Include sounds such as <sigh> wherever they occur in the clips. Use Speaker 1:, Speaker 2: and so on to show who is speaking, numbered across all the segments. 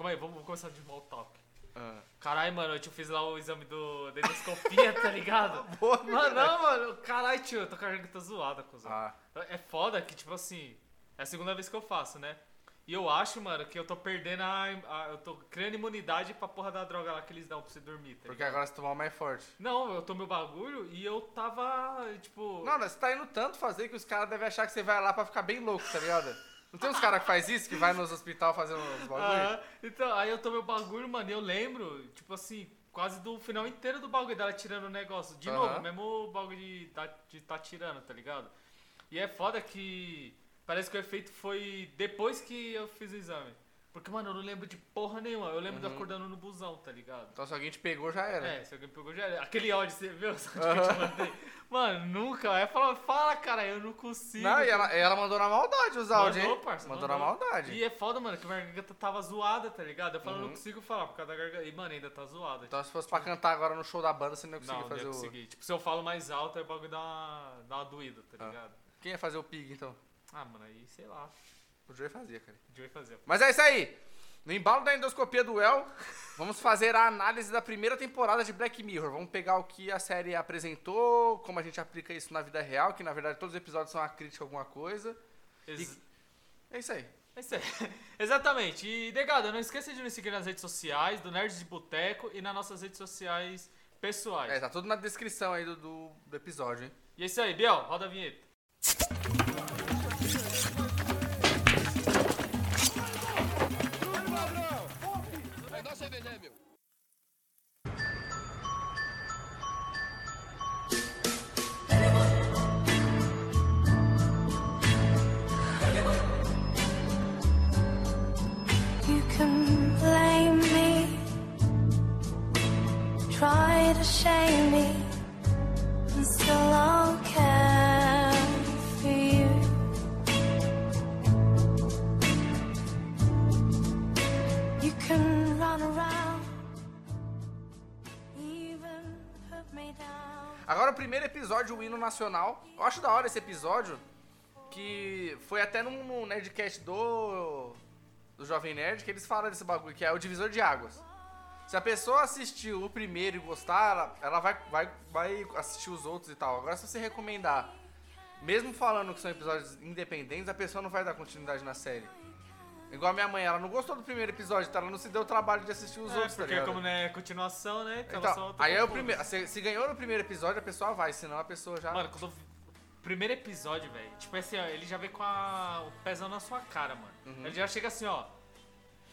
Speaker 1: Calma aí, vamos, começar de small talk.
Speaker 2: Ah.
Speaker 1: Caralho, mano, eu fiz lá o exame do endoscopia, tá <laughs> ligado?
Speaker 2: Boa,
Speaker 1: Mano, não, mano, caralho, tio, eu tô com a garganta zoada, cuzão.
Speaker 2: Ah,
Speaker 1: É foda que, tipo assim, é a segunda vez que eu faço, né? E eu acho, mano, que eu tô perdendo a, a- Eu tô criando imunidade pra porra da droga lá que eles dão pra você dormir, tá
Speaker 2: porque agora você tomar o mais forte.
Speaker 1: Não, eu tomei o bagulho e eu tava, tipo...
Speaker 2: Não, você tá indo tanto fazer que os caras devem achar que você vai lá pra ficar bem louco, tá ligado? <laughs> Não tem uns caras que faz isso, que vai nos hospital fazendo uns bagulho?
Speaker 1: Ah, então, aí eu tomei o bagulho, mano, e eu lembro, tipo assim, quase do final inteiro do bagulho dela tirando o negócio. De
Speaker 2: Aham.
Speaker 1: novo, mesmo o bagulho de tá, de tá tirando, tá ligado? E é foda que parece que o efeito foi depois que eu fiz o exame. Porque, mano, eu não lembro de porra nenhuma. Eu lembro de
Speaker 2: Uhum.
Speaker 1: acordando no busão, tá ligado?
Speaker 2: Então se alguém te pegou, já era.
Speaker 1: É, se alguém pegou já era. Aquele áudio, você viu? <laughs> Só que eu te mandei. Mano, nunca. Aí fala, fala, cara, eu não consigo.
Speaker 2: Não, e ela, ela mandou na maldade os áudios,
Speaker 1: Mandou,
Speaker 2: hein?
Speaker 1: parça,
Speaker 2: mandou,
Speaker 1: mandou.
Speaker 2: na maldade.
Speaker 1: E é foda, mano, que minha garganta tava zoada, tá ligado? Eu falo, eu
Speaker 2: Uhum.
Speaker 1: não consigo falar por causa da garganta. E, mano, ainda tá zoada.
Speaker 2: Então se fosse pra cantar agora no show da banda, você não ia
Speaker 1: não,
Speaker 2: conseguir
Speaker 1: não
Speaker 2: fazer
Speaker 1: ia
Speaker 2: o...
Speaker 1: conseguir. Tipo, se eu falo mais alto, aí o bagulho dá uma, dá uma doída, tá
Speaker 2: Ah.
Speaker 1: ligado?
Speaker 2: Quem ia fazer o pig, então?
Speaker 1: Ah, mano, aí, sei lá.
Speaker 2: O Joey fazia, cara.
Speaker 1: Devia fazer.
Speaker 2: Mas é isso aí. No embalo da endoscopia do El, vamos fazer a análise da primeira temporada de Black Mirror. Vamos pegar o que a série apresentou, como a gente aplica isso na vida real, que na verdade todos os episódios são uma crítica a alguma coisa.
Speaker 1: Ex
Speaker 2: É isso aí.
Speaker 1: É isso aí. <laughs> Exatamente. E, Degado, não esqueça de nos seguir nas redes sociais, do Nerds de Boteco e nas nossas redes sociais pessoais.
Speaker 2: É, tá tudo na descrição aí do, do, do episódio, hein?
Speaker 1: E é isso aí, Biel, roda a vinheta.
Speaker 3: To shame me, and still I'll care for you. You can run around, even put me down.
Speaker 2: Agora o primeiro episódio, o hino nacional. Eu acho da hora esse episódio, que foi até num, num Nerdcast do, do Jovem Nerd, que eles falam desse bagulho, que é o divisor de águas. Se a pessoa assistiu o primeiro e gostar, ela, ela vai, vai, vai assistir os outros e tal. Agora se você recomendar, mesmo falando que são episódios independentes, a pessoa não vai dar continuidade na série. Igual a minha mãe, ela não gostou do primeiro episódio, então ela não se deu o trabalho de assistir os
Speaker 1: É,
Speaker 2: outros, tá
Speaker 1: porque
Speaker 2: ligado?
Speaker 1: como não é continuação, né? Então,
Speaker 2: Então,
Speaker 1: só
Speaker 2: aí é o primeiro. Se, se ganhou no primeiro episódio, a pessoa vai, senão a pessoa já.
Speaker 1: Mano, quando Primeiro episódio, velho. Tipo assim, ó, ele já vem com a... o pezão na sua cara, mano.
Speaker 2: Uhum.
Speaker 1: Ele já chega assim, ó.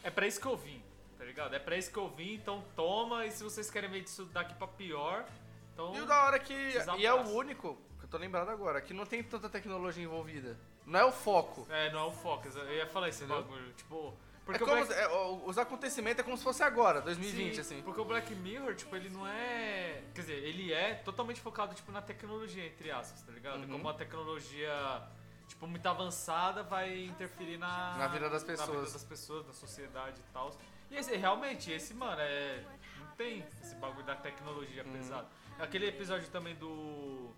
Speaker 1: É pra isso que eu vim, tá ligado? É pra isso que eu vim, então toma. E se vocês querem ver disso daqui pra pior, então.
Speaker 2: E o da hora é que. E é o único, que eu tô lembrado agora, que não tem tanta tecnologia envolvida. Não é o foco.
Speaker 1: É, não é o foco. Eu ia falar esse bagulho. Tipo.
Speaker 2: É
Speaker 1: Porque o
Speaker 2: como,
Speaker 1: Black...
Speaker 2: é, os acontecimentos é como se fosse agora, 2020,
Speaker 1: Sim,
Speaker 2: assim.
Speaker 1: Porque o Black Mirror, tipo, ele não é. Quer dizer, ele é totalmente focado, tipo, na tecnologia, entre aspas, tá ligado?
Speaker 2: Uhum.
Speaker 1: Como a tecnologia, tipo, muito avançada vai interferir na.
Speaker 2: Na vida das
Speaker 1: Na vida
Speaker 2: pessoas.
Speaker 1: das pessoas, da sociedade e tal. E esse, realmente, esse, mano, é. Não tem esse bagulho da tecnologia
Speaker 2: Uhum.
Speaker 1: pesado. Aquele episódio também do.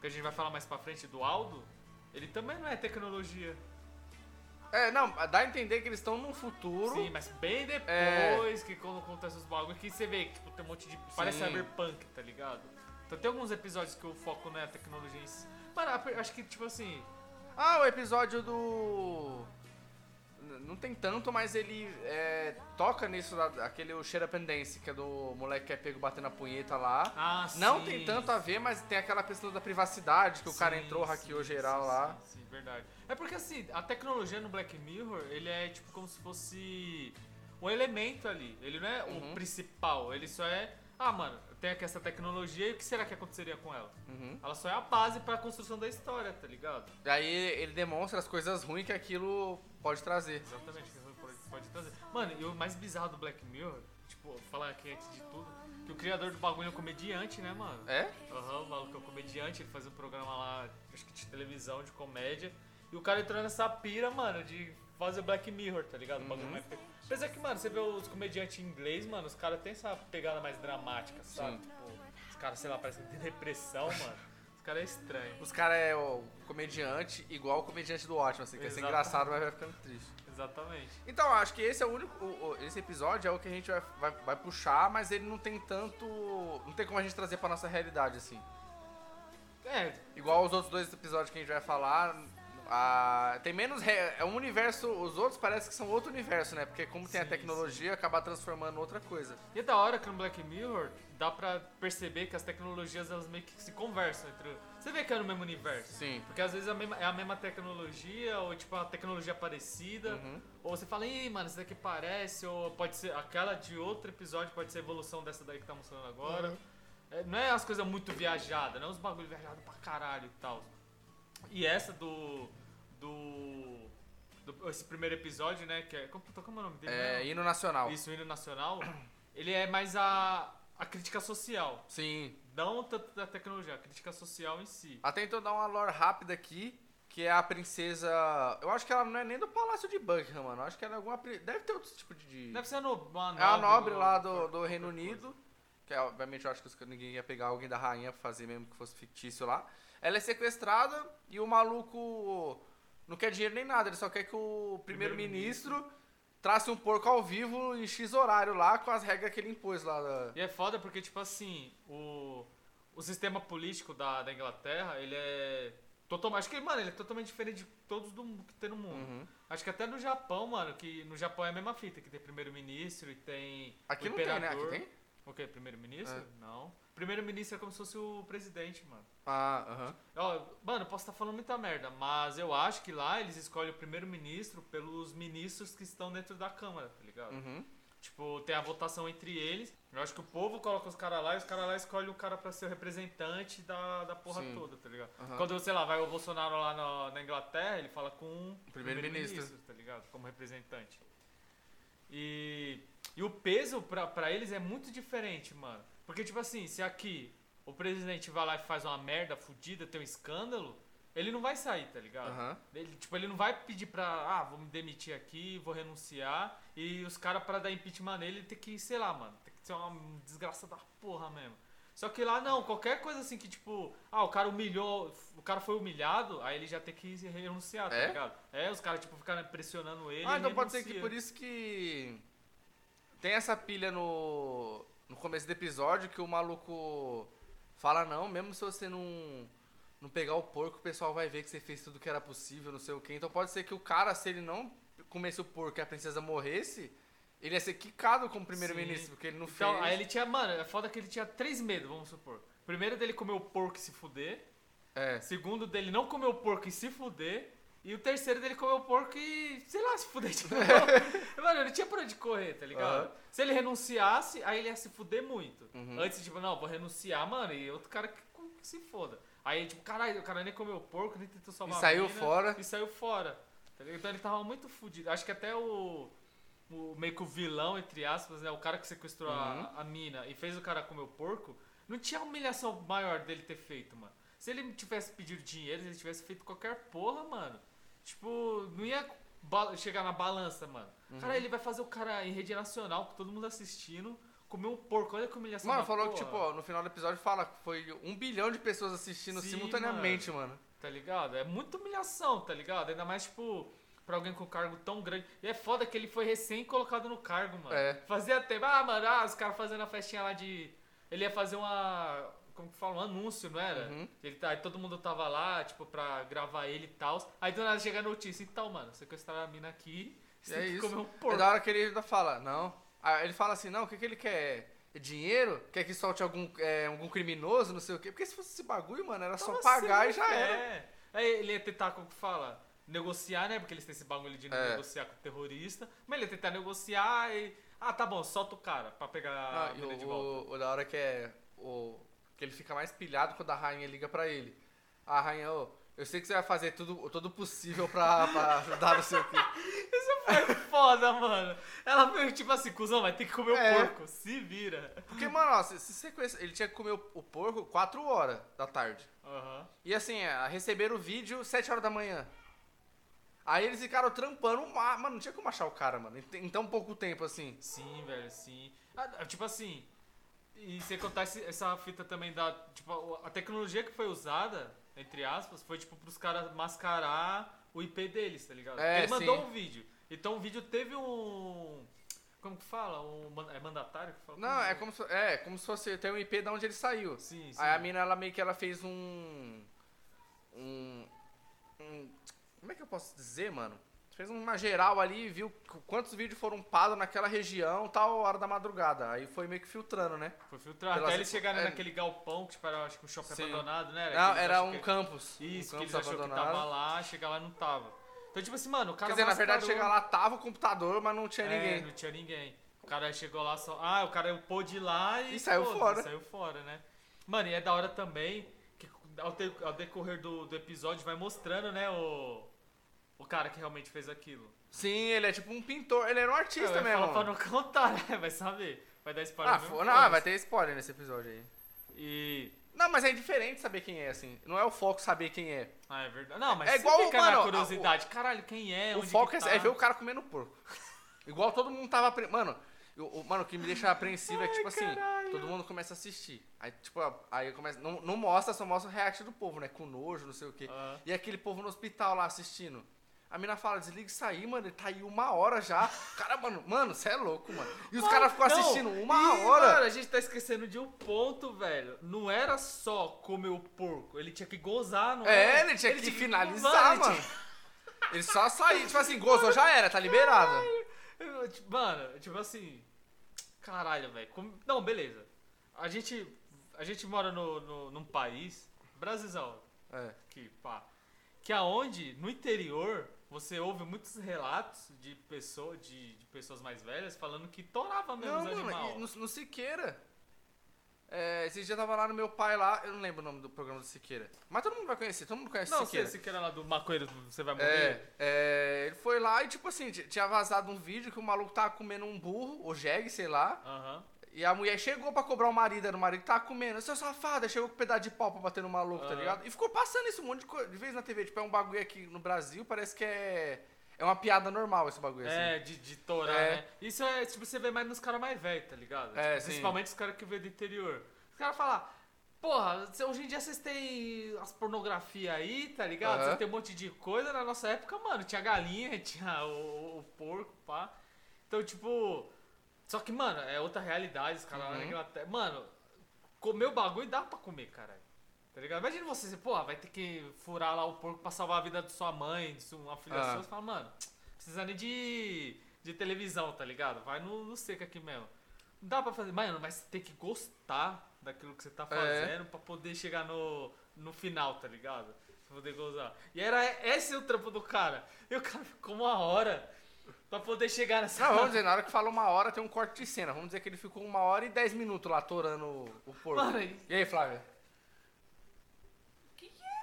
Speaker 1: Que a gente vai falar mais pra frente, do Aldo, ele também não é tecnologia.
Speaker 2: É, não, dá a entender que eles estão num futuro.
Speaker 1: Sim, mas bem
Speaker 2: É.
Speaker 1: depois que quando acontece os bagulhos, que você vê que tipo, tem um monte de. Parece
Speaker 2: Sim.
Speaker 1: cyberpunk, tá ligado? Então tem alguns episódios que o foco não é a tecnologia em si. Mano, acho que, tipo assim.
Speaker 2: Ah, o episódio do. Não tem tanto, mas ele é, toca nisso, da- aquele o Shut Up Dance, que é do moleque que é pego batendo a punheta lá.
Speaker 1: Ah,
Speaker 2: Não
Speaker 1: sim.
Speaker 2: tem tanto a ver, mas tem aquela questão da privacidade, que o cara
Speaker 1: Sim,
Speaker 2: entrou, hackeou
Speaker 1: sim,
Speaker 2: geral
Speaker 1: sim,
Speaker 2: lá.
Speaker 1: Sim, sim, verdade. É porque assim, a tecnologia no Black Mirror, ele é tipo como se fosse um elemento ali. Ele não é
Speaker 2: Uhum.
Speaker 1: o principal, ele só é. Ah, mano, tem aqui essa tecnologia e o que será que aconteceria com ela?
Speaker 2: Uhum.
Speaker 1: Ela só é a base pra construção da história, tá ligado?
Speaker 2: Daí ele demonstra as coisas ruins que aquilo pode trazer.
Speaker 1: Exatamente, que pode, pode trazer. Mano, e o mais bizarro do Black Mirror, tipo, falar aqui antes de tudo, que o criador do bagulho é um comediante, né, mano?
Speaker 2: É?
Speaker 1: Aham, o maluco é um comediante, ele faz um programa lá, acho que de televisão, de comédia. E o cara entrou nessa pira, mano, de fazer Black Mirror, tá ligado? O bagulho
Speaker 2: Uhum.
Speaker 1: mais Apesar que, mano, você vê os comediantes em inglês, mano, os caras têm essa pegada mais dramática, sabe? Tipo, os caras, sei lá, parecem que tem depressão, mano. Os cara é estranho.
Speaker 2: Os caras é o comediante igual o comediante do ótimo, assim, quer ser
Speaker 1: Exato.
Speaker 2: engraçado, mas vai ficando triste.
Speaker 1: Exatamente.
Speaker 2: Então, acho que esse é o único. o- o- esse episódio é o que a gente vai, vai, vai puxar, mas ele não tem tanto. Não tem como a gente trazer pra nossa realidade, assim.
Speaker 1: É,
Speaker 2: Igual os outros dois episódios que a gente vai falar. Ah, tem menos. re- É um universo. Os outros parece que são outro universo, né? Porque como tem a
Speaker 1: Sim,
Speaker 2: tecnologia, acaba transformando outra coisa.
Speaker 1: E é da hora que no Black Mirror dá pra perceber que as tecnologias elas meio que se conversam entre. Você vê que é no mesmo universo.
Speaker 2: Sim.
Speaker 1: Porque às vezes é a mesma, é a mesma tecnologia, ou tipo uma tecnologia parecida.
Speaker 2: Uhum.
Speaker 1: Ou você fala, ih, mano, isso daqui parece, ou pode ser aquela de outro episódio, pode ser a evolução dessa daí que tá mostrando agora.
Speaker 2: Uhum.
Speaker 1: É, não é as coisas muito viajadas, não é uns bagulho viajado pra caralho e tal. E essa do. do. do- esse primeiro episódio, né? Que é. Como, como é o nome dele?
Speaker 2: É,
Speaker 1: mesmo?
Speaker 2: hino nacional.
Speaker 1: Isso, hino nacional. Ele é mais a, a crítica social.
Speaker 2: Sim.
Speaker 1: Não tanto da tecnologia, a crítica social em si.
Speaker 2: Até então dar uma lore rápida aqui, que é a princesa. Eu acho que ela não é nem do Palácio de Buckingham, mano. Eu acho que ela é alguma. Deve ter outro tipo de.
Speaker 1: Deve ser a no, nobre.
Speaker 2: É a nobre lá do, do Reino Unido. Que é, obviamente eu acho que ninguém ia pegar alguém da rainha pra fazer mesmo que fosse fictício lá. Ela é sequestrada e o maluco não quer dinheiro nem nada, ele só quer que o primeiro-ministro trace um porco ao vivo em X horário lá com as regras que ele impôs lá. Da...
Speaker 1: E é foda porque, tipo assim, o, o sistema político da, da Inglaterra, ele é. Totalmente, acho que, mano, ele é totalmente diferente de todos do, que tem no mundo.
Speaker 2: Uhum.
Speaker 1: Acho que até no Japão, mano, que no Japão é a mesma fita, que tem primeiro-ministro e tem.
Speaker 2: Aqui
Speaker 1: o
Speaker 2: não tem, né?
Speaker 1: imperador.
Speaker 2: Aqui tem?
Speaker 1: O quê? Primeiro-ministro?
Speaker 2: É.
Speaker 1: Não. Primeiro-ministro é como se fosse o presidente, mano.
Speaker 2: Ah, aham.
Speaker 1: Ó, mano, eu posso estar falando muita merda, mas eu acho que lá eles escolhem o primeiro-ministro pelos ministros que estão dentro da Câmara, tá ligado?
Speaker 2: Uhum.
Speaker 1: Tipo, tem a votação entre eles. Eu acho que o povo coloca os caras lá e os caras lá escolhem o cara pra ser o representante da, da porra
Speaker 2: Sim.
Speaker 1: toda, tá ligado?
Speaker 2: Aham.
Speaker 1: Quando, sei lá, vai o Bolsonaro lá na, na Inglaterra, ele fala com o
Speaker 2: Primeiro-ministro.
Speaker 1: tá ligado? Como representante. E, e o peso pra, pra eles é muito diferente, mano. Porque, tipo assim, se aqui o presidente vai lá e faz uma merda fudida, tem um escândalo, ele não vai sair, tá ligado?
Speaker 2: Aham.
Speaker 1: Ele, tipo, ele não vai pedir pra, ah, vou me demitir aqui, vou renunciar, e os caras pra dar impeachment nele tem que, sei lá, mano, tem que ser uma desgraça da porra mesmo. Só que lá não, qualquer coisa assim que, tipo, ah, o cara humilhou, o cara foi humilhado, aí ele já tem que renunciar, tá
Speaker 2: É?
Speaker 1: ligado? É, os caras, tipo, ficaram pressionando ele.
Speaker 2: Ah, então pode ser que
Speaker 1: renuncia.
Speaker 2: por isso que tem essa pilha no, no começo do episódio que o maluco fala, não, mesmo se você não, não pegar o porco, o pessoal vai ver que você fez tudo que era possível, não sei o quê. Então pode ser que o cara, se ele não comesse o porco e a princesa morresse, ele ia ser quicado como primeiro-ministro, porque ele não
Speaker 1: Então,
Speaker 2: fez.
Speaker 1: aí ele tinha, mano, é foda que ele tinha três medos, vamos supor. Primeiro dele comer o porco e se fuder.
Speaker 2: É.
Speaker 1: Segundo dele não comer o porco e se fuder. E o terceiro dele comer o porco e, sei lá, se fuder de <laughs> novo. Mano, ele tinha por onde correr, tá ligado?
Speaker 2: Aham.
Speaker 1: Se ele renunciasse, aí ele ia se fuder muito.
Speaker 2: Uhum.
Speaker 1: Antes, tipo, não, vou renunciar, mano, e outro cara que, que se foda. Aí, tipo, caralho, o cara nem comeu porco, nem tentou salvar
Speaker 2: E saiu
Speaker 1: mina,
Speaker 2: fora.
Speaker 1: E saiu fora. tá? Então ele tava muito fudido. Acho que até o, o meio que o vilão, entre aspas, né? O cara que sequestrou
Speaker 2: Uhum.
Speaker 1: a, a mina e fez o cara comer o porco, não tinha humilhação maior dele ter feito, mano. Se ele tivesse pedido dinheiro, se ele tivesse feito qualquer porra, mano, tipo, não ia chegar na balança, mano.
Speaker 2: Uhum.
Speaker 1: Cara, ele vai fazer o cara em rede nacional, com todo mundo assistindo, comer um porco. Olha que humilhação
Speaker 2: Mano, falou que,
Speaker 1: porra.
Speaker 2: tipo, ó, no final do episódio fala que foi um bilhão de pessoas assistindo
Speaker 1: Sim,
Speaker 2: simultaneamente, mano.
Speaker 1: Tá ligado? É muita humilhação, tá ligado? Ainda mais, tipo, pra alguém com cargo tão grande. E é foda que ele foi recém colocado no cargo, mano.
Speaker 2: É.
Speaker 1: Fazia tempo. Ah, mano, ah, os caras fazendo a festinha lá de. Ele ia fazer uma. Como que fala? Um anúncio, não era?
Speaker 2: Uhum.
Speaker 1: Ele tá, aí todo mundo tava lá, tipo, pra gravar ele e tal. Aí do nada chega a notícia. Então, mano, sequestraram a mina aqui.
Speaker 2: E
Speaker 1: Você
Speaker 2: é isso.
Speaker 1: comer um
Speaker 2: É
Speaker 1: porco.
Speaker 2: da hora que ele ainda fala, não. Aí ele fala assim, não, o que, que ele quer? É dinheiro? Quer que solte algum, é, algum criminoso, não sei o quê? Porque se fosse esse bagulho, mano, era só pagar e
Speaker 1: certo,
Speaker 2: já era.
Speaker 1: É. Aí ele ia tentar, como que fala? Negociar, né? Porque eles têm esse bagulho de
Speaker 2: É.
Speaker 1: negociar com o terrorista. Mas ele ia tentar negociar e. Ah, tá bom, solta o cara pra pegar
Speaker 2: Ah,
Speaker 1: a
Speaker 2: e
Speaker 1: mina de
Speaker 2: o,
Speaker 1: volta.
Speaker 2: o, o da hora que é. O, que ele fica mais pilhado quando a rainha liga pra ele. A rainha, ô, eu sei que você vai fazer tudo, tudo possível pra, pra ajudar, não sei o quê.
Speaker 1: Isso foi foda, mano. Ela veio tipo assim, cuzão, vai ter que comer
Speaker 2: É.
Speaker 1: o porco. Se vira.
Speaker 2: Porque, mano, ó, se, se você conhece, ele tinha que comer o, o porco 4 horas da tarde.
Speaker 1: Aham.
Speaker 2: E assim, é, receberam o vídeo 7 horas da manhã. Aí eles ficaram trampando, uma- mano, não tinha como achar o cara, mano, em, em tão pouco tempo assim.
Speaker 1: Sim, velho, sim. Ah, tipo assim, E sem contar esse- essa fita também da. Tipo, a tecnologia que foi usada, entre aspas, foi tipo pros caras mascarar o IP deles, tá ligado?
Speaker 2: É,
Speaker 1: Ele mandou
Speaker 2: sim.
Speaker 1: um vídeo. Então o vídeo teve um. Como que fala? Um, é mandatário que fala?
Speaker 2: Não, é como se, é como se fosse ter um IP de onde ele saiu.
Speaker 1: Sim, sim.
Speaker 2: Aí a mina, ela meio que ela fez um. Um. um- como é que eu posso dizer, mano? Fez uma geral ali viu qu- quantos vídeos foram upados naquela região, tal hora da madrugada. Aí foi meio que filtrando, né?
Speaker 1: Foi filtrar.
Speaker 2: Pelas-
Speaker 1: Até eles chegarem
Speaker 2: é-
Speaker 1: naquele galpão que tipo, era acho que um shopping
Speaker 2: Sim.
Speaker 1: abandonado, né?
Speaker 2: Não,
Speaker 1: que eles
Speaker 2: era um
Speaker 1: que-
Speaker 2: campus.
Speaker 1: Isso,
Speaker 2: um
Speaker 1: que eles
Speaker 2: campus
Speaker 1: achou que
Speaker 2: abandonado.
Speaker 1: tava lá, chegar lá não tava. Então, tipo assim, mano, o cara
Speaker 2: Quer dizer, na verdade, chegar lá tava o computador, mas não tinha
Speaker 1: É,
Speaker 2: ninguém.
Speaker 1: não tinha ninguém. O cara chegou lá só. Ah, o cara pôde ir lá e.
Speaker 2: E saiu
Speaker 1: foda-se,
Speaker 2: fora.
Speaker 1: Saiu fora, né? Mano, e é da hora também que ao decorrer do, do episódio vai mostrando, né, o. O cara que realmente fez aquilo.
Speaker 2: Sim, ele é tipo um pintor, ele era um artista
Speaker 1: Eu
Speaker 2: mesmo.
Speaker 1: falar pra não contar, né? Vai saber. Vai dar spoiler
Speaker 2: Ah,
Speaker 1: mesmo,
Speaker 2: não,
Speaker 1: foda-se.
Speaker 2: vai ter spoiler nesse episódio aí.
Speaker 1: E.
Speaker 2: Não, mas é diferente saber quem é, assim. Não é o foco saber quem é.
Speaker 1: Ah, é verdade. Não, mas
Speaker 2: É igual,
Speaker 1: fica
Speaker 2: mano,
Speaker 1: na
Speaker 2: a-
Speaker 1: curiosidade. Caralho, quem é?
Speaker 2: o foco é,
Speaker 1: tá?
Speaker 2: é ver o cara comendo porco. <laughs> Igual todo mundo tava. Mano, eu- o, mano, o que me deixa apreensivo é que, tipo assim,
Speaker 1: caralho.
Speaker 2: todo mundo começa a assistir. Aí, tipo, aí começa. Não, não mostra, só mostra o react do povo, né? Com nojo, não sei o quê.
Speaker 1: Ah.
Speaker 2: E aquele povo no hospital lá assistindo. A mina fala, desliga isso aí, mano. Ele tá aí uma hora já. Cara, mano, mano, você é louco, mano. E os caras ficam assistindo uma
Speaker 1: e,
Speaker 2: hora.
Speaker 1: Mano, a gente tá esquecendo de um ponto, velho. Não era só comer o porco, ele tinha que gozar, não
Speaker 2: É,
Speaker 1: era?
Speaker 2: ele tinha que
Speaker 1: Mano,
Speaker 2: finalizar,
Speaker 1: ele
Speaker 2: mano. Ele só saiu, tipo assim, gozou, já era, tá liberado.
Speaker 1: tinha- Mano, tipo assim. Caralho, velho. Não, beleza. A gente. A gente mora no, no, num país. Brasilzão.
Speaker 2: É.
Speaker 1: Que, pá. Que aonde, no interior, você ouve muitos relatos de, pessoa, de, de pessoas mais velhas falando que torava mesmo
Speaker 2: Não,
Speaker 1: os animais.
Speaker 2: no, no Siqueira. É, esse dia tava lá no meu pai lá, eu não lembro o nome do programa do Siqueira. Mas todo mundo vai conhecer, todo mundo conhece
Speaker 1: Não,
Speaker 2: Siqueira.
Speaker 1: sei se era lá do maconheiro, você vai morrer.
Speaker 2: É, é, ele foi lá e tipo assim, tinha vazado um vídeo que o maluco tava comendo um burro, ou jegue, sei lá.
Speaker 1: Aham.
Speaker 2: E a mulher chegou pra cobrar o marido, era o marido que tava comendo. Seu safado, aí chegou com um pedaço de pau pra bater no maluco, tá
Speaker 1: Aham.
Speaker 2: ligado? E ficou passando isso um monte de coisa, de vez na TV. Tipo, é um bagulho aqui no Brasil, parece que é. É uma piada normal esse bagulho, assim.
Speaker 1: É, de, de torar,
Speaker 2: É.
Speaker 1: né? Isso é, tipo, você vê mais nos caras mais velhos, tá ligado?
Speaker 2: É,
Speaker 1: Tipo,
Speaker 2: sim.
Speaker 1: Principalmente os caras que vêm do interior. Os caras falam, porra, hoje em dia vocês têm as pornografia aí, tá ligado?
Speaker 2: Aham.
Speaker 1: Vocês têm um monte de coisa. Na nossa época, mano, tinha galinha, <laughs> tinha o, o porco, pá. Então, tipo... Só que, mano, é outra realidade, os caras lá na
Speaker 2: Uhum.
Speaker 1: Inglaterra. Mano, comer o bagulho dá pra comer, caralho. Tá ligado? Imagina você, você, porra, vai ter que furar lá o porco pra salvar a vida de sua mãe, de sua- uma filha
Speaker 2: Ah.
Speaker 1: sua. Você fala, mano, precisa nem de, de televisão, tá ligado? Vai no, no seco aqui mesmo. Não dá pra fazer. Mano, mas você tem que gostar daquilo que você tá
Speaker 2: É.
Speaker 1: fazendo pra poder chegar no, no final, tá ligado? Pra poder gozar. E era esse o trampo do cara. E o cara ficou uma hora pra poder chegar nessa.
Speaker 2: Não, vamos dizer, na hora que fala uma hora tem um corte de cena. Vamos dizer que ele ficou uma hora e dez minutos lá torando o- o porco.
Speaker 1: Mano, e-
Speaker 2: E aí, Flávia?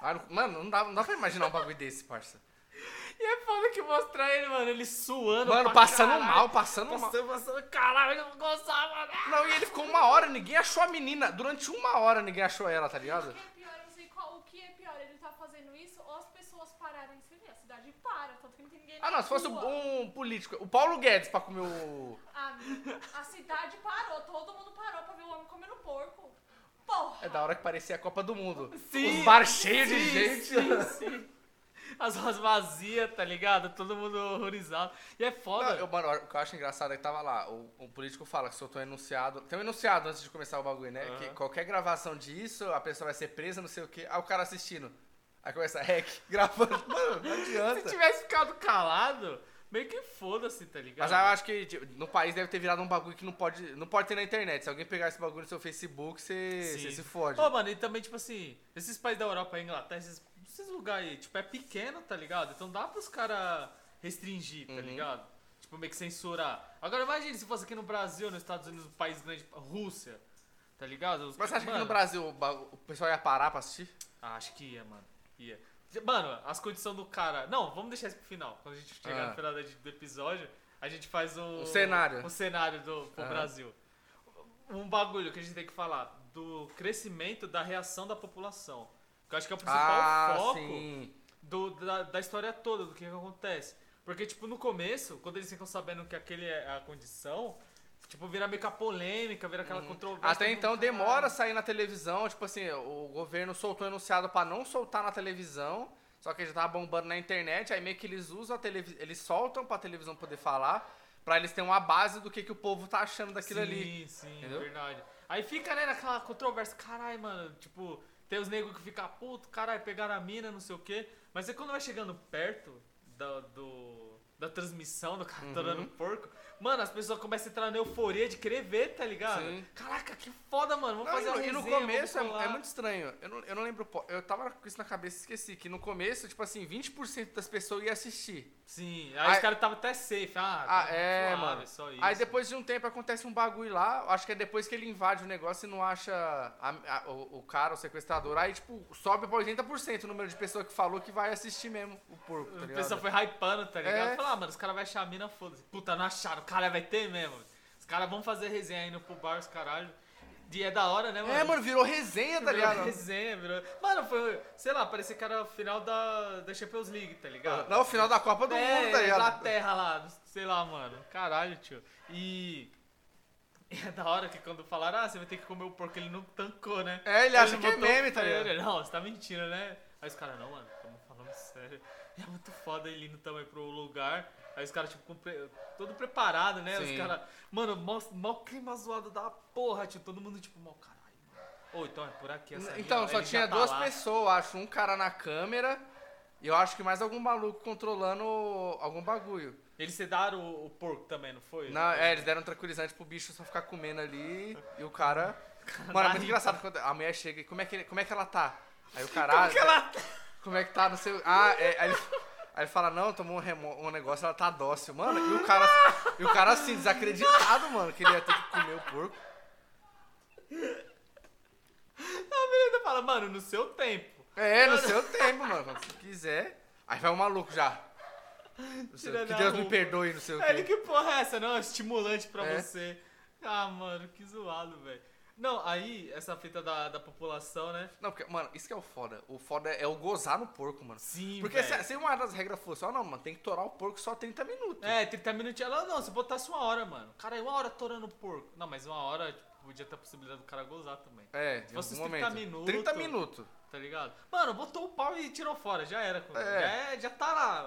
Speaker 2: Ah, não- Mano, não dá, não dá pra imaginar um bagulho desse, parça. <laughs>
Speaker 1: E é foda que mostrar ele, mano, ele suando.
Speaker 2: Mano,
Speaker 1: pra
Speaker 2: passando
Speaker 1: caralho.
Speaker 2: mal, passando mal.
Speaker 1: Passando, passando, caralho, eu não gostava, mano.
Speaker 2: Não, e ele ficou uma hora, ninguém achou a menina. Durante uma hora ninguém achou ela, tá
Speaker 4: O
Speaker 2: ligado?
Speaker 4: que é pior, eu não sei qual, o que é pior, ele tá fazendo isso ou as pessoas pararem de se ver. A cidade para, tanto que não tem ninguém
Speaker 2: Ah, não, se fosse
Speaker 4: rua.
Speaker 2: um político. O Paulo Guedes pra comer o.
Speaker 4: A, a cidade parou, todo mundo parou pra ver o homem comendo porco. Porra!
Speaker 2: É da hora que parecia a Copa do Mundo.
Speaker 1: Sim,
Speaker 2: Os bar cheios de gente.
Speaker 1: Sim, sim. As ruas vazias, tá ligado? Todo mundo horrorizado. E é foda.
Speaker 2: Não, eu, mano, o que eu acho engraçado é que tava lá, o, o político fala que soltou um enunciado. Tem um enunciado antes de começar o bagulho, né?
Speaker 1: Aham.
Speaker 2: Que qualquer gravação disso, a pessoa vai ser presa, não sei o quê. Aí o cara assistindo. Aí começa hack, <laughs> gravando. Mano, não adianta.
Speaker 1: Se tivesse ficado calado, meio que foda-se, tá ligado?
Speaker 2: Mas eu acho que tipo, no país deve ter virado um bagulho que não pode, não pode ter na internet. Se alguém pegar esse bagulho no seu Facebook, você, se fode.
Speaker 1: Ô, mano, e também, tipo assim, esses países da Europa, Inglaterra, esses, esses lugares aí, tipo, é pequeno, tá ligado? Então dá pros caras restringir, tá
Speaker 2: Uhum.
Speaker 1: ligado? Tipo, meio que censurar. Agora imagine se fosse aqui no Brasil, nos Estados Unidos, um país grande, Rússia, tá ligado? Os-
Speaker 2: Mas você acha que
Speaker 1: mano,
Speaker 2: no Brasil o, o pessoal ia parar pra assistir?
Speaker 1: Ah, acho que ia, mano. Ia. Mano, as condições do cara. Não, vamos deixar isso pro final. Quando a gente chegar
Speaker 2: Ah.
Speaker 1: no final do episódio, a gente faz o.
Speaker 2: O cenário.
Speaker 1: O cenário do pro
Speaker 2: Ah.
Speaker 1: Brasil. Um bagulho que a gente tem que falar do crescimento da reação da população. Que eu acho que é o principal foco
Speaker 2: Ah, sim.
Speaker 1: do, da, da história toda, do que, que acontece. Porque, tipo, no começo, quando eles ficam sabendo que aquele é a condição, Tipo, vira meio que a polêmica, vira aquela controvérsia.
Speaker 2: Até então demora a sair na televisão, tipo assim, o governo soltou enunciado pra não soltar na televisão, só que já tava bombando na internet, aí meio que eles usam a televisão, eles soltam pra televisão poder falar, pra eles terem uma base do que, que o povo tá achando daquilo
Speaker 1: sim,
Speaker 2: ali.
Speaker 1: Sim,
Speaker 2: Entendeu?
Speaker 1: verdade. Aí fica, né, naquela controvérsia, caralho, mano, tipo, tem os negros que ficam, puto, caralho, pegaram a mina, não sei o quê. Mas aí quando vai chegando perto da, do, da transmissão do cara torando
Speaker 2: Uhum.
Speaker 1: porco, mano, as pessoas começam a entrar na euforia de querer ver, tá ligado?
Speaker 2: Sim.
Speaker 1: Caraca, que foda, mano, vamos
Speaker 2: Não,
Speaker 1: fazer a
Speaker 2: e, no- e
Speaker 1: resenha,
Speaker 2: começo é, é muito estranho. Eu não, eu não lembro. Eu tava com isso na cabeça e esqueci. Que no começo, tipo assim, 20% das pessoas iam assistir.
Speaker 1: Sim, aí,
Speaker 2: Aí-
Speaker 1: os caras estavam até safe, ah,
Speaker 2: Ah,
Speaker 1: tá
Speaker 2: é,
Speaker 1: suave,
Speaker 2: mano.
Speaker 1: só isso.
Speaker 2: Aí depois de um tempo acontece um bagulho lá. Acho que é depois que ele invade o negócio e não acha a- a- o, o cara, o sequestrador. Aí, tipo, sobe pra 80% o número de pessoas que falou que vai assistir mesmo o porco, tá
Speaker 1: O
Speaker 2: ligado?
Speaker 1: pessoal foi hypando, tá ligado?
Speaker 2: É.
Speaker 1: Falar, ah, mano, os caras vão achar a mina, foda-se. Puta, não acharam, o cara vai ter mesmo. Os caras vão fazer resenha indo pro bar, os caralho. E é da hora, né, mano?
Speaker 2: É, mano, virou resenha, tá
Speaker 1: Virou
Speaker 2: ligado?
Speaker 1: resenha, virou... Mano, foi, sei lá, parecia que era o final da, da Champions League, tá ligado?
Speaker 2: Não, o final da Copa do
Speaker 1: é,
Speaker 2: Mundo, tá ligado?
Speaker 1: Inglaterra lá, sei lá, mano. Caralho, tio. E... e <laughs> é da hora que quando falaram, ah, você vai ter que comer o porco, ele não tancou, né?
Speaker 2: É, ele acha
Speaker 1: não
Speaker 2: que é meme, tá ligado?
Speaker 1: ele, Não, você tá mentindo, né? Aí os caras, não, mano, estamos falando sério. <laughs> É muito foda ele indo também pro lugar. Aí os caras, tipo, pre- todo preparado, né?
Speaker 2: Sim.
Speaker 1: Os caras, mano, mó, mó clima zoado da porra, tio. Todo mundo, tipo, mó caralho, mano. Ou então é por aqui essa
Speaker 2: Então, só tinha
Speaker 1: tá
Speaker 2: duas
Speaker 1: lá.
Speaker 2: pessoas, acho. Um cara na câmera e eu acho que mais algum maluco controlando algum bagulho.
Speaker 1: Eles sedaram o, o porco também, não foi?
Speaker 2: Não, é, eles deram um tranquilizante pro bicho só ficar comendo ali e o cara. <laughs> Mano, é muito engraçado quando a mulher chega e como é que, como é que ela tá? Aí o <laughs> caralho.
Speaker 1: Como que ela...
Speaker 2: Como é que tá no seu. Ah, é. Aí ele, aí ele fala, não, tomou um, remo- um negócio, ela tá dócil. Mano, e o cara. E o cara assim, desacreditado, mano, que ele ia ter que comer o porco.
Speaker 1: A menina fala, mano, no seu tempo.
Speaker 2: É, no seu tempo, mano. Quando você quiser. Aí vai o maluco já. Sei, que Deus me perdoe, não sei o
Speaker 1: Aí ele,
Speaker 2: quê.
Speaker 1: que porra é essa? Não, é estimulante pra
Speaker 2: É.
Speaker 1: você. Ah, mano, que zoado, velho. Não, aí, essa fita da, da população, né?
Speaker 2: Não, porque, mano, isso que é o foda. O foda é o gozar no porco, mano.
Speaker 1: Sim,
Speaker 2: Porque
Speaker 1: velho.
Speaker 2: se, se uma das regras fosse, ó, não, mano, tem que torar o porco só 30 minutos.
Speaker 1: É, 30 minutinhos. Ela, não, se botasse uma hora, mano. Cara, uma hora torando porco. Não, mas uma hora, tipo, podia ter a possibilidade do cara gozar também.
Speaker 2: É, de
Speaker 1: fosse
Speaker 2: algum
Speaker 1: uns 30
Speaker 2: momento.
Speaker 1: minutos.
Speaker 2: 30 minutos.
Speaker 1: Tá ligado? Mano, botou o pau e tirou fora, já era.
Speaker 2: É.
Speaker 1: Já, é- já tá lá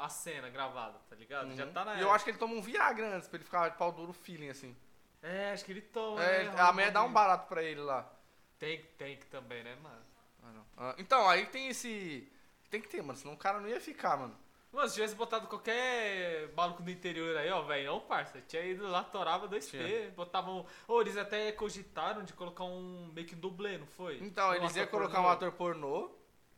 Speaker 1: a, a cena gravada, tá ligado? Já tá na
Speaker 2: Uhum. E eu acho que ele toma um Viagra antes pra ele ficar de pau duro feeling, assim.
Speaker 1: É, acho que ele toma.
Speaker 2: É,
Speaker 1: né?
Speaker 2: a mulher dá um barato pra ele lá.
Speaker 1: Tem, tem que também, né, mano?
Speaker 2: Ah. Ah, então, aí tem esse. Tem que ter, mano, senão o cara não ia ficar, mano.
Speaker 1: Mano, se tivesse botado qualquer maluco do interior aí, ó, velho, não, parça. Tinha ido lá, torava 2P,
Speaker 2: Tinha.
Speaker 1: botavam. Ô, eles até cogitaram de colocar um meio que dublê, não foi?
Speaker 2: Então,
Speaker 1: Um
Speaker 2: eles iam colocar
Speaker 1: pornô.
Speaker 2: um ator pornô.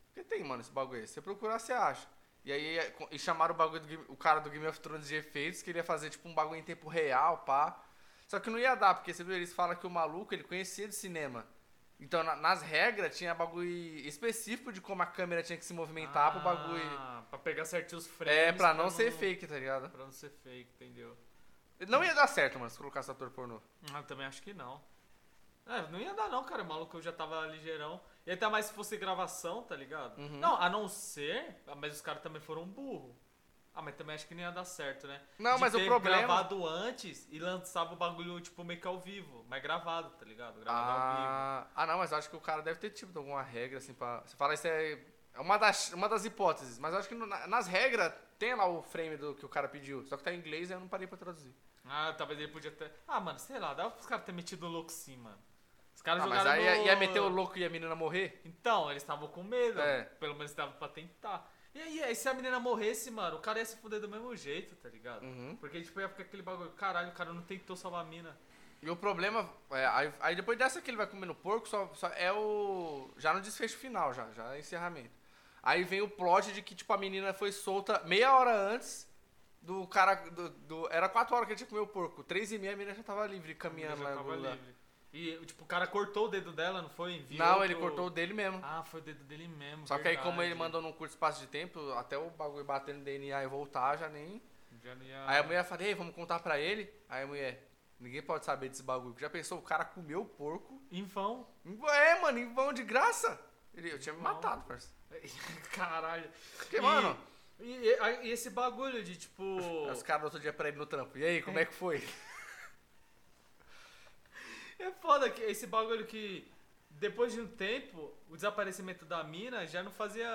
Speaker 2: Porque tem, mano, esse bagulho aí. Se você procurar, você acha. E aí, é, e chamaram o bagulho do o cara do Game of Thrones de efeitos, que ele ia fazer, tipo, um bagulho em tempo real, pá. Só que não ia dar, porque você viu, eles falam que o maluco, ele conhecia de cinema. Então, na- nas regras, tinha bagulho específico de como a câmera tinha que se movimentar pro bagulho.
Speaker 1: Ah, pra pegar certinho os frames.
Speaker 2: É, pra não ser fake, tá ligado?
Speaker 1: Pra não ser fake, entendeu?
Speaker 2: Não ia dar certo, mano, se colocasse ator pornô.
Speaker 1: Ah, eu também acho que não. É, não ia dar não, cara. O maluco já tava ligeirão. E até mais se fosse gravação, tá ligado?
Speaker 2: Uhum.
Speaker 1: Não, a não ser. ah, Mas os caras também foram burro. Ah, mas também acho que não ia dar certo, né?
Speaker 2: Não,
Speaker 1: De
Speaker 2: mas o
Speaker 1: ter
Speaker 2: problema-
Speaker 1: gravado antes e lançava o bagulho, tipo, meio que ao vivo. Mas gravado, tá ligado? Gravado ao vivo.
Speaker 2: Ah, ah, não, mas acho que o cara deve ter tipo alguma regra, assim, pra. Você fala isso é. É uma das, uma das hipóteses, mas eu acho que no- na- nas regras tem lá o frame do que o cara pediu. Só que tá em inglês e eu não parei pra traduzir.
Speaker 1: Ah, talvez ele podia ter. Ah, mano, sei lá, dá pros caras terem metido o louco sim, mano. Os caras
Speaker 2: Ah, mas
Speaker 1: jogaram.
Speaker 2: aí ia,
Speaker 1: no-
Speaker 2: ia meter o louco e a menina morrer?
Speaker 1: Então, eles estavam com medo.
Speaker 2: É.
Speaker 1: Pelo menos estavam pra tentar. E aí, aí, se a menina morresse, mano, o cara ia se fuder do mesmo jeito, tá ligado?
Speaker 2: Uhum.
Speaker 1: Porque, tipo, ia ficar aquele bagulho, caralho, o cara não tentou salvar a mina.
Speaker 2: E o problema. É, aí, aí depois dessa que ele vai comer no porco, só, só é o. Já no desfecho final, já, já é encerramento. Aí vem o plot de que, tipo, a menina foi solta meia hora antes do cara. Do, do- era quatro horas que ele tinha comer o porco. Três e meia a menina já tava livre, caminhando lá.
Speaker 1: tava livre. E, tipo, o cara cortou o dedo dela, não foi? Enviou
Speaker 2: Não, ele
Speaker 1: pro-
Speaker 2: cortou o dele mesmo.
Speaker 1: Ah, foi o dedo dele mesmo.
Speaker 2: Só que aí, como ele
Speaker 1: verdade.
Speaker 2: mandou num curto espaço de tempo, até o bagulho bater no DNA e voltar, já nem.
Speaker 1: Já não ia...
Speaker 2: Aí a mulher fala, ei, vamos contar pra ele? Aí a mulher, ninguém pode saber desse bagulho. Já pensou, o cara comeu o porco?
Speaker 1: Em vão.
Speaker 2: É, mano, em vão de graça. Ele, eu tinha me matado, parceiro. <laughs>
Speaker 1: Caralho.
Speaker 2: Porque,
Speaker 1: E-
Speaker 2: mano,
Speaker 1: E, e- esse bagulho de, tipo...
Speaker 2: os caras no outro dia pra ele no trampo. E aí, como é que foi?
Speaker 1: Esse bagulho que depois de um tempo, o desaparecimento da mina já não fazia.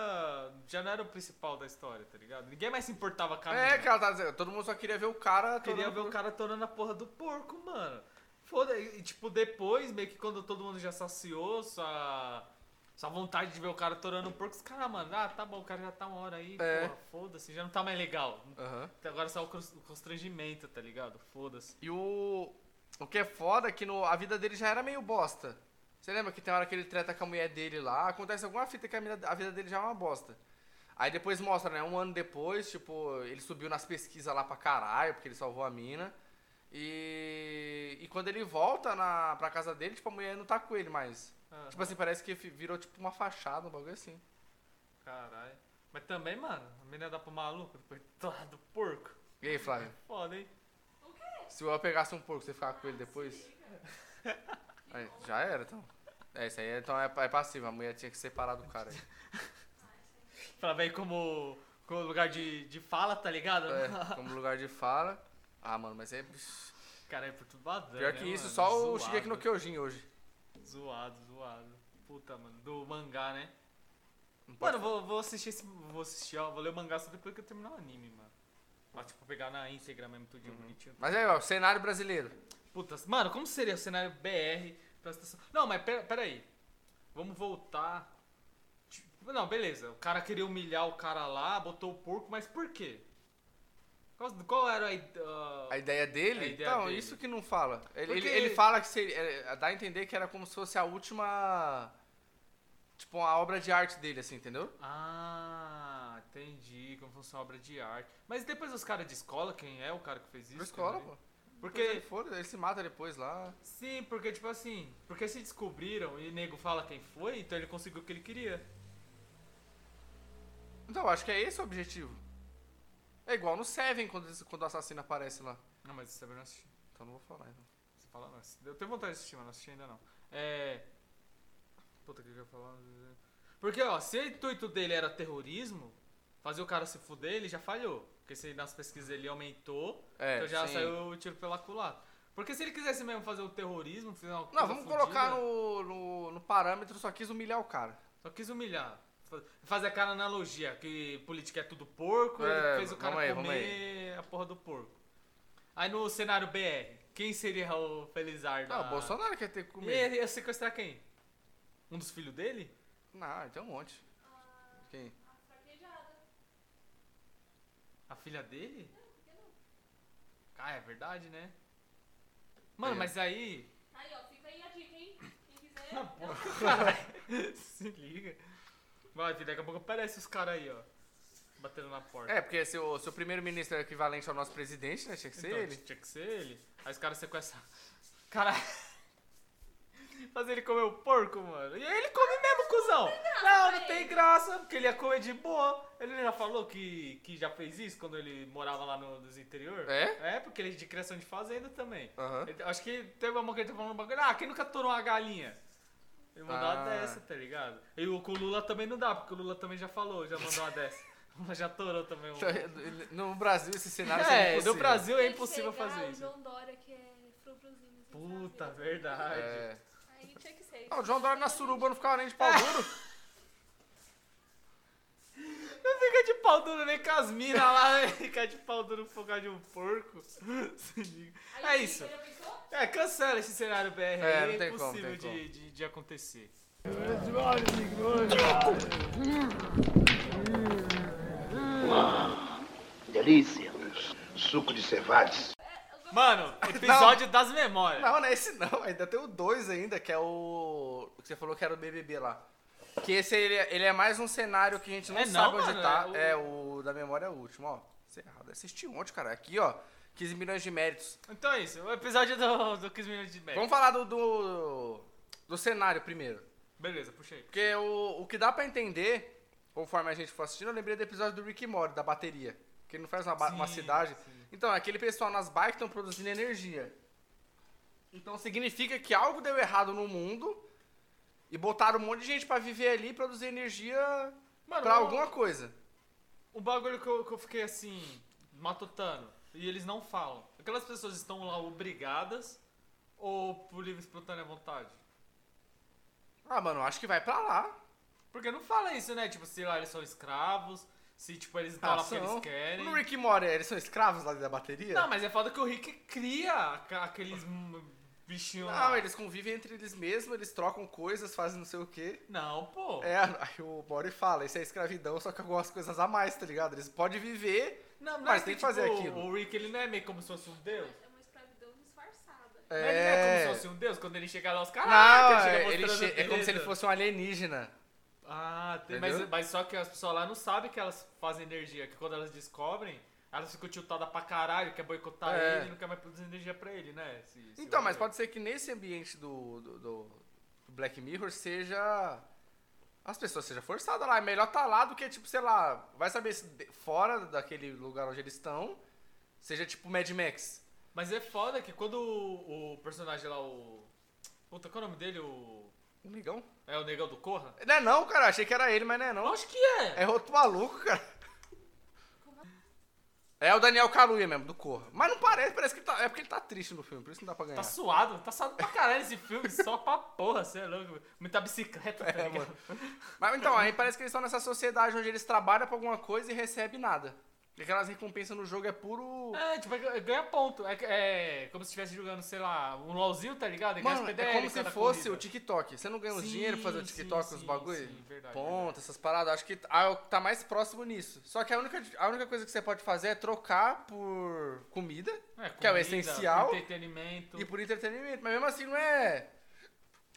Speaker 1: já não era o principal da história, tá ligado? Ninguém mais se importava com a mina.
Speaker 2: É, que ela tá dizendo, todo mundo só queria ver o cara.
Speaker 1: Queria ver o cara tornando a porra do porco, mano. Foda E, tipo, depois, meio que quando todo mundo já saciou sua, sua vontade de ver o cara torando o porco, os caras, mano, ah, tá bom, o cara já tá uma hora aí,
Speaker 2: É.
Speaker 1: porra, foda-se, já não tá mais legal.
Speaker 2: Aham.
Speaker 1: Agora só o constrangimento, tá ligado? Foda-se.
Speaker 2: E o. O que é foda é que no, a vida dele já era meio bosta. Você lembra que tem hora que ele treta com a mulher dele lá, acontece alguma fita que a, mina- a vida dele já é uma bosta. Aí depois mostra, né? Um ano depois, tipo, ele subiu nas pesquisas lá pra caralho, porque ele salvou a mina. E. E quando ele volta na, pra casa dele, tipo, a mulher não tá com ele mais.
Speaker 1: Ah,
Speaker 2: Tipo assim, parece que virou tipo uma fachada, um bagulho assim.
Speaker 1: caralho. Mas também, mano, a menina dá pro maluco, coitado <laughs> do porco.
Speaker 2: E aí, Flávio?
Speaker 1: Foda, hein?
Speaker 2: Se eu pegasse um porco, você ficava com ele depois? Aí, já era, então. É, isso aí então é, é passivo. A mulher tinha que separar do cara aí. <laughs>
Speaker 1: Pra ver como, como lugar de, de fala, tá ligado?
Speaker 2: É, como lugar de fala. Ah, mano, mas é.
Speaker 1: Cara, é perturbadão.
Speaker 2: Pior
Speaker 1: né,
Speaker 2: que isso,
Speaker 1: mano?
Speaker 2: só o
Speaker 1: Zoado.
Speaker 2: Shigeki no Kyojin hoje.
Speaker 1: Zoado, zoado. Puta, mano. Do mangá, né? Mano, vou, vou assistir esse. Vou assistir, ó. Vou ler o mangá só depois que eu terminar o anime, mano. Pra, tipo, pegar na íntegra mesmo, tudinho bonitinho.
Speaker 2: Mas aí, ó, cenário brasileiro.
Speaker 1: Puta, mano, como seria o cenário BR pra estação? Não, mas pera, pera aí. Vamos voltar. Tipo, não, beleza. O cara queria humilhar o cara lá, botou o porco, mas por quê? Qual, qual era a. ah,
Speaker 2: A ideia dele?
Speaker 1: A ideia
Speaker 2: então,
Speaker 1: dele.
Speaker 2: isso que não fala. Ele, ele, ele fala que seria. é, dá a entender que era como se fosse a última. Tipo, uma obra de arte dele, assim, entendeu?
Speaker 1: Ah, entendi. Como fosse uma obra de arte. Mas depois os caras de escola, quem é o cara que fez isso?
Speaker 2: Na escola,
Speaker 1: também?
Speaker 2: pô.
Speaker 1: Porque.
Speaker 2: Ele, foda, ele se mata depois lá.
Speaker 1: Sim, porque tipo assim. Porque se descobriram e o nego fala quem foi, então ele conseguiu o que ele queria.
Speaker 2: Então, acho que é esse o objetivo. É igual no Seven, quando, quando o assassino aparece lá.
Speaker 1: Não, mas isso eu não assisti.
Speaker 2: Então não vou falar, então.
Speaker 1: Você fala, não. Eu tenho vontade de assistir, mas não assisti ainda não. É. Puta, o que eu ia falar? Porque, ó, se o intuito dele era terrorismo, fazer o cara se fuder, ele já falhou. Porque se nas pesquisas ele aumentou,
Speaker 2: É,
Speaker 1: então já
Speaker 2: sim.
Speaker 1: saiu o tiro pela culatra. Porque se ele quisesse mesmo fazer o terrorismo, fazer uma
Speaker 2: Não, vamos
Speaker 1: fudida,
Speaker 2: colocar no, no, no parâmetro, só quis humilhar o cara.
Speaker 1: Só quis humilhar. Fa- Fazer aquela analogia que política é tudo porco,
Speaker 2: É,
Speaker 1: ele fez o cara
Speaker 2: aí,
Speaker 1: comer a porra do porco. Aí no cenário BR, quem seria o Felizardo?
Speaker 2: Não, o Bolsonaro quer ter que
Speaker 1: E
Speaker 2: comer.
Speaker 1: ele ia sequestrar quem? Um dos filhos dele?
Speaker 2: Não, tem um monte. Quem?
Speaker 1: A filha dele? Ah, é verdade, né? Mano,
Speaker 2: É.
Speaker 1: mas aí.
Speaker 4: Aí, ó, fica aí a dica, hein? Quem quiser. <laughs>
Speaker 1: Ah, porra, caralho. <laughs> Se liga. Vai, filho, daqui a pouco aparece os caras aí, ó. Batendo na porta.
Speaker 2: É, porque se o, se o primeiro-ministro é equivalente ao nosso presidente, né? Tinha que ser
Speaker 1: Então,
Speaker 2: ele.
Speaker 1: Tinha que ser ele. Aí os caras sequestram. Cara. Fazer ele comer o porco, mano. E aí ele come mesmo, cuzão. Não, não tem graça, porque ele ia comer de boa. Ele já falou que, que já fez isso quando ele morava lá no, nos interior?
Speaker 2: É?
Speaker 1: É, porque ele é de criação de fazenda também.
Speaker 2: Aham.
Speaker 1: Ele- acho que teve uma que ele tá falando um bagulho. Ah, quem nunca torou uma galinha? Ele mandou uma
Speaker 2: Ah.
Speaker 1: dessa, tá ligado? E o com o Lula também não dá, porque o Lula também já falou, já mandou uma dessa. <laughs> O Lula já torou também um.
Speaker 2: No Brasil, esse cenário
Speaker 1: É,
Speaker 2: impossível.
Speaker 1: no Brasil é impossível fazer isso.
Speaker 4: João Dória, que é assim,
Speaker 1: Puta, verdade.
Speaker 2: É. Ah, o João Dória na suruba não ficava nem de pau duro. <laughs>
Speaker 1: Não fica de pau duro nem com as minas lá, né? <laughs> Fica de pau duro por causa de um porco. <laughs> Se liga.
Speaker 4: Aí,
Speaker 1: É isso. É, cancela esse cenário BR
Speaker 2: É, não
Speaker 1: é
Speaker 2: tem como,
Speaker 1: impossível
Speaker 2: tem como.
Speaker 1: de, de, de acontecer.
Speaker 5: Delícia. Suco de cevades.
Speaker 1: Mano, episódio das memórias.
Speaker 2: Não, não é esse não. Ainda tem o 2 ainda, que é o... o que você falou que era o BBB lá. Que esse ele, é- ele é mais um cenário que a gente não
Speaker 1: É não,
Speaker 2: sabe onde
Speaker 1: mano,
Speaker 2: tá.
Speaker 1: é
Speaker 2: É
Speaker 1: o-
Speaker 2: o... da memória é o último, ó. Você errado. Assisti ontem, cara. Aqui, ó. 15 milhões de méritos.
Speaker 1: Então é isso, o episódio do, do 15 minutos de média.
Speaker 2: Vamos falar do, do, do cenário primeiro.
Speaker 1: Beleza, puxei.
Speaker 2: Porque o, o que dá pra entender, conforme a gente for assistindo, eu lembrei do episódio do Rick Morty, da bateria. Que ele não faz uma, ba- uma
Speaker 1: Sim,
Speaker 2: cidade.
Speaker 1: sim.
Speaker 2: Então, aquele pessoal nas bikes estão produzindo energia. Então significa que algo deu errado no mundo e botaram um monte de gente pra viver ali e produzir energia
Speaker 1: Mano,
Speaker 2: pra alguma coisa.
Speaker 1: O bagulho que eu, que eu fiquei assim, matutando, e eles não falam. Aquelas pessoas estão lá obrigadas Ou por livre espontânea vontade?
Speaker 2: Ah, mano, acho que vai pra lá.
Speaker 1: Porque não fala isso, né? Tipo, se lá eles são escravos, se tipo eles estão
Speaker 2: Ah,
Speaker 1: lá porque eles querem.
Speaker 2: No Rick e Morty, eles são escravos lá da bateria?
Speaker 1: Não, mas é foda que o Rick cria aqueles bichinhos lá.
Speaker 2: Não, eles convivem entre eles mesmos, eles trocam coisas, fazem não sei o quê.
Speaker 1: Não, pô.
Speaker 2: É, aí o Mori fala, isso é escravidão, só que algumas coisas a mais, tá ligado? Eles podem viver,
Speaker 1: Não, não
Speaker 2: mas
Speaker 1: é
Speaker 2: tem que fazer
Speaker 1: tipo,
Speaker 2: aquilo.
Speaker 1: O Rick, ele não é meio como se fosse um deus.
Speaker 4: É uma escravidão disfarçada.
Speaker 1: Mas Ele não é como
Speaker 2: É...
Speaker 1: se fosse um deus, quando ele chega lá, os caras.
Speaker 2: Não,
Speaker 1: chega
Speaker 2: é, ele che- é como se ele fosse um alienígena.
Speaker 1: Ah, tem, mas, mas só que as pessoas lá não sabem que elas fazem energia, que quando elas descobrem, elas ficam tiltadas pra caralho, quer boicotar
Speaker 2: É.
Speaker 1: ele e não quer mais produzir energia pra ele, né? Se- se
Speaker 2: Então, mas
Speaker 1: ver.
Speaker 2: pode ser que nesse ambiente do, do, do Black Mirror seja. As pessoas sejam forçadas lá. É melhor tá lá do que, tipo, sei lá, vai saber se fora daquele lugar onde eles estão, seja tipo Mad Max.
Speaker 1: Mas é foda que quando o, o personagem lá, o. Puta, qual é o nome dele? O.
Speaker 2: Um negão?
Speaker 1: É o negão do Corra?
Speaker 2: Não é não, cara. Achei que era ele, mas não é não.
Speaker 1: Lógico que é!
Speaker 2: É outro maluco, cara. É o Daniel Kaluuya mesmo, do Corra. Mas não parece, parece que ele tá. É porque ele tá triste no filme, por isso não dá pra ganhar.
Speaker 1: Tá suado, tá suado pra caralho esse filme, só pra porra, você é louco. Muita bicicleta, tá
Speaker 2: É? Mas então, aí parece que eles estão nessa sociedade onde eles trabalham pra alguma coisa e recebem nada. Aquelas recompensas no jogo é puro.
Speaker 1: É, tipo, é- ganha ponto. É, é como se estivesse jogando, sei lá, um LOLzinho, tá ligado? Ganha
Speaker 2: Mano,
Speaker 1: PDL
Speaker 2: é como se fosse
Speaker 1: corrida.
Speaker 2: o TikTok. Você não ganha os
Speaker 1: Sim,
Speaker 2: dinheiro pra fazer o
Speaker 1: sim,
Speaker 2: TikTok, os
Speaker 1: sim,
Speaker 2: bagulho?
Speaker 1: sim, verdade,
Speaker 2: Ponto,
Speaker 1: verdade.
Speaker 2: essas paradas. Acho que ah, tá mais próximo nisso. Só que a única, a única coisa que você pode fazer é trocar por comida
Speaker 1: É,
Speaker 2: que é o
Speaker 1: comida,
Speaker 2: essencial.
Speaker 1: Entretenimento.
Speaker 2: e por entretenimento. Mas mesmo assim não é.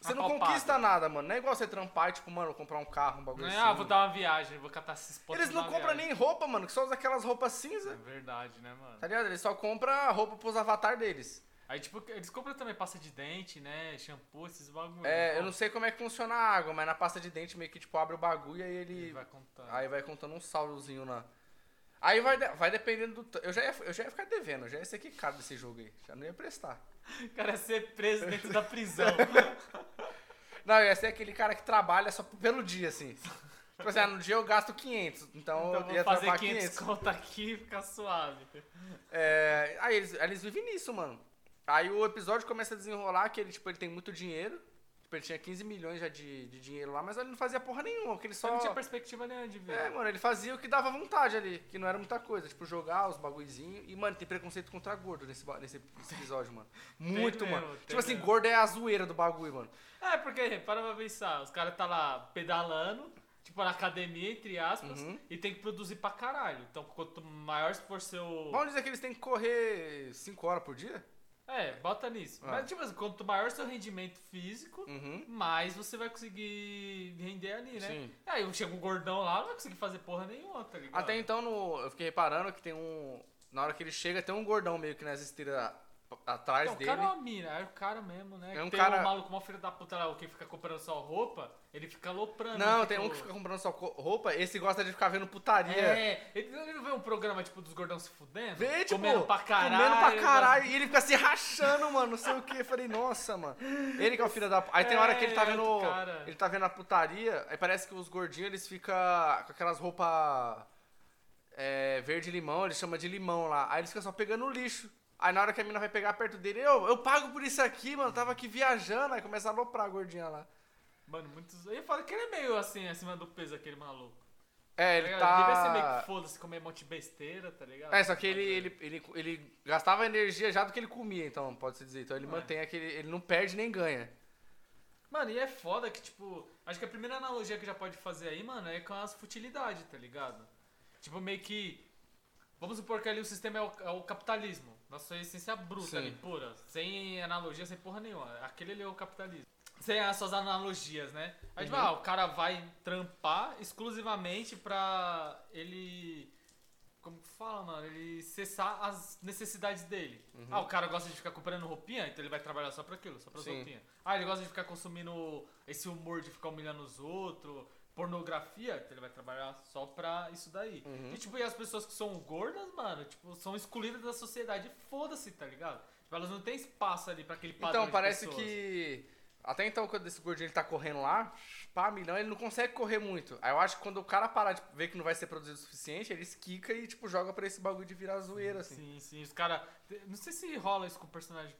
Speaker 2: Você não conquista nada, mano. Não é igual você trampar e, tipo, mano, comprar um carro, um bagulho
Speaker 1: Não é,
Speaker 2: assim.
Speaker 1: ah, vou dar uma viagem, vou catar esses pontos
Speaker 2: Eles não compram nem roupa, mano, que só usa aquelas roupas cinza.
Speaker 1: É verdade, né, mano?
Speaker 2: Tá ligado? Eles só compram roupa pros avatar deles.
Speaker 1: Aí, tipo, eles compram também pasta de dente, né? Shampoo, esses bagulho.
Speaker 2: É, eu não sei como é que funciona a água, mas na pasta de dente meio que, tipo, abre o bagulho e aí ele.
Speaker 1: Ele vai contando.
Speaker 2: Aí vai contando um saldozinho lá. Aí vai, vai dependendo do. Eu já, ia, eu já ia ficar devendo, já ia ser quicado desse jogo aí. Já não ia prestar.
Speaker 1: O cara ia ser preso dentro da prisão. <laughs>
Speaker 2: Não, eu ia ser aquele cara que trabalha só pelo dia, assim. Tipo assim, ah, no dia eu gasto 500, então,
Speaker 1: então
Speaker 2: eu ia
Speaker 1: fazer
Speaker 2: trampar
Speaker 1: 500
Speaker 2: 500.
Speaker 1: conto aqui e ficar suave.
Speaker 2: É, aí eles, eles vivem nisso, mano. Aí o episódio começa a desenrolar que ele, tipo, ele tem muito dinheiro. Tipo, ele tinha 15 milhões já de, de dinheiro lá, mas ele não fazia porra nenhuma, porque ele
Speaker 1: Só
Speaker 2: só...
Speaker 1: não tinha perspectiva nenhuma de ver.
Speaker 2: É, mano, ele fazia o que dava vontade ali, que não era muita coisa. Tipo, jogar os bagulhozinhos. E, mano, tem preconceito contra gordo nesse, nesse, nesse episódio, mano. <laughs> Muito, mano. Tipo assim,
Speaker 1: mesmo.
Speaker 2: gordo é a zoeira do bagulho, mano.
Speaker 1: É, porque, para pra pensar, os caras tá lá pedalando, tipo, na academia, entre aspas,
Speaker 2: Uhum.
Speaker 1: e tem que produzir pra caralho. Então, quanto maior for seu...
Speaker 2: Vamos dizer que eles têm que correr 5 horas por dia?
Speaker 1: É, bota nisso.
Speaker 2: Ah.
Speaker 1: Mas, tipo assim, quanto maior seu rendimento físico,
Speaker 2: Uhum.
Speaker 1: mais você vai conseguir render ali, né?
Speaker 2: Sim.
Speaker 1: Aí chega um gordão lá, não vai conseguir fazer porra nenhuma, tá ligado?
Speaker 2: Até então, no, eu fiquei reparando que tem um. Na hora que ele chega, tem um gordão meio que nas esteiras atrás
Speaker 1: Não, o
Speaker 2: dele.
Speaker 1: cara é uma mina, é o cara mesmo, né?
Speaker 2: É um
Speaker 1: tem
Speaker 2: cara-
Speaker 1: um maluco, uma filha da puta lá, o que fica comprando só roupa, ele fica aloprando.
Speaker 2: Não,
Speaker 1: né,
Speaker 2: tem um
Speaker 1: tipo-
Speaker 2: que fica comprando só roupa, esse gosta de ficar vendo putaria.
Speaker 1: É, ele, ele não vê um programa tipo dos gordão se fudendo?
Speaker 2: Vê, tipo,
Speaker 1: comendo pra caralho.
Speaker 2: comendo pra caralho. E ele fica se rachando, mano, não sei o que. Eu falei, nossa, mano. Ele que é o filho da. Aí tem hora que ele tá
Speaker 1: É,
Speaker 2: vendo.
Speaker 1: cara.
Speaker 2: Ele tá vendo a putaria, aí parece que os gordinhos eles ficam com aquelas roupas. É, verde limão, ele chama de limão lá. Aí eles ficam só pegando o lixo. Aí na hora que a mina vai pegar perto dele, eu, eu pago por isso aqui, mano. Tava aqui viajando. Aí começa a aloprar a gordinha lá.
Speaker 1: Mano, muitos. Eu falo que ele é meio assim, acima do peso, aquele maluco.
Speaker 2: É,
Speaker 1: Tá
Speaker 2: ele
Speaker 1: ligado? Devia ser meio
Speaker 2: tá.
Speaker 1: que foda-se comer um monte de besteira, tá ligado?
Speaker 2: É, só que ele, ele, ele, ele gastava energia já do que ele comia, então, pode-se dizer. Então ele
Speaker 1: É.
Speaker 2: mantém aquele. Ele não perde nem ganha.
Speaker 1: Mano, e é foda que, tipo, acho que a primeira analogia que já pode fazer aí, mano, é com as futilidades, tá ligado? Tipo, meio que. Vamos supor que ali o sistema é o, é o capitalismo. Nossa essência bruta
Speaker 2: Sim.
Speaker 1: ali, pura. Sem analogia, sem porra nenhuma. Aquele ali é o capitalismo. Sem as suas analogias, né? Aí, tipo,
Speaker 2: Uhum.
Speaker 1: ah, o cara vai trampar exclusivamente pra ele. Como que fala, mano? Ele cessar as necessidades dele.
Speaker 2: Uhum.
Speaker 1: Ah, o cara gosta de ficar comprando roupinha, então ele vai trabalhar só pra aquilo, só pra roupinha. Ah, ele gosta de ficar consumindo esse humor de ficar humilhando os outros, pornografia, ele vai trabalhar só pra isso daí.
Speaker 2: Uhum.
Speaker 1: E tipo, e as pessoas que são gordas, mano, tipo, são excluídas da sociedade. Foda-se, tá ligado? Tipo, elas não têm espaço ali pra aquele padrão
Speaker 2: Então, parece que. Até então, quando esse gordinho ele tá correndo lá, pá, milhão, ele não consegue correr muito. Aí eu acho que quando o cara parar de ver que não vai ser produzido o suficiente, ele esquica e, tipo, joga pra esse bagulho de virar zoeira, assim.
Speaker 1: Sim, sim, os caras. Não sei se rola isso com o personagem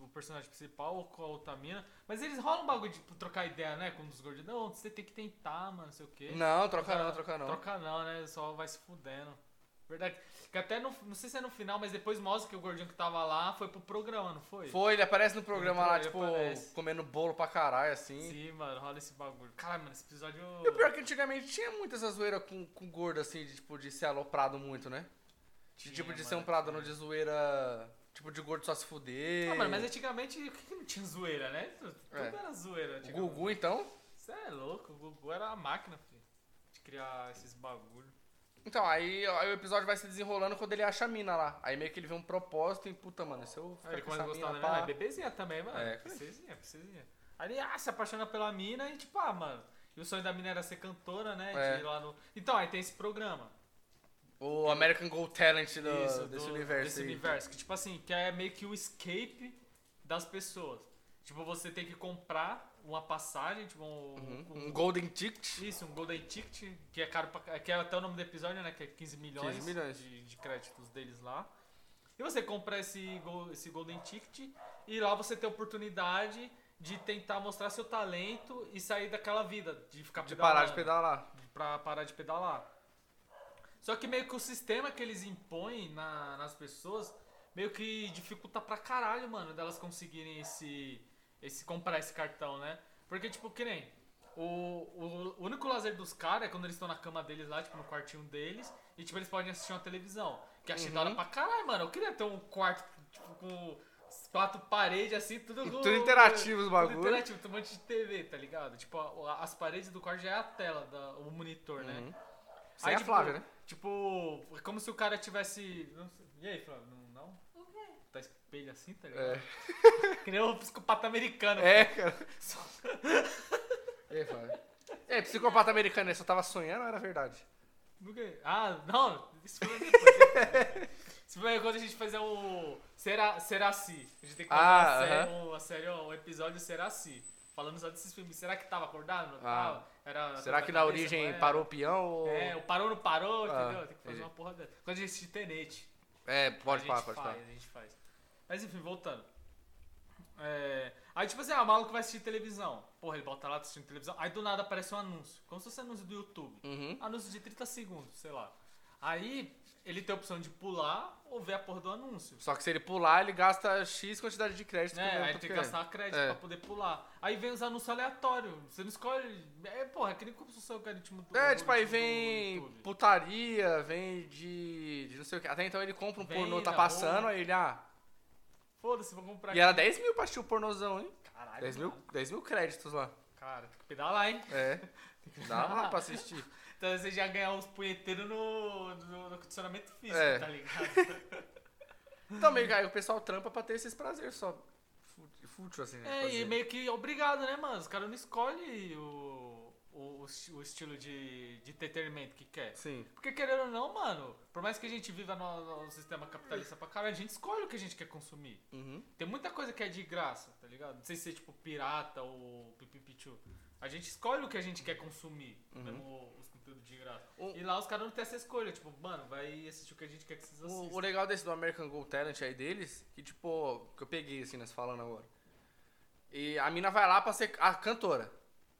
Speaker 1: o personagem principal ou com a outra mina. Mas eles rolam um bagulho de tipo, trocar ideia, né? Com os gordos. Não, você tem que tentar, mano, não sei o quê.
Speaker 2: Não, troca não, troca não.
Speaker 1: Troca não, né? Só vai se fudendo. Verdade. Que até no, não sei se é no final, mas depois mostra que o gordinho que tava lá foi pro programa, não foi?
Speaker 2: Foi, ele aparece no programa lá,
Speaker 1: Ele
Speaker 2: tipo,
Speaker 1: aparece.
Speaker 2: comendo bolo pra caralho, assim.
Speaker 1: Sim, mano, rola esse bagulho. Caralho, mano, esse episódio.
Speaker 2: E o pior é que antigamente tinha muita essa zoeira com, com gordo, assim, de, tipo, de ser aloprado muito, né? De,
Speaker 1: Tinha,
Speaker 2: tipo, de ser
Speaker 1: mano,
Speaker 2: um pradão de zoeira, tipo, de gordo só se fuder.
Speaker 1: Ah, mano, mas antigamente o que que não tinha zoeira, né? Tudo
Speaker 2: É.
Speaker 1: era zoeira.
Speaker 2: O. Gugu, então?
Speaker 1: Você é louco, o Gugu era a máquina, filho. De criar esses bagulho.
Speaker 2: Então, aí, aí o episódio vai se desenrolando quando ele acha a mina lá. Aí meio que ele vê um propósito e, puta, mano, se eu ficar
Speaker 1: Aí ele
Speaker 2: com
Speaker 1: começa a gostar da mina,
Speaker 2: pá...
Speaker 1: é bebezinha também, mano.
Speaker 2: É.
Speaker 1: princesinha, princesinha. Aí ele ah, se apaixona pela mina e tipo, ah, mano. E o sonho da mina era ser cantora, né?
Speaker 2: É.
Speaker 1: De ir lá no... Então, aí tem esse programa.
Speaker 2: O American Gold Talent do,
Speaker 1: Isso,
Speaker 2: desse
Speaker 1: do-
Speaker 2: universo
Speaker 1: Desse
Speaker 2: aí.
Speaker 1: universo. Que, tipo assim, que é meio que o escape das pessoas. Tipo, você tem que comprar uma passagem, tipo, um,
Speaker 2: Uhum.
Speaker 1: um-
Speaker 2: Um Golden Ticket.
Speaker 1: Isso, um Golden Ticket, que é caro pra, que é até o nome do episódio, né? Que é 15 milhões,
Speaker 2: 15 milhões.
Speaker 1: De, de créditos deles lá. E você compra esse, esse Golden Ticket e lá você tem a oportunidade de tentar mostrar seu talento e sair daquela vida, de ficar
Speaker 2: De parar de pedalar.
Speaker 1: Pra parar de pedalar. Só que meio que o sistema que eles impõem na- nas pessoas meio que dificulta pra caralho, mano, delas conseguirem esse, esse comprar esse cartão, né? Porque, tipo, que nem. O, o, único lazer dos caras é quando eles estão na cama deles lá, tipo, no quartinho deles, e tipo, eles podem assistir uma televisão. Que achei da hora pra caralho, mano. Eu queria ter um quarto, tipo, com quatro paredes assim, tudo com-
Speaker 2: Tudo interativo os
Speaker 1: tudo
Speaker 2: bagulho.
Speaker 1: interativo, tem um monte de TV, tá ligado? Tipo, a- a- as paredes do quarto já é a tela, da, o monitor, né?
Speaker 2: Uhum. Sem a
Speaker 1: tipo,
Speaker 2: Flávia, né?
Speaker 1: Tipo, é como se o cara tivesse. não sei- E aí, Flávio? Não, não?
Speaker 4: O quê?
Speaker 1: Tá espelho assim, tá ligado?
Speaker 2: É. <laughs>
Speaker 1: Que nem o psicopata americano.
Speaker 2: É, cara.
Speaker 1: Só-
Speaker 2: E aí, Flávio? É, psicopata americano, ele só tava sonhando ou era verdade?
Speaker 1: Ah, não, isso foi depois. depois. <laughs> Isso foi quando a gente fazer o. Será, será se? A gente tem que fazer
Speaker 2: Ah,
Speaker 1: uma, série,
Speaker 2: aham.
Speaker 1: uma série, um episódio Será se? Falando só desses filmes. Será que tava acordado? Não
Speaker 2: Ah.
Speaker 1: tava? Era
Speaker 2: Será que na
Speaker 1: cabeça,
Speaker 2: origem
Speaker 1: era?
Speaker 2: parou o peão ou...
Speaker 1: É, o parou não parou,
Speaker 2: Ah,
Speaker 1: entendeu? Tem que fazer uma porra dessa. Quando a gente assistir Tenete.
Speaker 2: É, pode falar, pode falar.
Speaker 1: A gente faz. Mas enfim, voltando. É, Aí, tipo assim, ah, o maluco vai assistir televisão. Porra, ele bota lá assistindo televisão. Aí do nada aparece um anúncio. Como se fosse anúncio do YouTube.
Speaker 2: Uhum.
Speaker 1: Anúncio de 30 segundos, sei lá. Aí ele tem a opção de pular ou ver a porra do anúncio.
Speaker 2: Só que se ele pular, ele gasta X quantidade de crédito. Que o
Speaker 1: Aí
Speaker 2: outro
Speaker 1: tem que gastar crédito
Speaker 2: É.
Speaker 1: pra poder pular. Aí vem os anúncios aleatórios. Você não escolhe. É, porra, é que nem como se o algoritmo do
Speaker 2: É, tipo, aí
Speaker 1: algoritmo do
Speaker 2: vem putaria, vem de, de não sei o que. Até então ele compra um
Speaker 1: Vem
Speaker 2: pornô, tá passando, aí ele, ah...
Speaker 1: Foda-se, vou comprar
Speaker 2: E era 10 mil pra assistir o pornozão, hein?
Speaker 1: Caralho.
Speaker 2: 10 mil,
Speaker 1: mano.
Speaker 2: 10 mil créditos lá.
Speaker 1: Cara, tem que pedalar, hein?
Speaker 2: É. <laughs> Dá lá pra assistir.
Speaker 1: Então você já ganhar uns punheteiros no, no, no condicionamento físico,
Speaker 2: É.
Speaker 1: tá ligado?
Speaker 2: Então, meio que o pessoal trampa pra ter esses prazeres só. Fú- Fútil, assim, né?
Speaker 1: É,
Speaker 2: fazer.
Speaker 1: e meio que obrigado, né, mano? Os caras não escolhem o, o, o esti- o estilo de, de entretenimento que quer.
Speaker 2: Sim.
Speaker 1: Porque querendo ou não, mano, por mais que a gente viva no, no sistema capitalista pra caralho, a gente escolhe o que a gente quer consumir.
Speaker 2: Uhum.
Speaker 1: Tem muita coisa que é de graça, tá ligado? Não sei se é tipo pirata ou pipipichu. A gente escolhe o que a gente quer consumir, mesmo conteúdos de graça.
Speaker 2: O-
Speaker 1: E lá os caras não têm essa escolha, tipo, mano, vai assistir o que a gente quer que vocês
Speaker 2: O,
Speaker 1: assistam.
Speaker 2: o legal desse do American Gold Talent aí deles, que tipo, que eu peguei assim, nós falando agora. E a mina vai lá pra ser a cantora.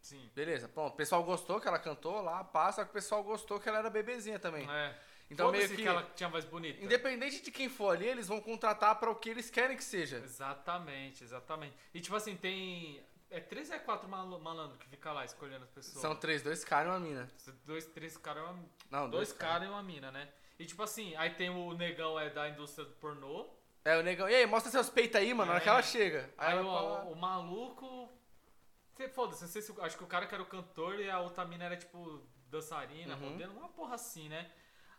Speaker 1: Sim.
Speaker 2: Beleza, pronto. O pessoal gostou que ela cantou lá, passa, que o pessoal gostou que ela era bebezinha também.
Speaker 1: É.
Speaker 2: Então meio que,
Speaker 1: que ela tinha voz bonita.
Speaker 2: independente de quem for ali, eles vão contratar pra o que eles querem que seja.
Speaker 1: Exatamente, exatamente. E tipo assim, tem. É três ou quatro mal- malandros que fica lá escolhendo as pessoas.
Speaker 2: São três, dois caras e uma mina.
Speaker 1: dois, três caras e uma.
Speaker 2: Não,
Speaker 1: Dois caras e uma mina, né? E tipo assim, aí tem o negão é da indústria do pornô.
Speaker 2: É, o negão, e aí, mostra seus peitos aí, mano, na hora
Speaker 1: É.
Speaker 2: que ela chega.
Speaker 1: Aí,
Speaker 2: ela
Speaker 1: o,
Speaker 2: fala-
Speaker 1: o maluco. Foda-se, não sei se. Acho que o cara que era o cantor e a outra mina era tipo dançarina,
Speaker 2: Uhum.
Speaker 1: modelo, uma porra assim, né?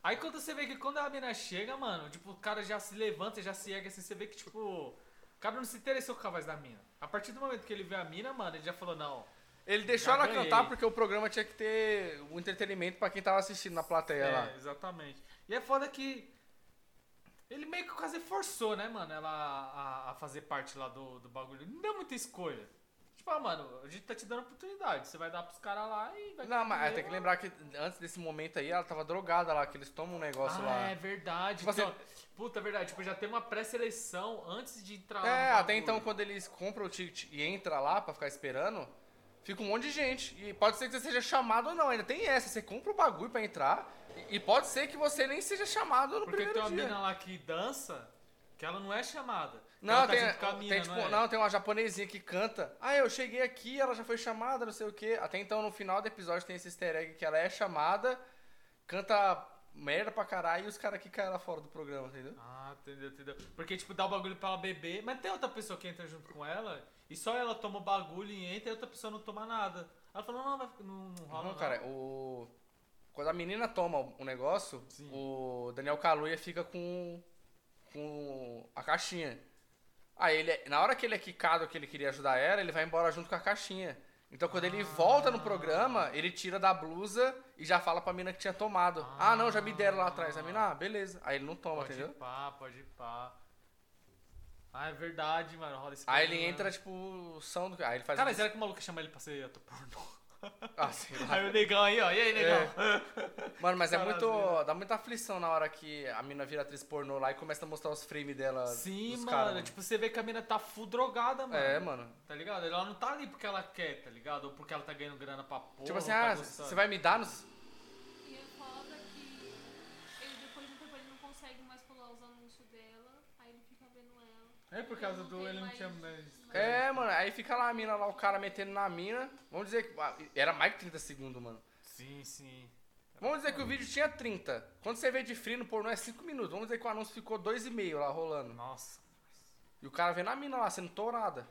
Speaker 1: Aí quando você vê que quando a mina chega, mano, tipo, o cara já se levanta, já se ergue assim, você vê que, tipo, o cara não se interessou com a voz da mina. A partir do momento que ele vê a mina, mano, ele já falou, não.
Speaker 2: Ele deixou ela
Speaker 1: ganhei.
Speaker 2: cantar porque o programa tinha que ter um entretenimento pra quem tava assistindo na plateia
Speaker 1: É,
Speaker 2: lá.
Speaker 1: exatamente. E é foda que. Ele meio que quase forçou, né, mano, ela a, a fazer parte lá do, do bagulho. Não deu muita escolha. Tipo ah, mano, a gente tá te dando oportunidade. Você vai dar pros caras lá e vai
Speaker 2: Não, mas
Speaker 1: comer,
Speaker 2: tem que lembrar que antes desse momento aí, ela tava drogada lá, que eles tomam um negócio
Speaker 1: ah,
Speaker 2: lá.
Speaker 1: é verdade.
Speaker 2: Tipo assim-
Speaker 1: então, puta, é verdade. Tipo, já tem uma pré-seleção antes de entrar lá
Speaker 2: É, até então, quando eles compram o ticket e entra lá pra ficar esperando, fica um monte de gente. E pode ser que você seja chamado ou não, ainda tem essa. Você compra o bagulho pra entrar e pode ser que você nem seja chamado no
Speaker 1: Porque
Speaker 2: primeiro
Speaker 1: tem uma
Speaker 2: dia.
Speaker 1: mina lá que dança, que ela não é chamada.
Speaker 2: Não,
Speaker 1: tá
Speaker 2: tem, tem, tipo,
Speaker 1: não, é?
Speaker 2: não, tem uma japonesinha que canta. Ah, eu cheguei aqui, ela já foi chamada, não sei o quê. Até então, no final do episódio, tem esse easter egg que ela é chamada, canta merda pra caralho e os caras que caem lá fora do programa, entendeu?
Speaker 1: Ah, entendeu, entendeu. Porque, tipo, dá o bagulho pra ela beber, mas tem outra pessoa que entra junto com ela e só ela toma o bagulho e entra e outra pessoa não toma nada. Ela falou, não, vai, não, não rola
Speaker 2: Não,
Speaker 1: não.
Speaker 2: cara, o. Quando a menina toma o negócio,
Speaker 1: Sim.
Speaker 2: o Daniel Kaluuya fica com. com a caixinha. Aí ele, é- na hora que ele é quicado que ele queria ajudar ela, ele vai embora junto com a caixinha. Então quando ele volta no programa, ele tira da blusa e já fala pra mina que tinha tomado. Ah, não, já me deram lá atrás. A mina, ah, beleza. Aí ele não toma,
Speaker 1: Pode
Speaker 2: entendeu?
Speaker 1: ir pá, pode ir pá. Ah, é verdade, mano. Rola esse
Speaker 2: Aí ele entra, tipo, o som do. Aí ele faz.
Speaker 1: Cara,
Speaker 2: um-
Speaker 1: será que o maluco chama ele pra ser ator pornô?
Speaker 2: Ah, sei lá. <laughs>
Speaker 1: Aí o negão aí, ó. E aí, negão?
Speaker 2: Mano, mas é muito. dá muita aflição na hora que a mina vira atriz pornô lá e começa a mostrar os frames dela.
Speaker 1: Sim,
Speaker 2: dos
Speaker 1: mano.
Speaker 2: caras,
Speaker 1: Tipo, você vê que a mina tá full drogada, mano.
Speaker 2: É, mano.
Speaker 1: Tá ligado? Ela não tá ali porque ela quer, tá ligado? Ou porque ela tá ganhando grana pra porra.
Speaker 2: tipo assim,
Speaker 1: tá
Speaker 2: ah, você vai me dar nos.
Speaker 4: E é foda que ele, depois de um tempo, ele não consegue mais pular os anúncios dela, aí ele fica vendo ela.
Speaker 1: É por causa do. Ele não tinha mais.
Speaker 2: É, mano, aí fica lá a mina lá, o cara metendo na mina. Vamos dizer que. ah, Era mais que 30 segundos, mano.
Speaker 1: Sim, sim.
Speaker 2: Vamos dizer que o vídeo tinha 30. Quando você vê de free no pornô é 5 minutos. Vamos dizer que o anúncio ficou 2,5 lá rolando.
Speaker 1: Nossa.
Speaker 2: E o cara vendo a mina lá sendo tourada.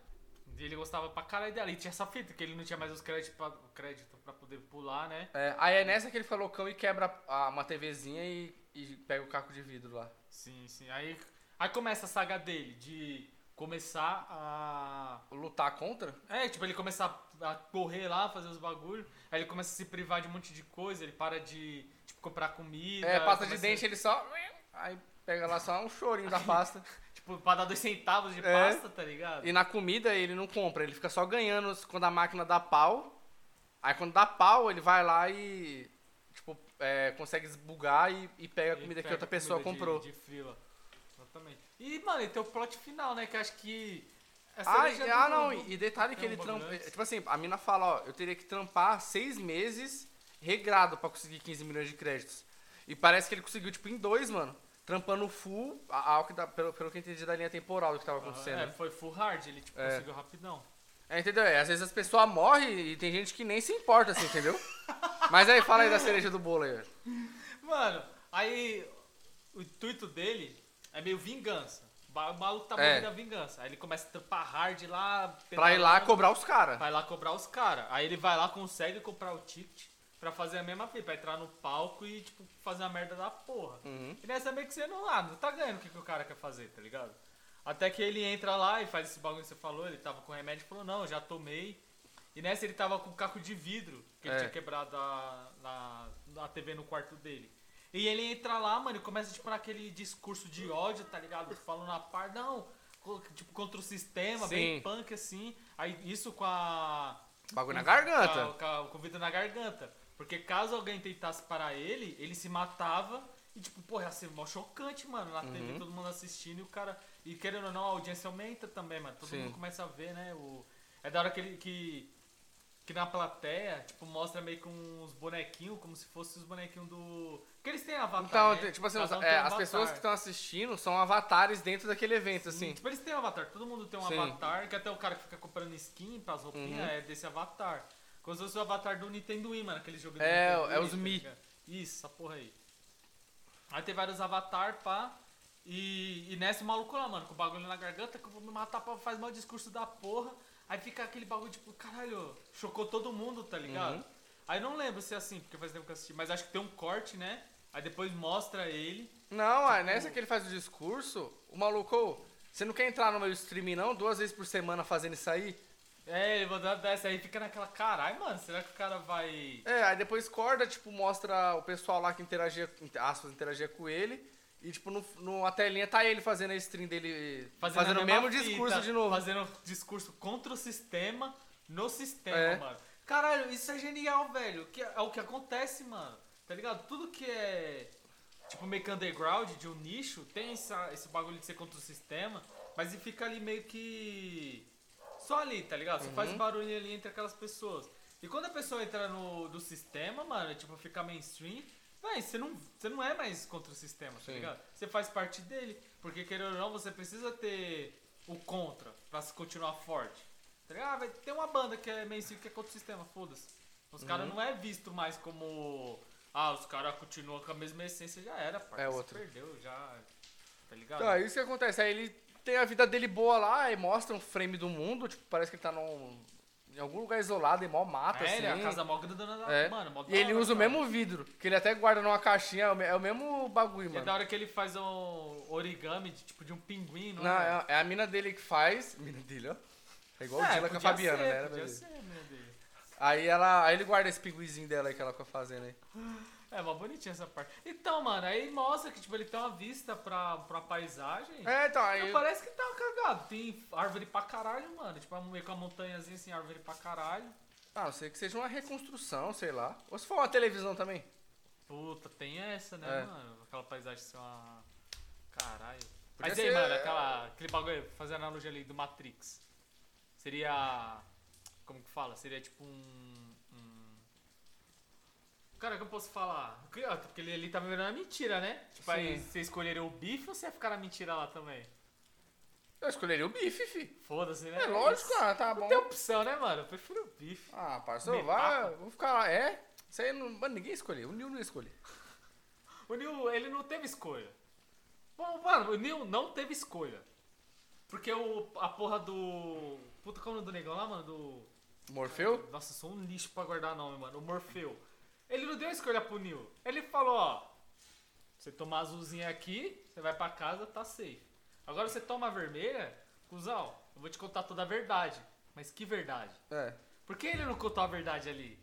Speaker 1: E ele gostava pra caralho dela. E tinha essa fita, que ele não tinha mais os créditos pra, crédito pra poder pular, né?
Speaker 2: É, aí é nessa que ele fica loucão e quebra a- uma TVzinha e, e pega o caco de vidro lá.
Speaker 1: Sim, sim. Aí, aí começa a saga dele, de começar a.
Speaker 2: Lutar contra?
Speaker 1: É, tipo, ele começa a, a correr lá, fazer os bagulhos. Aí ele começa a se privar de um monte de coisa, ele para de, tipo, comprar comida.
Speaker 2: É, pasta de dente, ele só. Aí pega lá só um chorinho da <laughs> pasta.
Speaker 1: Tipo, pra dar dois centavos de
Speaker 2: É.
Speaker 1: pasta, tá ligado?
Speaker 2: E na comida ele não compra, ele fica só ganhando quando a máquina dá pau. Aí quando dá pau, ele vai lá e. Tipo, é, consegue desbugar e, e pega a comida que
Speaker 1: pega
Speaker 2: outra pessoa
Speaker 1: de-
Speaker 2: comprou.
Speaker 1: De, frila. Exatamente. E, mano, ele tem o plot final, né? Que acho que. é
Speaker 2: Ah, e- ah, não,
Speaker 1: do-
Speaker 2: e detalhe que
Speaker 1: tem um
Speaker 2: ele
Speaker 1: bagulho
Speaker 2: trampa. Tipo assim, a mina fala, ó, eu teria que trampar seis meses regrado pra conseguir 15 milhões de créditos. E parece que ele conseguiu, tipo, em dois, mano. Trampando full, a- ao que dá- pelo, pelo que eu entendi da linha temporal do que tava acontecendo.
Speaker 1: É,
Speaker 2: né?
Speaker 1: foi full hard, ele tipo,
Speaker 2: É.
Speaker 1: conseguiu rapidão.
Speaker 2: É, entendeu? É, às vezes as pessoas morrem e tem gente que nem se importa, assim, entendeu? <laughs> Mas aí, fala aí da cereja do bolo aí.
Speaker 1: Mano, aí o intuito dele é meio vingança. O maluco tá
Speaker 2: É.
Speaker 1: movendo a vingança. Aí ele começa a trampar hard lá.
Speaker 2: Pra ir lá cobrar os caras.
Speaker 1: Vai lá cobrar os caras. Aí ele vai lá, consegue comprar o ticket pra fazer a mesma fita, pra entrar no palco e, tipo, fazer a merda da porra.
Speaker 2: Uhum.
Speaker 1: E nessa meio que você não, ah, não tá ganhando o que, que o cara quer fazer, tá ligado? Até que ele entra lá e faz esse bagulho que você falou, ele tava com remédio e falou, não, já tomei. E nessa ele tava com o caco de vidro, que ele
Speaker 2: É.
Speaker 1: tinha quebrado a, na, na TV no quarto dele. E ele entra lá, mano, e começa, tipo, naquele discurso de ódio, tá ligado? Falando a par, não, tipo, contra o sistema, bem
Speaker 2: Sim.
Speaker 1: punk, assim. Aí isso com a...
Speaker 2: Bagulho na garganta.
Speaker 1: Com, a- com vidro na garganta. Porque caso alguém tentasse parar ele, ele se matava e, tipo, porra, ia ser mó chocante, mano, na
Speaker 2: Uhum.
Speaker 1: TV, todo mundo assistindo e o cara. E querendo ou não, a audiência aumenta também, mano. Todo
Speaker 2: Sim.
Speaker 1: mundo começa a ver, né? O... É da hora que ele. Que, que na plateia, tipo, mostra meio com uns bonequinhos, como se fossem os bonequinhos do. Porque eles têm avatar.
Speaker 2: Então,
Speaker 1: né?
Speaker 2: tipo assim,
Speaker 1: um
Speaker 2: é, as pessoas que estão assistindo são avatares dentro daquele evento, assim.
Speaker 1: Tipo, eles têm um avatar, todo mundo tem um
Speaker 2: Sim.
Speaker 1: avatar, que até o cara que fica comprando skin pras roupinhas
Speaker 2: Uhum.
Speaker 1: é desse avatar. Como se fosse o avatar do Nintendo Wii, mano, aquele jogo do
Speaker 2: É,
Speaker 1: Nintendo
Speaker 2: é
Speaker 1: Wii,
Speaker 2: os
Speaker 1: tá
Speaker 2: Mi.
Speaker 1: Isso, essa porra aí. Aí tem vários avatar, pá. E, e nessa o maluco lá, mano, com o bagulho na garganta, que eu vou me matar pra fazer mal discurso da porra. Aí fica aquele bagulho, tipo, caralho, chocou todo mundo, tá ligado?
Speaker 2: Uhum.
Speaker 1: Aí não lembro se é assim, porque faz tempo que eu assisti, mas acho que tem um corte, né? Aí depois mostra ele.
Speaker 2: Não, é nessa que ele faz o discurso, o maluco, você não quer entrar no meu stream não, duas vezes por semana fazendo isso aí?
Speaker 1: É, ele mandou dessa aí, fica naquela, caralho, mano, será que o cara vai.
Speaker 2: É, aí depois corda, tipo, mostra o pessoal lá que interagia, aspas, interagia com ele, e tipo, no, a telinha tá ele fazendo a stream dele, fazendo,
Speaker 1: a
Speaker 2: o mesmo
Speaker 1: fita,
Speaker 2: discurso de novo.
Speaker 1: Fazendo discurso contra o sistema, no sistema,
Speaker 2: É.
Speaker 1: mano. Caralho, isso é genial, velho. Que é o que acontece, mano. Tá ligado? Tudo que é tipo meio que underground, de um nicho, tem essa, esse bagulho de ser contra o sistema, mas ele fica ali meio que. Só ali, tá ligado? Você
Speaker 2: Uhum.
Speaker 1: faz barulho ali entre aquelas pessoas. E quando a pessoa entra no do sistema, mano, tipo, fica mainstream, véi, você não, você não é mais contra o sistema, tá
Speaker 2: Sim.
Speaker 1: ligado? Você faz parte dele. Porque querendo ou não, você precisa ter o contra pra se continuar forte. Tá ligado? Ah, vai ter uma banda que é mainstream que é contra o sistema, foda-se. Os caras
Speaker 2: Uhum.
Speaker 1: não é visto mais como. Ah, os caras continuam com a mesma essência, já era, parça.
Speaker 2: É
Speaker 1: Você
Speaker 2: outro.
Speaker 1: perdeu, já. Tá ligado?
Speaker 2: Tá, isso que acontece. Aí ele tem a vida dele boa lá e mostra um frame do mundo, tipo, parece que ele tá num, em algum lugar isolado e mó mata,
Speaker 1: é,
Speaker 2: assim.
Speaker 1: ele é a casa mó grandona da.
Speaker 2: É.
Speaker 1: Mano, mó
Speaker 2: E ele usa o mesmo vidro, que ele até guarda numa caixinha, é o é o mesmo bagulho,
Speaker 1: E é
Speaker 2: mano.
Speaker 1: da hora que ele faz um origami, de, tipo, de um pinguim, não,
Speaker 2: Não,
Speaker 1: é?
Speaker 2: é, é a mina dele que faz. <laughs> Mina dele, ó. É igual o
Speaker 1: É,
Speaker 2: Dila com a Fabiana,
Speaker 1: ser,
Speaker 2: né?
Speaker 1: Podia ser, mina dele.
Speaker 2: Aí ela. Aí ele guarda esse pinguizinho dela aí que ela fica fazendo aí.
Speaker 1: É, mó bonitinha essa parte. Então, mano, aí mostra que, tipo, ele tem uma vista pra, pra paisagem.
Speaker 2: É,
Speaker 1: Não,
Speaker 2: aí.
Speaker 1: parece que tá cagado. Tem árvore pra caralho, mano. Tipo, meio com a montanhazinha assim, árvore pra caralho.
Speaker 2: Ah, não sei que seja uma reconstrução, sei lá. Ou se for uma televisão também.
Speaker 1: Puta, tem essa, né,
Speaker 2: É.
Speaker 1: mano? Aquela paisagem ser uma. Caralho.
Speaker 2: Podia
Speaker 1: Mas aí,
Speaker 2: ser-
Speaker 1: mano, aquela, aquele bagulho, fazer analogia ali do Matrix. Seria. Como que fala? Seria tipo um... Cara, o que eu posso falar? Porque ó, porque ele ali tá me virando mentira, né? Tipo, aí
Speaker 2: Sim.
Speaker 1: você escolheria o bife ou você ia ficar na mentira lá também?
Speaker 2: Eu escolheria o bife, fi.
Speaker 1: Foda-se, né?
Speaker 2: É lógico, ah, tá bom.
Speaker 1: Não tem opção, né, mano? Eu prefiro o bife.
Speaker 2: Ah, parceiro, vai, vou ficar lá. É? Isso aí não. Mano, ninguém escolheu. O Nil não escolheu.
Speaker 1: O Neil, ele não teve escolha. Bom, mano, o Neil não teve escolha. Porque o, a porra do. Puta, qual é do negão lá, mano? Do.
Speaker 2: Morfeu?
Speaker 1: Nossa, sou um lixo pra guardar nome, mano. O Morfeu. Ele não deu escolha pro Neil. Ele falou, ó. Você tomar azulzinha aqui, você vai pra casa, tá safe. Agora você toma a vermelha, cuzão, eu vou te contar toda a verdade. Mas que verdade?
Speaker 2: É.
Speaker 1: Por que ele não contou a verdade ali?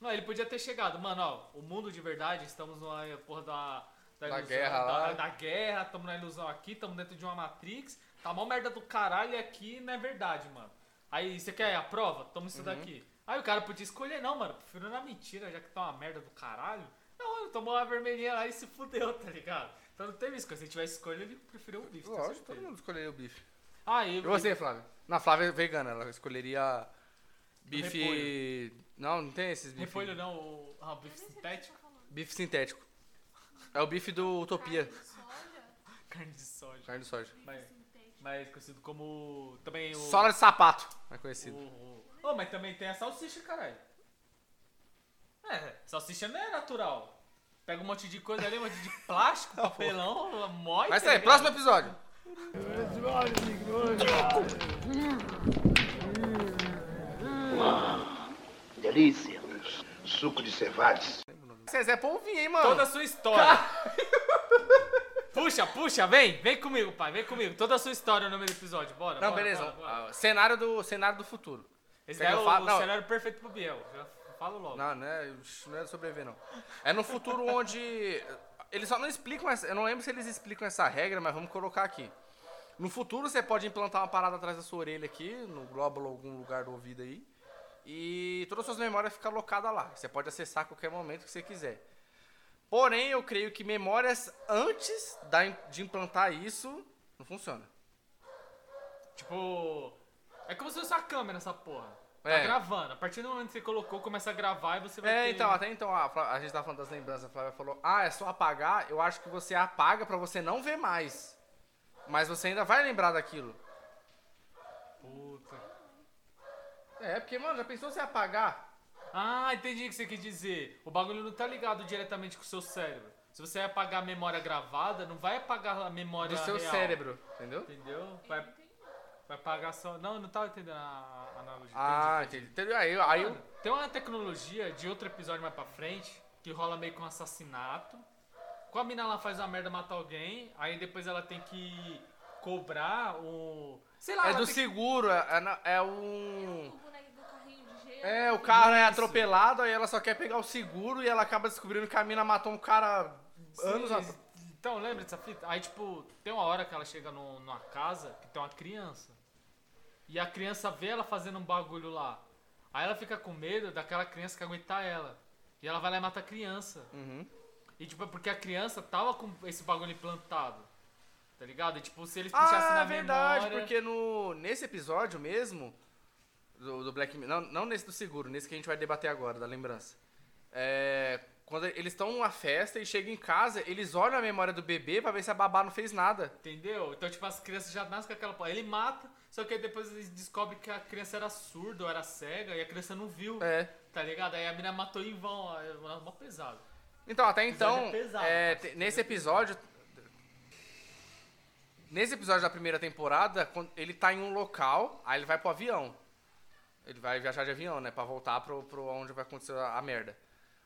Speaker 1: Não, ele podia ter chegado, mano, ó, o mundo de verdade, estamos numa porra da.
Speaker 2: Da guerra
Speaker 1: da,
Speaker 2: lá.
Speaker 1: da guerra, estamos na ilusão aqui, estamos dentro de uma Matrix, tá mó merda do caralho aqui não é verdade, mano. Aí, você quer a prova? Toma
Speaker 2: Uhum.
Speaker 1: isso daqui. Aí o cara podia escolher, não, mano, prefiro na mentira, já que tá uma merda do caralho. Não, ele tomou a vermelhinha lá e se fudeu, tá ligado? Então não teve isso, se ele tivesse escolha, ele preferiu o bife. tenho
Speaker 2: Lógico, todo mundo escolheria o bife.
Speaker 1: Ah, e
Speaker 2: E você, Flávia? Na Flávia é vegana, ela escolheria bife.
Speaker 1: Repolho.
Speaker 2: Não, não tem esses bife.
Speaker 1: Repolho não, o, ah, o bife sintético.
Speaker 4: tá.
Speaker 2: Bife sintético. É o bife do Utopia.
Speaker 4: Carne de soja?
Speaker 1: Carne de soja.
Speaker 2: Carne de soja.
Speaker 1: Mas,
Speaker 4: Sintético.
Speaker 1: mas conhecido como. Também o.
Speaker 2: Sola de sapato, é conhecido.
Speaker 1: o- Oh, mas também tem a salsicha, caralho. É, salsicha não é natural. Pega um monte de coisa ali, um monte de plástico, papelão, mói.
Speaker 2: Mas
Speaker 1: tá
Speaker 2: aí, próximo episódio.
Speaker 5: Delícia. Suco de cevades.
Speaker 2: Zezé Polvinho, hein, mano?
Speaker 1: Toda a sua história. <laughs> puxa, puxa, vem, vem comigo, pai, vem comigo. Toda a sua história no meio do episódio, bora.
Speaker 2: Não,
Speaker 1: bora,
Speaker 2: beleza.
Speaker 1: bora, bora.
Speaker 2: Ah, cenário, do, cenário do futuro.
Speaker 1: Esse daí é o, o cenário perfeito pro Biel. Já falo logo.
Speaker 2: Não, não é, não é sobreviver, não. É no futuro onde. Eles só não explicam essa. Eu não lembro se eles explicam essa regra, mas vamos colocar aqui. No futuro você pode implantar uma parada atrás da sua orelha aqui, no glóbulo, algum lugar do ouvido aí. E todas as suas memórias ficam alocadas lá. Você pode acessar a qualquer momento que você quiser. Porém, eu creio que memórias antes de implantar isso não funciona.
Speaker 1: Tipo. É como se fosse uma câmera essa porra. Tá
Speaker 2: É.
Speaker 1: gravando. A partir do momento que você colocou, começa a gravar e você vai
Speaker 2: É,
Speaker 1: ter...
Speaker 2: então, até então, a, Flá- a gente tá falando das lembranças, a Flávia falou, ah, é só apagar, eu acho que você apaga pra você não ver mais. Mas você ainda vai lembrar daquilo.
Speaker 1: Puta.
Speaker 2: É, porque, mano, já pensou você apagar?
Speaker 1: Ah, entendi o que você quis dizer. O bagulho não tá ligado diretamente com o seu cérebro. Se você apagar a memória gravada, não vai apagar a memória
Speaker 2: Do seu
Speaker 1: real.
Speaker 2: cérebro, entendeu?
Speaker 1: Entendeu? Vai, vai apagar só... Não, não tava entendendo a a analogia.
Speaker 2: Ah, entendi. Entendeu? Aí, aí eu...
Speaker 1: Mano, tem uma tecnologia de outro episódio mais pra frente que rola meio com um assassinato. Com a mina lá faz uma merda, mata alguém, aí depois ela tem que cobrar o. Sei lá,
Speaker 2: É do seguro, é, é é
Speaker 4: O
Speaker 2: um... É, o carro é
Speaker 1: Isso.
Speaker 2: atropelado, aí ela só quer pegar o seguro e ela acaba descobrindo que a mina matou um cara
Speaker 1: que-
Speaker 2: anos atrás.
Speaker 1: Então, lembra dessa fita? Aí, tipo, tem uma hora que ela chega no- numa casa que tem uma criança. E a criança vê ela fazendo um bagulho lá. Aí ela fica com medo daquela criança que aguentar ela. E ela vai lá e mata a criança.
Speaker 2: Uhum.
Speaker 1: E tipo, é porque a criança tava com esse bagulho implantado. Tá ligado? E tipo, se eles puxassem
Speaker 2: Ah,
Speaker 1: na
Speaker 2: é verdade,
Speaker 1: memória...
Speaker 2: porque no, nesse episódio mesmo, do, do Black Mirror, não, não nesse do seguro, nesse que a gente vai debater agora, da lembrança. É, quando eles estão numa festa e chegam em casa, eles olham a memória do bebê pra ver se a babá não fez nada.
Speaker 1: Entendeu? Então, tipo, as crianças já nascem com aquela porra. Ele mata, só que aí depois eles descobrem que a criança era surda ou era cega e a criança não viu.
Speaker 2: É.
Speaker 1: Tá ligado? Aí a menina matou em vão. É mó pesado.
Speaker 2: Então, até então,
Speaker 1: é pesado,
Speaker 2: é, te- nesse episódio. Nesse episódio da primeira temporada, ele tá em um local, aí ele vai pro avião. Ele vai viajar de avião, né? Pra voltar pro, pro onde vai acontecer a merda.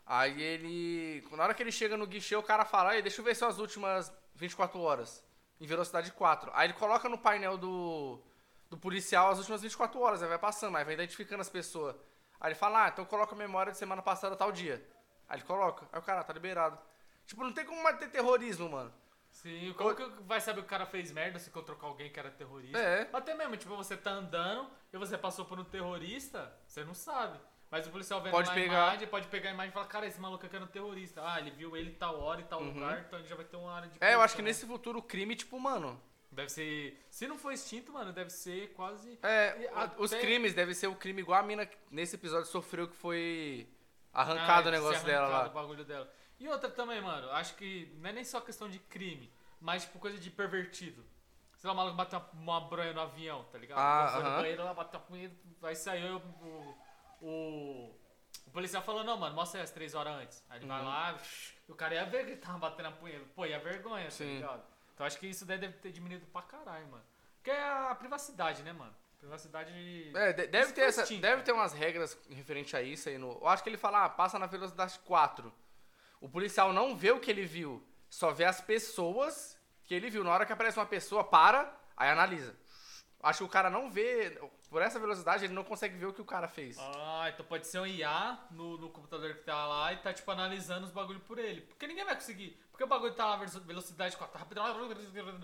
Speaker 2: Aí ele. Na hora que ele chega no guichê, o cara fala, aí, deixa eu ver suas últimas 24 horas. Em velocidade 4. Aí ele coloca no painel do, do policial as últimas 24 horas, aí vai passando, aí vai identificando as pessoas. Aí ele fala, ah, então coloca a memória de semana passada tal dia. Aí ele coloca. Aí o cara, tá liberado. Tipo, não tem como mais ter terrorismo, mano.
Speaker 1: Sim, como que vai saber que o cara fez merda se encontrou com alguém que era terrorista?
Speaker 2: É.
Speaker 1: Até mesmo, tipo, você tá andando e você passou por um terrorista, você não sabe. Mas o policial vendo
Speaker 2: Pode
Speaker 1: uma
Speaker 2: pegar.
Speaker 1: imagem, pode pegar a imagem e falar, cara, esse maluco aqui era um terrorista. Ah, ele viu ele tal hora e tal lugar, então ele já vai ter uma área de
Speaker 2: Uhum. É, eu acho que
Speaker 1: proteção.
Speaker 2: nesse futuro o crime, tipo, mano.
Speaker 1: Deve ser. Se não for extinto, mano, deve ser quase.
Speaker 2: É,
Speaker 1: E
Speaker 2: a- os
Speaker 1: até-
Speaker 2: crimes devem ser o crime igual a mina que nesse episódio sofreu que foi
Speaker 1: Ah,
Speaker 2: arrancado o
Speaker 1: de
Speaker 2: negócio dela
Speaker 1: arrancado
Speaker 2: lá.
Speaker 1: O bagulho dela. E outra também, mano, acho que não é nem só questão de crime, mas tipo coisa de pervertido. Sei lá, o maluco bateu uma, uma bronha no avião, tá ligado?
Speaker 2: Ah,
Speaker 1: foi no
Speaker 2: aham.
Speaker 1: banheiro lá, bateu a punheta, aí saiu o, o, o policial falou, não, mano, mostra aí as três horas antes. Aí ele vai lá, e o cara ia ver que ele tava batendo a punheta. Pô, ia vergonha, tá
Speaker 2: Sim.
Speaker 1: ligado? Então acho que isso daí deve ter diminuído pra caralho, mano. Porque é a privacidade, né, mano? Privacidade.
Speaker 2: É, de- deve
Speaker 1: Isso
Speaker 2: ter, essa,
Speaker 1: extinto.
Speaker 2: deve ter umas regras referente a isso aí. No, eu acho que ele fala, ah, passa na velocidade 4. O policial não vê o que ele viu, só vê as pessoas que ele viu. Na hora que aparece uma pessoa, para, aí analisa. Acho que o cara não vê, por essa velocidade, ele não consegue ver o que o cara fez.
Speaker 1: Ah, então pode ser um IA no, no computador que tá lá e tá, tipo, analisando os bagulho por ele. Porque ninguém vai conseguir. Porque o bagulho tá lá, velocidade 4, rápido.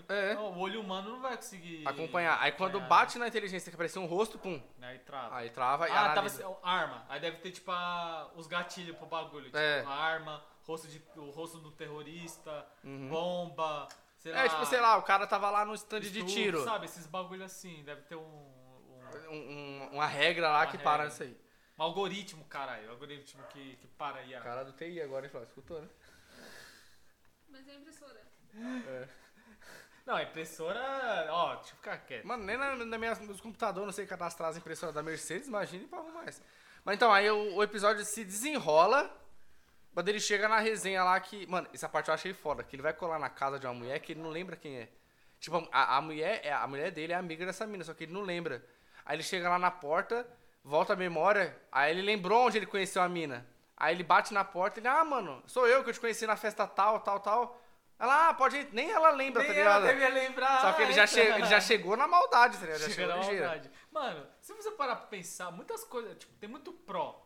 Speaker 2: É.
Speaker 1: Não, o olho humano não vai conseguir.
Speaker 2: Acompanhar. Aí quando
Speaker 1: acompanhar,
Speaker 2: bate na inteligência que apareceu um rosto, pum.
Speaker 1: Aí trava.
Speaker 2: Aí trava e
Speaker 1: ah, tava
Speaker 2: analisa.
Speaker 1: assim, arma. Aí deve ter, tipo, a- os gatilhos pro bagulho. Tipo,
Speaker 2: É.
Speaker 1: arma, rosto de, o rosto do terrorista, bomba, sei lá.
Speaker 2: Uhum. É, tipo, sei lá, o cara tava lá no stand de
Speaker 1: estupro,
Speaker 2: tiro.
Speaker 1: Sabe, esses bagulho assim. Deve ter um, um,
Speaker 2: Um- um- uma regra lá
Speaker 1: Uma
Speaker 2: que para
Speaker 1: regra.
Speaker 2: nisso aí.
Speaker 1: um algoritmo, caralho. Um algoritmo que, que para aí.
Speaker 2: O cara do TI agora, ele falou, escutou, né?
Speaker 4: Mas é impressora.
Speaker 1: Não, a impressora. Ó, deixa eu ficar quieto.
Speaker 2: Mano, nem na, na minha, meus computadores não sei cadastrar as impressoras da Mercedes, imagine pra arrumar essa. Mas então, aí o, o episódio se desenrola, quando ele chega na resenha lá que... Mano, essa parte eu achei foda, que ele vai colar na casa de uma mulher que ele não lembra quem é. Tipo, a, a mulher, é- a mulher dele é amiga dessa mina, só que ele não lembra. Aí ele chega lá na porta, volta a memória, aí ele lembrou onde ele conheceu a mina. Aí ele bate na porta e ele, ah, mano, sou eu que eu te conheci na festa tal, tal, tal. Ela, ah, pode ir. Nem ela lembra, tá
Speaker 1: Nem ela
Speaker 2: ligado?
Speaker 1: devia lembrar.
Speaker 2: Só que ele já, che ele já <laughs> chegou na maldade, tá ligado? Já
Speaker 1: Chega
Speaker 2: chegou
Speaker 1: na maldade. Mano, se você parar pra pensar, muitas coisas, tipo, tem muito pró,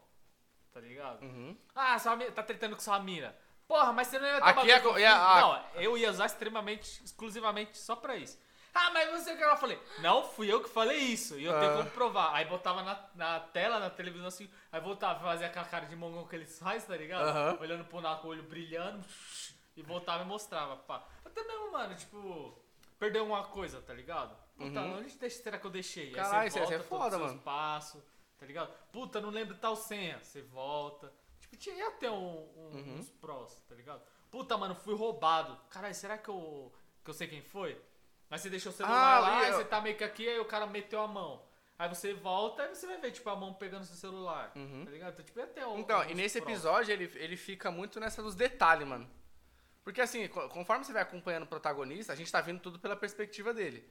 Speaker 1: tá ligado?
Speaker 2: Uhum.
Speaker 1: Ah, sua mina, tá tretando com sua mina. Porra, mas você não ia
Speaker 2: Aqui é co-
Speaker 1: com
Speaker 2: a-
Speaker 1: Não, eu ia usar extremamente, exclusivamente só pra isso. Ah, mas você que eu falei. Não, fui eu que falei isso. E eu tenho
Speaker 2: Ah.
Speaker 1: como provar. Aí botava na, na tela, na televisão assim, aí voltava, fazia aquela cara de mongol que eles fazem, tá ligado?
Speaker 2: Aham.
Speaker 1: Olhando pro nada com o olho brilhando, e voltava e mostrava, pá. Até mesmo, mano, tipo, perdeu uma coisa, tá ligado? Puta, onde deixa- será que eu deixei?
Speaker 2: Uhum. Caralho,
Speaker 1: aí
Speaker 2: isso
Speaker 1: você
Speaker 2: é-
Speaker 1: volta
Speaker 2: é
Speaker 1: todos
Speaker 2: foda,
Speaker 1: seus
Speaker 2: mano.
Speaker 1: passos, tá ligado? Puta, não lembro tal senha. Você volta. Tipo, tinha ia ter um, um-
Speaker 2: Uhum.
Speaker 1: uns prós, tá ligado? Puta, mano, fui roubado. Caralho, será que eu, que eu sei quem foi? Mas você deixou o celular
Speaker 2: Ah,
Speaker 1: lá, aí
Speaker 2: eu-
Speaker 1: você tá meio que aqui, aí o cara meteu a mão. Aí você volta e você vai ver, tipo, a mão pegando seu celular. Tá ligado? Então, tipo, ia ter um.
Speaker 2: Então, e nesse episódio ele, ele fica muito nessa dos detalhes, mano. Porque assim, co- conforme você vai acompanhando o protagonista, a gente tá vendo tudo pela perspectiva dele.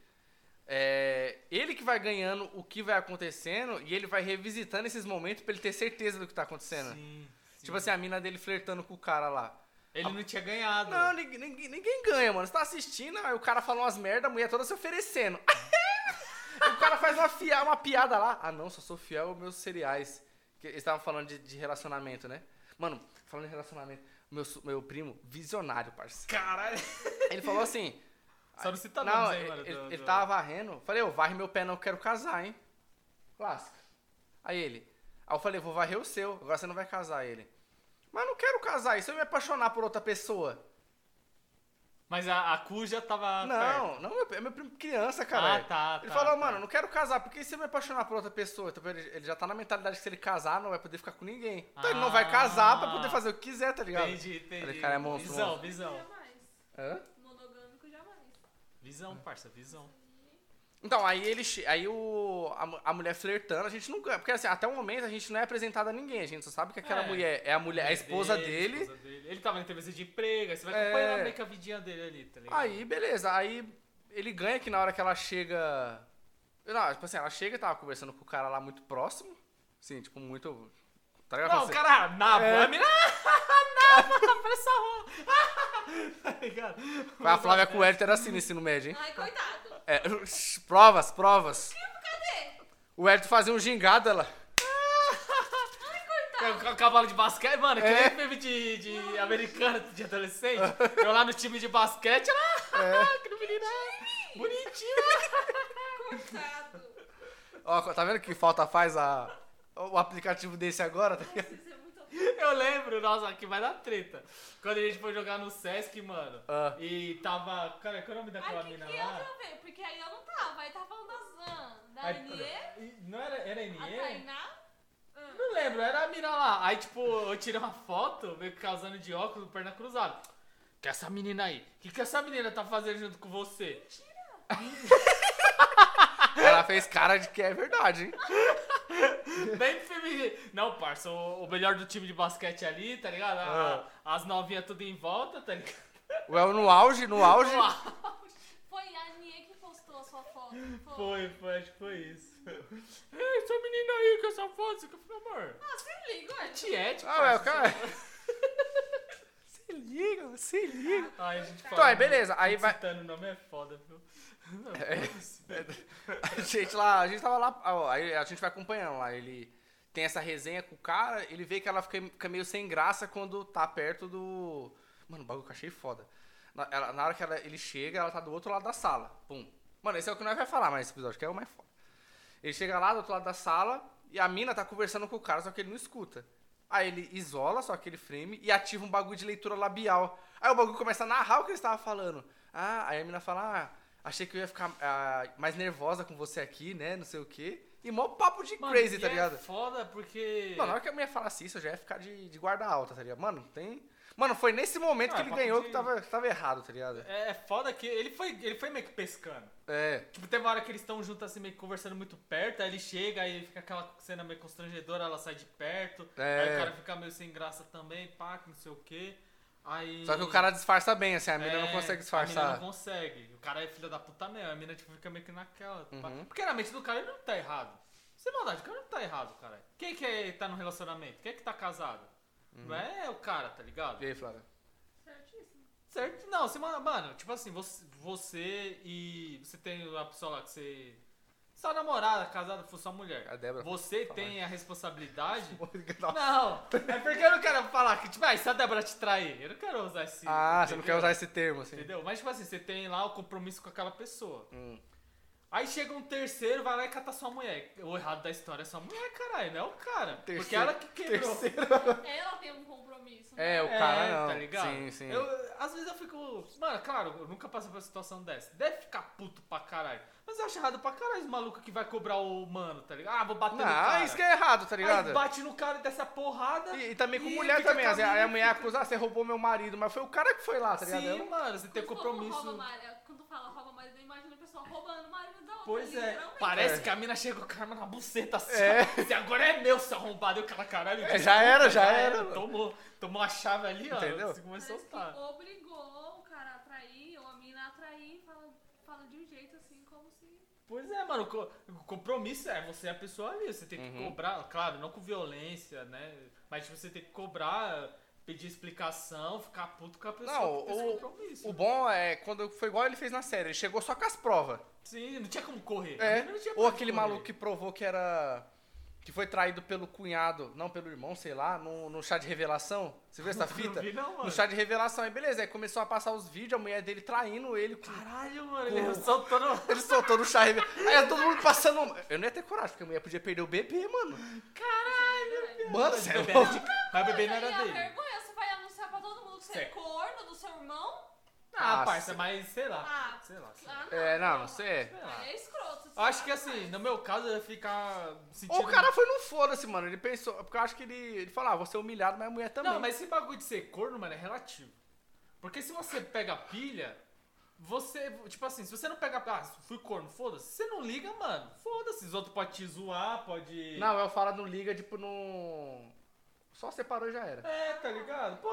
Speaker 2: É, ele que vai ganhando o que vai acontecendo e ele vai revisitando esses momentos pra ele ter certeza do que tá acontecendo.
Speaker 1: Sim, sim.
Speaker 2: Tipo assim, a mina dele flertando com o cara lá.
Speaker 1: Ele não tinha ganhado.
Speaker 2: Não, ninguém, ninguém- ninguém ganha, mano. Você tá assistindo, aí o cara fala umas merda, a mulher toda se oferecendo. <laughs> O cara faz uma, fia- uma piada lá. Ah, não, só sou fiel aos meus cereais. Que eles estavam falando de, de relacionamento, né? Mano, falando em relacionamento, meu, meu primo, visionário, parceiro.
Speaker 1: Caralho.
Speaker 2: Ele falou assim.
Speaker 1: Só não cita
Speaker 2: Não,
Speaker 1: aí,
Speaker 2: ele,
Speaker 1: mano.
Speaker 2: ele,
Speaker 1: do-
Speaker 2: ele
Speaker 1: do-
Speaker 2: tava varrendo. Falei, ô, varre meu pé não, eu quero casar, hein? Clássica. Aí ele. Aí eu falei, vou varrer o seu, agora você não vai casar ele. Mas eu não quero casar, e se eu me apaixonar por outra pessoa?
Speaker 1: Mas a, a Cu já tava.
Speaker 2: Não, não, é meu primo criança,
Speaker 1: perto.
Speaker 2: cara.
Speaker 1: Ah, tá.
Speaker 2: Ele
Speaker 1: tá,
Speaker 2: falou,
Speaker 1: tá.
Speaker 2: mano, não quero casar, porque se eu me apaixonar por outra pessoa? Então, ele, ele já tá na mentalidade que se ele casar, não vai poder ficar com ninguém. Então ele não vai casar pra poder
Speaker 1: Ah.
Speaker 2: fazer o que quiser, tá ligado?
Speaker 1: Entendi, entendi.
Speaker 2: Falei, cara, é monstro,
Speaker 1: Visão, visão.
Speaker 4: Jamais.
Speaker 2: Hã?
Speaker 4: Monogâmico jamais.
Speaker 1: Visão, parça, visão.
Speaker 2: Então, aí ele. che- Aí o. A, a mulher flertando, a gente não ganha. Porque assim, até o momento a gente não é apresentado a ninguém. A gente só sabe que aquela
Speaker 1: É.
Speaker 2: mulher é a mulher, a esposa dele.
Speaker 1: esposa dele. Ele tava em entrevista de emprego, aí você vai
Speaker 2: É.
Speaker 1: acompanhando meio que a vidinha dele ali, tá ligado?
Speaker 2: Aí, beleza. Aí ele ganha que na hora que ela chega. Não, tipo assim, ela chega e tava conversando com o cara lá muito próximo. Sim, tipo, muito. Tá ligado?
Speaker 1: Não, o cara, nabo,
Speaker 2: É.
Speaker 1: a mina, nabo, parece a rola. tá ligado?
Speaker 2: A Flávia com o Hélio era assim no ensino médio, hein?
Speaker 4: Ai, coitado.
Speaker 2: É, provas, provas.
Speaker 4: Cadê?
Speaker 2: O Hélio fazia um gingado, ela.
Speaker 1: É, o ca- cavalo de basquete, mano, que
Speaker 2: É.
Speaker 1: nem filme de, de americano de adolescente. Eu lá no time de basquete, lá, <laughs>
Speaker 2: É.
Speaker 1: que menino é bonitinho. <laughs>
Speaker 4: Coitado.
Speaker 2: Ó, tá vendo que falta faz a, o aplicativo desse agora? Tá ligado?
Speaker 4: É
Speaker 1: Eu lembro, nossa, que vai dar treta. Quando a gente foi jogar no Sesc, mano,
Speaker 2: Ah.
Speaker 1: e tava. Cara, qual é o nome daquela
Speaker 4: Ai,
Speaker 1: mina
Speaker 4: que
Speaker 1: lá?
Speaker 4: eu ver? Porque aí eu não tava. Aí tava falando da Zan, da
Speaker 1: Aí,
Speaker 4: Anie,
Speaker 1: e- Não era, era
Speaker 4: a
Speaker 1: NE?
Speaker 4: Tainá. Ah,
Speaker 1: Não lembro, era a mina lá. Aí, tipo, eu tirei uma foto, meio que causando de óculos, perna cruzada. Que é essa menina aí? O que, que essa menina tá fazendo junto com você? <laughs>
Speaker 2: Ela fez cara de que é verdade, hein? <laughs> <laughs>
Speaker 1: Bem filme. Não, parça, o, o melhor do time de basquete ali, tá ligado? A- As novinhas tudo em volta, tá ligado?
Speaker 2: O El no auge, no <laughs> auge.
Speaker 4: Foi a Anie que postou a sua foto.
Speaker 1: Foi, foi, acho que foi isso. Ei, essa menina aí com essa foto, que eu falei, amor.
Speaker 4: Ah, se liga, ué.
Speaker 1: Tiete,
Speaker 2: Ah, ué, o cara. <laughs> se liga, se liga.
Speaker 1: Ai, a gente
Speaker 2: Então, aí, beleza, aí vai-
Speaker 1: Citando o nome é foda, viu?
Speaker 2: É.
Speaker 1: foda-se. <laughs>
Speaker 2: A gente lá, a gente tava lá, ó, aí a gente vai acompanhando lá. Ele tem essa resenha com o cara, ele vê que ela fica, fica meio sem graça quando tá perto do. Mano, o bagulho que eu achei foda. Na, ela- na hora que ela- ele chega, ela tá do outro lado da sala. Pum. Mano, esse é o que nós vai falar mais nesse episódio, que é o mais foda. Ele chega lá do outro lado da sala e a mina tá conversando com o cara, só que ele não escuta. Aí ele isola só aquele frame e ativa um bagulho de leitura labial. Aí o bagulho começa a narrar o que ele estava falando. Ah, aí a mina fala, ah, achei que eu ia ficar ah, mais nervosa com você aqui, né, não sei o quê. E mó papo de
Speaker 1: Mano,
Speaker 2: crazy, tá
Speaker 1: é
Speaker 2: ligado?
Speaker 1: foda porque.
Speaker 2: Mano, na hora que a mulher falasse isso, eu já ia ficar de, de guarda alta, tá ligado? Mano, tem... Mano, foi nesse momento
Speaker 1: Ah,
Speaker 2: que ele ganhou
Speaker 1: de-
Speaker 2: que tava, tava errado, tá ligado?
Speaker 1: É, é foda que ele foi, ele foi meio que pescando.
Speaker 2: É.
Speaker 1: Tipo, teve uma hora que eles estão juntos assim, meio que conversando muito perto, aí ele chega, aí fica aquela cena meio constrangedora, ela sai de perto,
Speaker 2: É.
Speaker 1: aí o cara fica meio sem graça também, pá, que não sei o quê. Aí.
Speaker 2: Só que o cara disfarça bem, assim, a mina não
Speaker 1: É,
Speaker 2: consegue
Speaker 1: A mina
Speaker 2: disfarçar.
Speaker 1: não consegue. O cara é filho da puta mesmo. A mina tipo, fica meio que naquela.
Speaker 2: Uhum.
Speaker 1: Porque na mente do cara ele não tá errado. Sem maldade, o cara não tá errado, cara. Quem que é, tá no relacionamento? Quem é que tá casado? Não é o cara, tá ligado?
Speaker 2: Uhum. E aí, Flávia?
Speaker 4: Certíssimo.
Speaker 1: Certo? Não, você, mano, mano, tipo assim, você, você e. Você tem a pessoa lá que você. Sua namorada, casada, for sua mulher.
Speaker 2: A Débora.
Speaker 1: Você tem a responsabilidade. <laughs>
Speaker 2: Não.
Speaker 1: É porque eu não quero falar que, tipo, ah, se a Débora te trair? Eu não quero usar esse.
Speaker 2: Ah, você não quer
Speaker 1: entendeu?
Speaker 2: usar esse termo, assim.
Speaker 1: Entendeu? Mas, tipo assim, você tem lá o compromisso com aquela pessoa.
Speaker 2: Hum.
Speaker 1: Aí chega um terceiro, vai lá e cata sua mulher. O errado da história é sua mulher, caralho, não é o cara. Porque
Speaker 2: Terceiro-
Speaker 1: ela que quebrou. <laughs>
Speaker 4: Ela tem um compromisso.
Speaker 2: É,
Speaker 4: né?
Speaker 2: o cara
Speaker 1: É,
Speaker 2: não.
Speaker 1: Tá ligado?
Speaker 2: Sim, sim.
Speaker 1: Eu, às vezes eu fico. Mano, claro, eu nunca passei por uma situação dessa. Deve ficar puto pra caralho. Mas eu acho errado pra caralho os malucos que vai cobrar o mano, tá ligado? Ah, vou bater no cara.
Speaker 2: isso que é errado, tá ligado?
Speaker 1: Aí bate no cara e dessa porrada.
Speaker 2: E, e também com
Speaker 1: e
Speaker 2: mulher
Speaker 1: fica
Speaker 2: também.
Speaker 1: a mina
Speaker 2: Aí a mulher acusa, ah, você roubou meu marido, mas foi o cara que foi lá, tá ligado?
Speaker 1: Sim,
Speaker 2: Ela-
Speaker 1: mano, você tem
Speaker 4: Quando
Speaker 1: compromisso.
Speaker 4: Rouba marido, quando fala rouba marido, eu imagino a pessoa roubando o marido da outra.
Speaker 1: Pois é, parece
Speaker 2: É.
Speaker 1: que a mina chega com o karma na buceta assim.
Speaker 2: É.
Speaker 1: ó. Se agora é meu, seu arrombado. E o cara, caralho.
Speaker 2: É, já era, já
Speaker 1: desculpa,
Speaker 2: era.
Speaker 1: Tomou, tomou a chave ali, ó.
Speaker 2: Entendeu?
Speaker 1: Você começou a soltar.
Speaker 4: obrigou o cara a trair, ou a mina a trair, fala, fala de um jeito assim, como se...
Speaker 1: Pois é, mano, o co- o compromisso é você é a pessoa ali, você tem que
Speaker 2: Uhum.
Speaker 1: cobrar, claro, não com violência, né? Mas você tem que cobrar, pedir explicação, ficar puto com a pessoa
Speaker 2: Não,
Speaker 1: que
Speaker 2: o,
Speaker 1: compromisso.
Speaker 2: o bom é quando foi igual ele fez na série, ele chegou só com as provas.
Speaker 1: Sim, não tinha como correr.
Speaker 2: É.
Speaker 1: Não tinha
Speaker 2: Ou aquele
Speaker 1: correr.
Speaker 2: maluco que provou que era. Que foi traído pelo cunhado, não, pelo irmão, sei lá, no, no chá de revelação. Você viu essa <laughs> fita?
Speaker 1: Não vi não, mano.
Speaker 2: No chá de revelação. Aí beleza, aí começou a passar os vídeos, a mulher dele traindo ele. com-
Speaker 1: Caralho, mano,
Speaker 2: Com-
Speaker 1: ele soltando... <laughs>
Speaker 2: Ele soltou no chá de revelação. Aí todo mundo passando. Eu não ia ter coragem, porque a mulher podia perder o bebê, mano.
Speaker 4: Caralho!
Speaker 2: Mano, você é
Speaker 1: Bebê
Speaker 2: louco.
Speaker 1: Mas o bebê não era dele.
Speaker 4: vergonha, você vai anunciar pra todo mundo que você é corno do seu irmão?
Speaker 1: Ah,
Speaker 2: Ah,
Speaker 1: parça,
Speaker 2: sei-
Speaker 1: mas sei lá.
Speaker 4: Ah,
Speaker 1: Sei lá. sei lá.
Speaker 4: ah,
Speaker 2: É, não, não sei.
Speaker 1: Sei lá.
Speaker 4: Aí é escroto.
Speaker 1: Eu Acho que assim, no meu caso, eu ia ficar sentindo...
Speaker 2: Ou o cara foi no foda-se, mano. Ele pensou. Porque eu acho que ele. Ele falou, ah, vou ser humilhado, mas a mulher também.
Speaker 1: Não, mas esse bagulho de ser corno, mano, é relativo. Porque se você pega pilha, você. Tipo assim, se você não pega. Ah, fui corno, foda-se. Você não liga, mano. Foda-se. Os outros podem te zoar, pode.
Speaker 2: Não, eu falo não liga, tipo, não. Só separou e já era.
Speaker 1: É, tá ligado? Pô,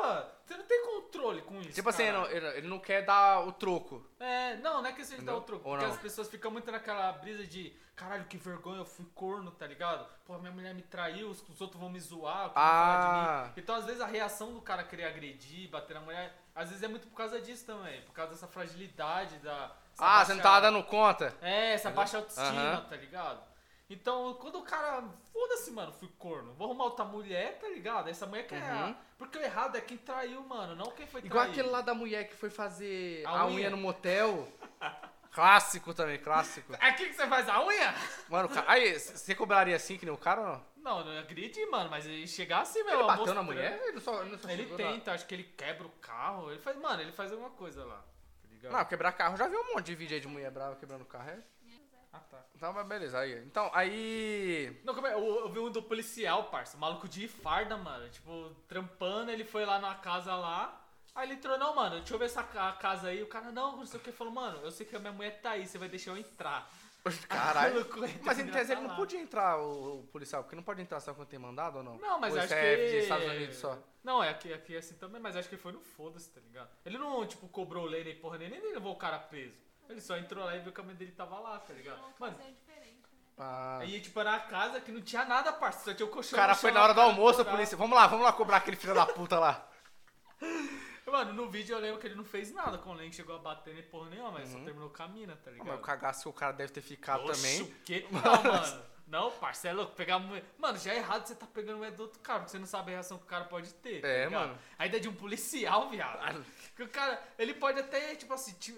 Speaker 1: você não tem controle com isso.
Speaker 2: Tipo assim,
Speaker 1: cara.
Speaker 2: não- ele, ele não quer dar o troco.
Speaker 1: É, não, não é questão de dar o troco.
Speaker 2: Ou
Speaker 1: Porque
Speaker 2: não?
Speaker 1: as pessoas ficam muito naquela brisa de caralho, que vergonha, eu fui corno, tá ligado? Pô, minha mulher me traiu, os, os outros vão me zoar, o que vão falar de
Speaker 2: Ah.
Speaker 1: mim. Então, às vezes, a reação do cara querer agredir, bater na mulher, às vezes é muito por causa disso também. Por causa dessa fragilidade, da.
Speaker 2: Ah, você não
Speaker 1: baixa-
Speaker 2: tava dando conta?
Speaker 1: É, essa baixa autoestima,
Speaker 2: Aham.
Speaker 1: tá ligado? Então, quando o cara. Foda-se, mano, fui corno. Vou arrumar outra mulher, tá ligado? Essa mulher quer.
Speaker 2: Uhum.
Speaker 1: Porque o errado é quem traiu, mano, não quem foi
Speaker 2: Igual
Speaker 1: traído.
Speaker 2: aquele lá da mulher que foi fazer
Speaker 1: A
Speaker 2: a, unha.
Speaker 1: unha.
Speaker 2: no motel. clássico também, clássico. <laughs>
Speaker 1: Aqui que você faz a unha?
Speaker 2: Mano, aí, você cobraria assim que nem o cara ou não?
Speaker 1: Não, não agredi, mano, mas ele chegar assim, meu.
Speaker 2: Ele bateu na mulher? Ele só, ele só
Speaker 1: Ele tenta, acho que ele quebra o carro. Ele faz, mano, ele faz alguma coisa lá. Tá ligado?
Speaker 2: Não, quebrar carro, já vi um monte de vídeo aí de mulher brava quebrando carro. É?
Speaker 1: Ah, tá.
Speaker 2: Então, mas beleza, aí. Então, aí.
Speaker 1: Não, como é? Eu, eu vi um do policial, parça. Maluco de farda, mano. Tipo, trampando, ele foi lá na casa lá. Aí ele entrou, não, mano, deixa eu ver essa ca- casa aí. O cara, não, não sei o que. Falou, mano, eu sei que a minha mulher tá aí, você vai deixar eu entrar. <laughs>
Speaker 2: Caralho.
Speaker 1: Maluco,
Speaker 2: Mas em tese
Speaker 1: tá
Speaker 2: ele não
Speaker 1: lá.
Speaker 2: podia entrar, o, o policial, porque não pode entrar só quando tem mandado ou não?
Speaker 1: Não, mas
Speaker 2: ou
Speaker 1: acho
Speaker 2: isso
Speaker 1: que...
Speaker 2: é de Estados Unidos só.
Speaker 1: Não, é aqui, aqui é assim também, mas acho que ele foi no foda-se, tá ligado? Ele não, tipo, cobrou lei nem porra nem, nem levou o cara preso. Ele só entrou lá e viu que a mãe dele tava lá, tá ligado? Mano,
Speaker 4: é diferente, né?
Speaker 2: Ah.
Speaker 1: aí, tipo, era a casa que não tinha nada, parça, só tinha o
Speaker 2: O
Speaker 1: colchão
Speaker 2: cara
Speaker 1: no
Speaker 2: foi na hora do
Speaker 1: cara
Speaker 2: almoço, a
Speaker 1: cobrava.
Speaker 2: polícia. Vamos lá, vamos lá cobrar aquele filho da puta lá. <laughs>
Speaker 1: Mano, no vídeo eu lembro que ele não fez nada com o Len, chegou a bater nem porra nenhuma, mas só terminou com a mina, tá ligado?
Speaker 2: Mas o cagaço que o cara deve ter ficado
Speaker 1: Oxe,
Speaker 2: também.
Speaker 1: o quê? <laughs> Não, mano. Não, parça, é louco. Pegar mulher. Mano, já é errado você tá pegando mulher do outro cara, porque você não sabe a reação que o cara pode ter. tá
Speaker 2: É,
Speaker 1: ligado?
Speaker 2: mano.
Speaker 1: Ainda de um policial, viado. <laughs> Que o cara, ele pode até, tipo assim, te-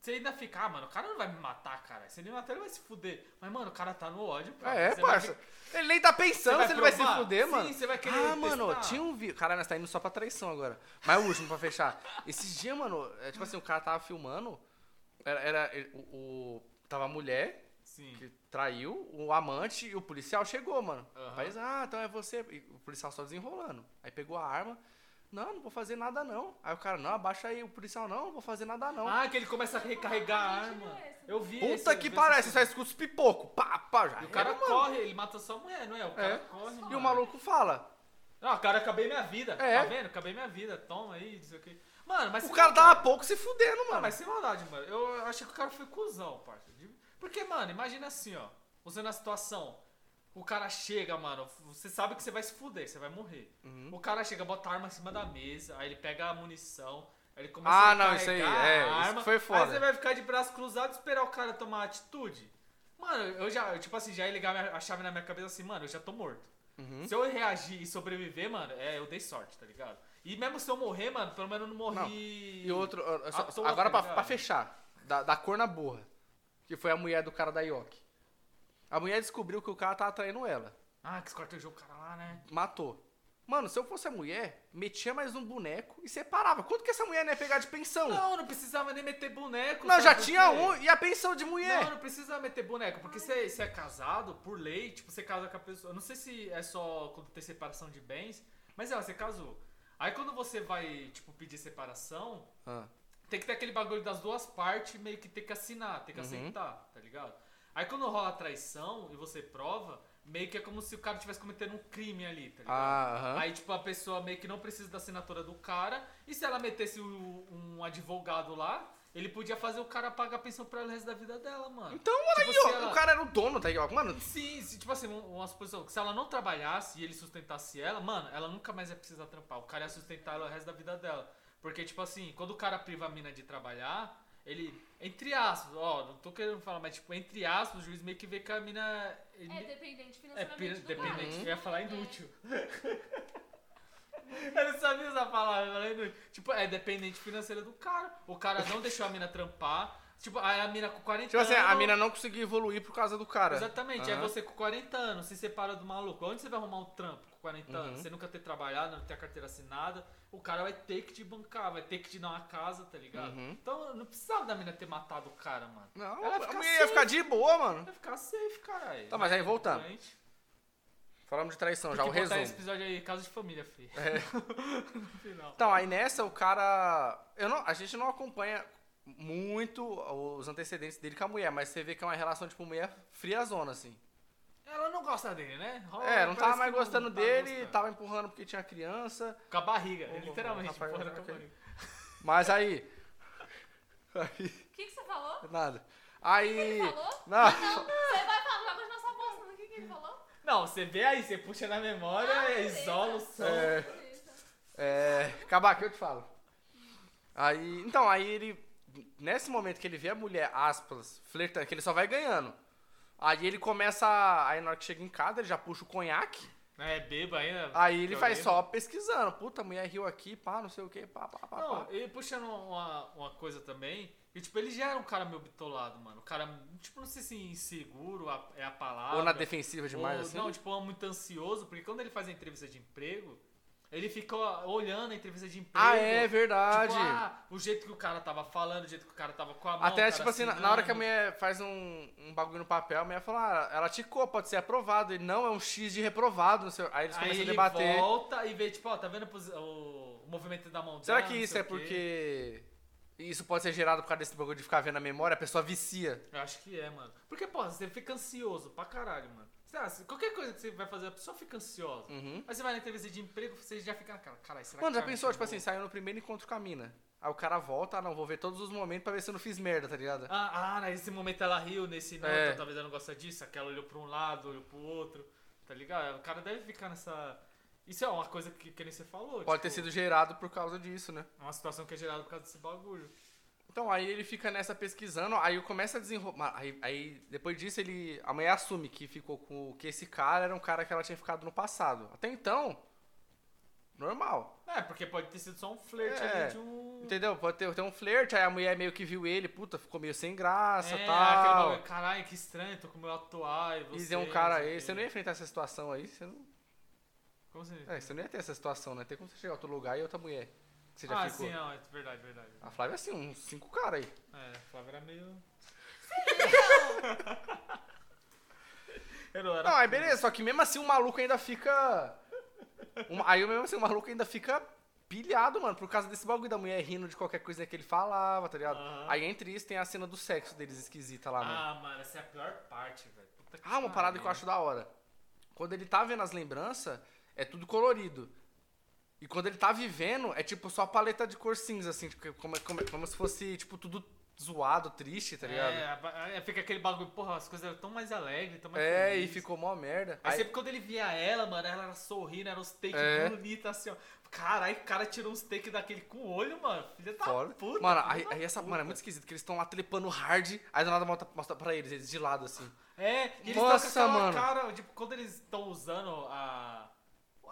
Speaker 1: você ainda ficar, ah, mano, o cara não vai me matar, cara. Se ele me matar, ele vai se fuder. Mas, mano, o cara tá no ódio, pô.
Speaker 2: É,
Speaker 1: Você
Speaker 2: parça. Ele nem tá pensando se ele vai se fuder,
Speaker 1: Sim,
Speaker 2: mano.
Speaker 1: você vai querer
Speaker 2: Ah, mano,
Speaker 1: testar.
Speaker 2: tinha um vídeo. Caralho, nós tá indo só pra traição agora. Mas o último pra fechar. Esses dias, mano, é tipo assim, o cara tava filmando. Era. era o, o- Tava a mulher
Speaker 1: Sim.
Speaker 2: que traiu, o amante e o policial chegou, mano. País, ah, então é você. E o policial só desenrolando. Aí pegou a arma. Não, não vou fazer nada não. Aí o cara, não, abaixa aí. O policial, não, não vou fazer nada não.
Speaker 1: Ah, que ele começa a recarregar a arma. Eu vi
Speaker 2: Puta
Speaker 1: esse-
Speaker 2: que parece, só escuta os pipoco. Pá, pá, já.
Speaker 1: E o cara
Speaker 2: era, mano.
Speaker 1: corre, ele mata só a mulher, não é? O cara
Speaker 2: É.
Speaker 1: corre,
Speaker 2: E
Speaker 1: mano.
Speaker 2: o maluco fala.
Speaker 1: Ah, o cara, acabei minha vida.
Speaker 2: É.
Speaker 1: Tá vendo? Acabei minha vida. Toma aí, não sei o que. Mano, mas
Speaker 2: O cara
Speaker 1: maldade.
Speaker 2: tava pouco se fudendo,
Speaker 1: Não,
Speaker 2: mano.
Speaker 1: mas sem maldade, mano. Eu achei que o cara foi cuzão, parça. Porque, mano, imagina assim, ó. Você na situação. O cara chega, mano. Você sabe que você vai se fuder, você vai morrer.
Speaker 2: Uhum.
Speaker 1: O cara chega, bota a arma em cima da mesa, aí ele pega a munição. Aí ele começa
Speaker 2: Ah,
Speaker 1: a
Speaker 2: não, isso aí, é,
Speaker 1: a
Speaker 2: isso
Speaker 1: arma,
Speaker 2: foi foda.
Speaker 1: Aí você vai ficar de braço cruzado e esperar o cara tomar atitude. Mano, eu já, eu, tipo assim, já ia ligar a chave na minha cabeça assim, mano, eu já tô morto.
Speaker 2: Uhum.
Speaker 1: Se eu reagir e sobreviver, mano, é, eu dei sorte, tá ligado? E mesmo se eu morrer, mano, pelo menos eu não morri.
Speaker 2: E outro, só-
Speaker 1: toa,
Speaker 2: agora
Speaker 1: tá
Speaker 2: pra, pra fechar, da, da cor na burra, que foi a mulher do cara da Yoki. A mulher descobriu que o cara tava traindo ela,
Speaker 1: Ah, que escortejou o cara lá, né?
Speaker 2: matou. Mano, se eu fosse a mulher, metia mais um boneco e separava. Quanto que essa mulher não ia pegar de pensão?
Speaker 1: Não, não precisava nem meter boneco.
Speaker 2: Não, já tinha um e a pensão de mulher.
Speaker 1: Não, não precisa meter boneco, porque você, você é casado, por lei, tipo, você casa com a pessoa. Eu não sei se é só quando tem separação de bens, mas é, você casou. Aí quando você vai, tipo, pedir separação,
Speaker 2: Ah,
Speaker 1: tem que ter aquele bagulho das duas partes, meio que tem que assinar, tem que
Speaker 2: Uhum.
Speaker 1: aceitar, tá ligado? Aí quando rola a traição e você prova, meio que é como se o cara estivesse cometendo um crime ali, tá ligado?
Speaker 2: Ah.
Speaker 1: Aí, tipo, a pessoa meio que não precisa da assinatura do cara. E se ela metesse o- um advogado lá, ele podia fazer o cara pagar a pensão pra ela o resto da vida dela, mano.
Speaker 2: Então, mano,
Speaker 1: Tipo,
Speaker 2: aí,
Speaker 1: se
Speaker 2: ó,
Speaker 1: ela-
Speaker 2: o cara era o dono da Yoki. Mano,
Speaker 1: Sim, se, tipo assim, um- uma suposição, que se ela não trabalhasse e ele sustentasse ela, mano, ela nunca mais ia precisar trampar. O cara ia sustentar ela o resto da vida dela. Porque, tipo assim, quando o cara priva a mina de trabalhar, ele, entre aspas, ó, não tô querendo falar, mas tipo, entre aspas, o juiz meio que vê que a mina...
Speaker 4: É dependente financeiramente.
Speaker 1: É,
Speaker 4: financeiramente do
Speaker 1: dependente,
Speaker 4: cara.
Speaker 1: eu ia falar inútil. <laughs> eu não sabia usar a palavra, eu falei inútil. Tipo, é dependente financeira do cara. O cara não deixou a mina trampar. Tipo, aí a mina com 40
Speaker 2: Tipo assim,
Speaker 1: anos.
Speaker 2: a mina não conseguiu evoluir por causa do cara.
Speaker 1: Exatamente, aí
Speaker 2: Aham.
Speaker 1: você com 40 anos se separa do maluco. Onde você vai arrumar um trampo com 40
Speaker 2: Uhum.
Speaker 1: anos? Você nunca ter trabalhado, não ter a carteira assinada. O cara vai ter que te bancar, vai ter que te dar uma casa, tá ligado?
Speaker 2: Uhum.
Speaker 1: Então não precisava da mina ter matado o cara, mano.
Speaker 2: Não,
Speaker 1: Ela
Speaker 2: a mulher ia ficar de boa, mano.
Speaker 1: Vai ficar safe, caralho.
Speaker 2: Tá, mas aí voltando. Falamos de traição, já
Speaker 1: tem
Speaker 2: o
Speaker 1: que botar esse
Speaker 2: resumo.
Speaker 1: episódio aí, caso de família, filho.
Speaker 2: É. <laughs>
Speaker 1: no final.
Speaker 2: Então, aí nessa o cara. Eu não, a gente não acompanha muito os antecedentes dele com a mulher, mas você vê que é uma relação, tipo, mulher friazona, assim.
Speaker 1: Ela não gosta dele, né? Rola-
Speaker 2: É, não tava mais
Speaker 1: que não
Speaker 2: gostando
Speaker 1: tava
Speaker 2: dele,
Speaker 1: gostando.
Speaker 2: tava empurrando porque tinha criança.
Speaker 1: Com a barriga,
Speaker 2: Ô,
Speaker 1: literalmente, empurrando com a barriga.
Speaker 2: Mas aí. <laughs>
Speaker 4: O que, que você falou?
Speaker 2: Nada. Aí.
Speaker 4: Ele falou?
Speaker 2: Não.
Speaker 4: Ah, não. Você vai falar, vai continuar sua bosta. O que, que ele falou?
Speaker 1: Não, você vê aí, você puxa na memória,
Speaker 4: Ah,
Speaker 1: isola o som.
Speaker 2: É. É. Acabar aqui eu te falo. Aí. Então, aí ele. Nesse momento que ele vê a mulher, aspas, flertando, que ele só vai ganhando. Aí ele começa. a- Aí na hora que chega em casa, ele já puxa o conhaque.
Speaker 1: É, beba ainda.
Speaker 2: Aí ele
Speaker 1: lembro.
Speaker 2: só pesquisando. Puta, mulher riu aqui, pá, não sei o que, pá, pá, pá,
Speaker 1: Não,
Speaker 2: pá.
Speaker 1: e puxando uma, uma coisa também, que tipo, ele já era um cara meio bitolado, mano. O cara, tipo, não sei se inseguro é a palavra.
Speaker 2: Ou na defensiva demais,
Speaker 1: ou-
Speaker 2: assim.
Speaker 1: Não, tipo, muito ansioso, porque quando ele faz a entrevista de emprego, ele fica olhando a entrevista de emprego.
Speaker 2: Ah, é verdade.
Speaker 1: Tipo, ah, o jeito que o cara tava falando, o jeito que o cara tava com a mão.
Speaker 2: Até, tipo assim, na, na hora que a mulher faz um, um bagulho no papel, a mulher fala, ah, ela ticou, pode ser aprovado. Ele, não, é um X de reprovado. Não sei. Aí eles
Speaker 1: Aí
Speaker 2: começam
Speaker 1: ele
Speaker 2: a debater.
Speaker 1: volta e vê, tipo, ó, tá vendo o, movimento da mão
Speaker 2: Será
Speaker 1: dela,
Speaker 2: que isso é porque isso pode ser gerado por causa desse bagulho de ficar vendo a memória? A pessoa vicia.
Speaker 1: Eu acho que é, mano. Porque, pô, você fica ansioso pra caralho, mano. Lá, qualquer coisa que você vai fazer, a pessoa fica ansiosa.
Speaker 2: Uhum.
Speaker 1: Aí você vai na entrevista de emprego, você já fica naquela, caralho, será
Speaker 2: Mano, já pensou, tipo assim, saiu no primeiro encontro com a mina. Aí o cara volta, ah, não, vou ver todos os momentos pra ver se eu não fiz merda, tá ligado?
Speaker 1: Ah, ah, nesse momento ela riu, nesse não,
Speaker 2: É.
Speaker 1: então talvez ela não gosta disso, aquela olhou pra um lado, olhou pro outro, tá ligado? O cara deve ficar nessa... Isso é uma coisa que, que nem você falou.
Speaker 2: Pode ter
Speaker 1: tipo,
Speaker 2: sido gerado por causa disso, né?
Speaker 1: Uma situação que é gerada por causa desse bagulho.
Speaker 2: Então, aí ele fica nessa pesquisando, aí começa a desenrolar. Aí, aí, depois disso, ele. A mulher assume que ficou com. que esse cara era um cara que ela tinha ficado no passado. Até então, normal.
Speaker 1: É, porque pode ter sido só um flerte
Speaker 2: É.
Speaker 1: ali de um...
Speaker 2: Entendeu? Pode ter, ter um flerte, aí a mulher meio que viu ele, puta, ficou meio sem graça
Speaker 1: é,
Speaker 2: e
Speaker 1: aquele
Speaker 2: tal.
Speaker 1: bagulho, caralho, que estranho, tô com o meu atual e
Speaker 2: E
Speaker 1: você...
Speaker 2: tem um cara aí, você não ia enfrentar essa situação aí, você não.
Speaker 1: Como você...
Speaker 2: É, você não ia ter essa situação, né? Tem como você chegar a outro lugar e outra mulher. Você já
Speaker 1: ah,
Speaker 2: ficou.
Speaker 1: sim, não, é verdade, verdade.
Speaker 2: A Flávia é assim, uns cinco caras aí.
Speaker 1: É, Flávio era meio. <laughs> Eu não era.
Speaker 2: Não, aí beleza, só que mesmo assim o maluco ainda fica. Um- aí mesmo assim o maluco ainda fica pilhado, mano, por causa desse bagulho da mulher rindo de qualquer coisa que ele falava, tá ligado?
Speaker 1: Aham.
Speaker 2: Aí entre isso tem a cena do sexo deles esquisita lá, mano.
Speaker 1: Ah, mano, essa é a pior parte, velho.
Speaker 2: Ah, uma parada que eu acho da hora. Quando ele tá vendo as lembranças, é tudo colorido. E quando ele tá vivendo, é tipo só a paleta de cor cinza, assim, tipo, como, como, como se fosse, tipo, tudo zoado, triste, tá ligado?
Speaker 1: É, é, fica aquele bagulho, porra, as coisas eram tão mais alegres, tão mais
Speaker 2: É, e ficou mó merda.
Speaker 1: Aí
Speaker 2: Aí-
Speaker 1: sempre quando ele via ela, mano, ela era sorrindo, era uns take
Speaker 2: É.
Speaker 1: bonitos assim, ó. Caralho, o cara tirou uns take daquele com o olho, mano. Filha da
Speaker 2: Foda.
Speaker 1: puta.
Speaker 2: Mano, aí, aí essa,
Speaker 1: puta.
Speaker 2: mano, é muito esquisito, que eles estão lá trepando hard, aí do nada mostra, mostra pra eles, eles de lado, assim.
Speaker 1: É, e eles
Speaker 2: Nossa,
Speaker 1: com aquela
Speaker 2: mano.
Speaker 1: cara, tipo, quando eles estão usando a,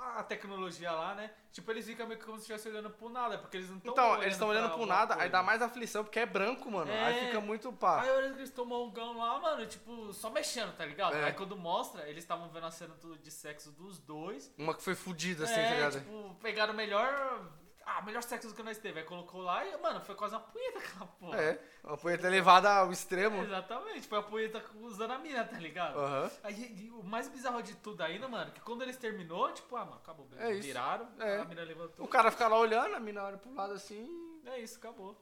Speaker 1: a tecnologia lá, né? Tipo, eles ficam meio que como se estivessem olhando pro nada, porque eles não estão
Speaker 2: Então, eles estão olhando pro nada, aí
Speaker 1: coisa.
Speaker 2: dá mais aflição, porque é branco, mano.
Speaker 1: É.
Speaker 2: Aí fica muito pá.
Speaker 1: Aí olha que eles tomam um gão lá, mano, tipo, só mexendo, tá ligado?
Speaker 2: É.
Speaker 1: Aí quando mostra, eles estavam vendo a cena de sexo dos dois.
Speaker 2: Uma que foi fudida, assim,
Speaker 1: é,
Speaker 2: tá ligado?
Speaker 1: tipo, pegaram o melhor. Ah, melhor sexo que nós teve. Aí colocou lá e, mano, foi quase uma punheta <laughs> aquela porra.
Speaker 2: É, uma punheta levada ao extremo.
Speaker 1: Exatamente, foi a punheta usando a mina, tá ligado?
Speaker 2: Aham.
Speaker 1: Aí, o mais bizarro de tudo ainda, mano, que quando eles terminou, tipo, ah, mano, acabou.
Speaker 2: É isso.
Speaker 1: Viraram,
Speaker 2: É.
Speaker 1: a mina levantou.
Speaker 2: O cara fica lá olhando, a mina olha pro lado assim.
Speaker 1: É isso, acabou.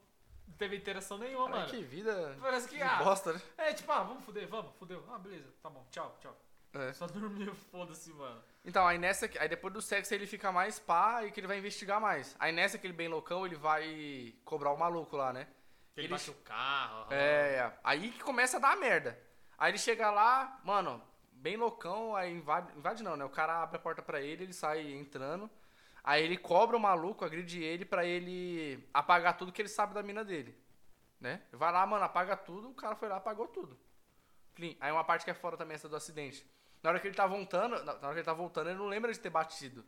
Speaker 1: Não teve interação nenhuma,
Speaker 2: Cara,
Speaker 1: mano.
Speaker 2: que vida.
Speaker 1: Parece que,
Speaker 2: que
Speaker 1: ah,
Speaker 2: bosta, né?
Speaker 1: é tipo, ah, vamos fuder, vamos, fudeu. Ah, beleza, tá bom, tchau, tchau.
Speaker 2: É.
Speaker 1: Só dormiu, foda-se, mano.
Speaker 2: Então, aí nessa. Aí depois do sexo ele fica mais pá e que ele vai investigar mais. Aí nessa que ele bem loucão, ele vai cobrar o maluco lá, né?
Speaker 1: Ele,
Speaker 2: Ele-
Speaker 1: bate o carro.
Speaker 2: É, é. aí que começa a dar merda. Aí ele chega lá, mano, bem loucão, aí invade, invade não, né? O cara abre a porta pra ele, ele sai entrando. Aí ele cobra o maluco, agride ele pra ele apagar tudo que ele sabe da mina dele. Né? Vai lá, mano, apaga tudo, o cara foi lá, apagou tudo. Clean. Aí uma parte que é fora também, essa do acidente. Na hora que ele tá voltando, na hora que ele tá voltando, ele não lembra de ter batido.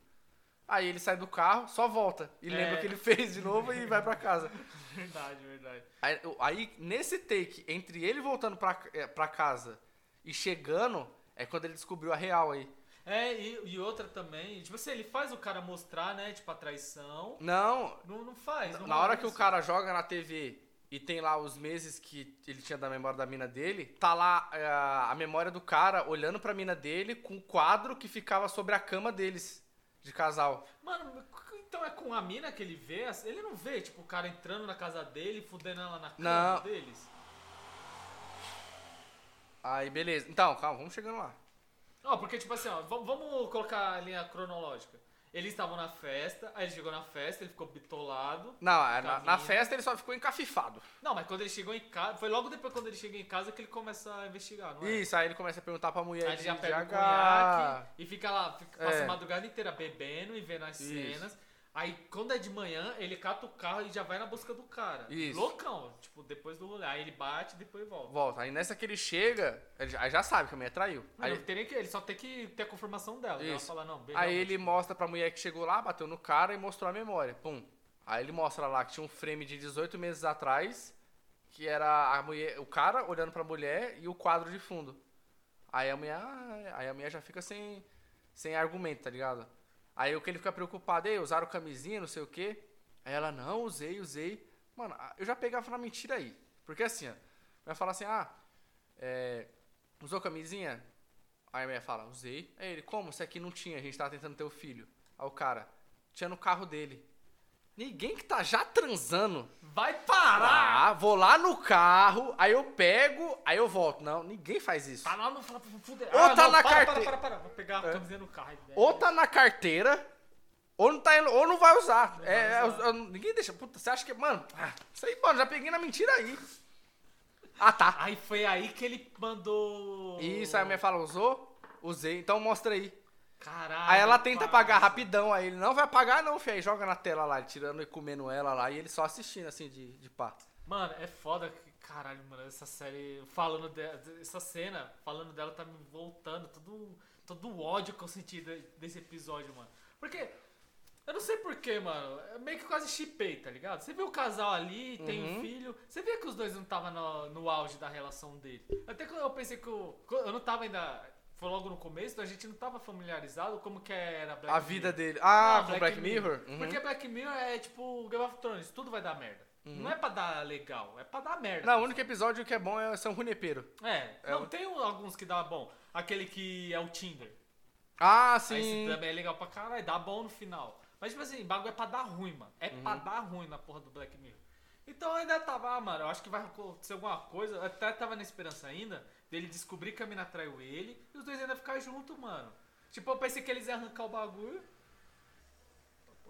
Speaker 2: Aí ele sai do carro, só volta. E
Speaker 1: É.
Speaker 2: lembra o que ele <laughs> fez de novo e vai pra casa. <laughs>
Speaker 1: Verdade, verdade.
Speaker 2: Aí, aí, nesse take, entre ele voltando pra, é, pra casa e chegando, é quando ele descobriu a real aí.
Speaker 1: É, e, e outra também, tipo assim, ele faz o cara mostrar, né, tipo, a traição.
Speaker 2: Não,
Speaker 1: Não, não faz. Não
Speaker 2: na hora que o cara joga na TV e tem lá os meses que ele tinha da memória da mina dele, tá lá é, a memória do cara olhando pra mina dele com o quadro que ficava sobre a cama deles, de casal.
Speaker 1: Mano, então é com a mina que ele vê? Ele não vê, tipo, o cara entrando na casa dele, fudendo ela na cama
Speaker 2: Não.
Speaker 1: deles?
Speaker 2: Aí, beleza. Então, calma, vamos chegando lá.
Speaker 1: Ó, porque, tipo assim, ó, vamos colocar a linha cronológica. Eles estavam na festa, aí ele chegou na festa, ele ficou bitolado.
Speaker 2: Não, na, na festa ele só ficou encafifado.
Speaker 1: Não, mas quando ele chegou em casa, foi logo depois quando ele chegou em casa que ele começa a investigar, não é?
Speaker 2: Isso, aí ele começa a perguntar pra mulher
Speaker 1: Aí ele já pega o
Speaker 2: H.
Speaker 1: conhaque e fica lá, fica, passa
Speaker 2: É.
Speaker 1: a madrugada inteira bebendo e vendo as
Speaker 2: Isso.
Speaker 1: cenas. Aí quando é de manhã, ele cata o carro e já vai na busca do cara.
Speaker 2: Isso.
Speaker 1: Loucão, tipo, depois do rolê. Aí ele bate e depois volta.
Speaker 2: Volta. Aí nessa que ele chega, ele já, aí já sabe que a mulher traiu.
Speaker 1: Aí, ele, tem que, ele só tem que ter a confirmação dela. Ela
Speaker 2: Isso.
Speaker 1: fala, não,
Speaker 2: aí ele mostra pra mulher que chegou lá, bateu no cara e mostrou a memória. Pum. Aí ele mostra lá que tinha um frame de 18 meses atrás, que era a mulher, o cara olhando pra mulher e o quadro de fundo. Aí a mulher, aí a mulher já fica sem, sem argumento, tá ligado? Aí o que ele fica preocupado, ei, usaram camisinha, não sei o quê. Aí ela, não, usei, usei. Mano, eu já pegava na mentira aí. Porque assim, ó, vai falar assim, ah, é, usou camisinha? Aí a mulher fala, usei. Aí ele, como? Isso aqui não tinha, a gente tava tentando ter o filho. Aí o cara, tinha no carro dele. Ninguém que tá já transando.
Speaker 1: Vai parar!
Speaker 2: Ah, vou lá no carro, aí eu pego, aí eu volto. Não, ninguém faz isso.
Speaker 1: Tá lá, não fuder.
Speaker 2: Ou tá na
Speaker 1: para,
Speaker 2: carteira.
Speaker 1: Para, para, para. Vou pegar a
Speaker 2: É.
Speaker 1: camisinha no carro. velho.
Speaker 2: Ou tá na carteira, ou não, tá ou não vai usar.
Speaker 1: Não
Speaker 2: É,
Speaker 1: vai
Speaker 2: é,
Speaker 1: usar.
Speaker 2: eu- ninguém deixa. Puta, você acha que. Mano, ah, isso aí, mano, já peguei na mentira aí. Ah, tá.
Speaker 1: Aí foi aí que ele mandou.
Speaker 2: Isso, aí a mulher fala, usou? Usei, então mostra aí.
Speaker 1: Caralho.
Speaker 2: Aí ela tenta
Speaker 1: parça.
Speaker 2: apagar rapidão, aí ele não vai apagar não, filho. Aí joga na tela lá, tirando e comendo ela lá, e ele só assistindo assim de, de pá.
Speaker 1: Mano, é foda que. Caralho, mano, essa série. Falando dela. Essa cena, falando dela, tá me voltando. Todo, todo o ódio que eu senti de- desse episódio, mano. Porque. Eu não sei porquê, mano. Eu meio que quase chipei, tá ligado? Você viu o casal ali, tem um
Speaker 2: Uhum.
Speaker 1: filho. Você via que os dois não estavam no, no auge da relação dele. Até quando eu pensei que eu. Eu não tava ainda. Foi logo no começo, então a gente não tava familiarizado como que era Black
Speaker 2: a vida
Speaker 1: Mirror.
Speaker 2: dele. Ah,
Speaker 1: Não,
Speaker 2: com Black, Mirror? Uhum.
Speaker 1: Porque Black Mirror é tipo Game of Thrones, tudo vai dar merda. Não é pra dar legal, é pra dar merda.
Speaker 2: Não, o único episódio que é bom é São Runepeiro.
Speaker 1: É,
Speaker 2: É
Speaker 1: não,
Speaker 2: o-
Speaker 1: tem alguns que dá bom. Aquele que é o Tinder.
Speaker 2: Ah,
Speaker 1: Aí esse
Speaker 2: sim.
Speaker 1: também é legal pra caralho, dá bom no final. Mas tipo assim, bagulho é pra dar ruim, mano. É
Speaker 2: Uhum.
Speaker 1: pra dar ruim na porra do Black Mirror. Então ainda tava, ah, mano, eu acho que vai acontecer alguma coisa. Eu até tava na esperança ainda dele descobrir que a mina traiu ele e os dois ainda ficar juntos, mano. Tipo, eu pensei que eles iam arrancar o bagulho.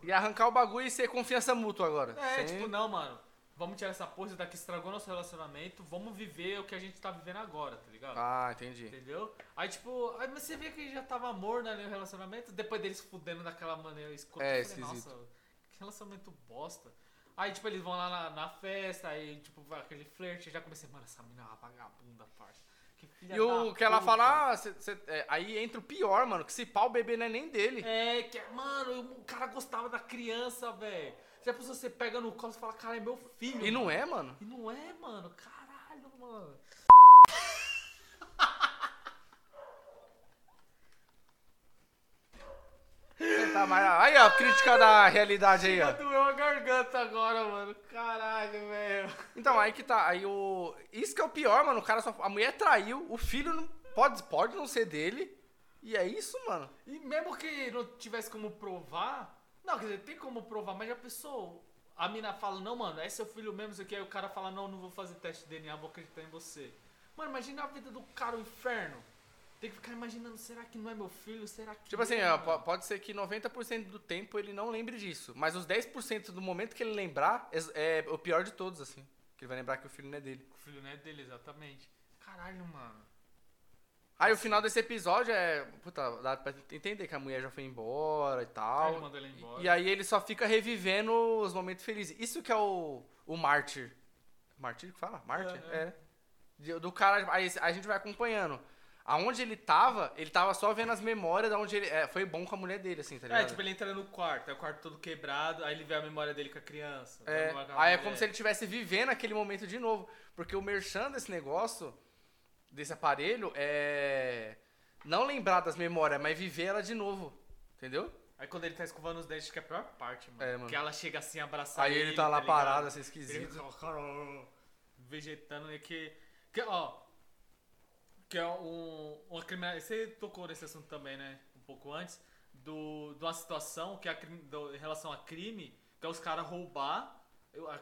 Speaker 2: E arrancar o bagulho e ser confiança mútua agora.
Speaker 1: É,
Speaker 2: Sem-
Speaker 1: tipo, não, mano. Vamos tirar essa porra, daqui estragou nosso relacionamento. Vamos viver o que a gente tá vivendo agora, tá ligado?
Speaker 2: Ah, entendi.
Speaker 1: Entendeu? Aí, tipo, aí mas você vê que já tava amor né, no relacionamento, depois deles fudendo daquela maneira escrota.
Speaker 2: É,
Speaker 1: falei. Nossa, que relacionamento bosta. Aí, tipo, eles vão lá na, na festa, aí, tipo, vai aquele flerte, já comecei, mano, essa mina é uma vagabunda, parça.
Speaker 2: E o que ela
Speaker 1: puta.
Speaker 2: fala, ah, cê- cê- é, aí entra o pior, mano, que se pau o bebê não é nem dele.
Speaker 1: É, que, mano, o cara gostava da criança, velho. Já pensou, você pega no colo e fala, cara, é meu filho.
Speaker 2: E não
Speaker 1: mano.
Speaker 2: é, mano?
Speaker 1: E não é, mano. Caralho, mano.
Speaker 2: Tá. Aí, ó, crítica da realidade aí, ó.
Speaker 1: A garganta agora, mano. Caralho, velho.
Speaker 2: Então, aí que tá. Aí o. Isso que é o pior, mano. O cara só. A mulher traiu, o filho não. Pode, pode não ser dele. E é isso, mano.
Speaker 1: E mesmo que não tivesse como provar. Não, quer dizer, tem como provar, mas já pensou. A mina fala, não, mano, é seu filho mesmo, isso aqui. Aí o cara fala, não, não vou fazer teste de DNA, vou acreditar em você. Mano, imagina a vida do cara, o inferno. Tem que ficar imaginando, será que não é meu filho? Será que.
Speaker 2: Tipo assim,
Speaker 1: é,
Speaker 2: ó, pode ser que 90% do tempo ele não lembre disso. Mas os 10% do momento que ele lembrar é, é o pior de todos, assim. Que ele vai lembrar que o filho não é dele.
Speaker 1: O filho não é dele, exatamente. Caralho, mano.
Speaker 2: Aí o final desse episódio é. Puta, dá pra entender que a mulher já foi embora e tal.
Speaker 1: ele mandou ele embora.
Speaker 2: E aí ele só fica revivendo os momentos felizes. Isso que é o, o mártir. Mártir que fala? Mártir?
Speaker 1: É, é.
Speaker 2: É. Do cara. Aí a gente vai acompanhando. Aonde ele tava, ele tava só vendo as memórias da onde ele. É, foi bom com a mulher dele, assim, tá ligado?
Speaker 1: É, tipo, ele entra no quarto, é o quarto todo quebrado, aí ele vê a memória dele com a criança.
Speaker 2: É, aí é como se ele estivesse vivendo aquele momento de novo. Porque o merchan desse negócio, desse aparelho, é. Não lembrar das memórias, mas viver ela de novo. Entendeu?
Speaker 1: Aí quando ele tá escovando os dentes, que é a pior parte, mano.
Speaker 2: É, mano.
Speaker 1: Que ela chega assim, abraçar
Speaker 2: Aí ele tá lá
Speaker 1: ligado?
Speaker 2: parado, assim,
Speaker 1: Ele
Speaker 2: esquisito.
Speaker 1: fica vegetando e que, que ó que é um uma criminal você tocou nesse assunto também né um pouco antes do de uma situação que é a, do, em relação a crime que é os caras roubar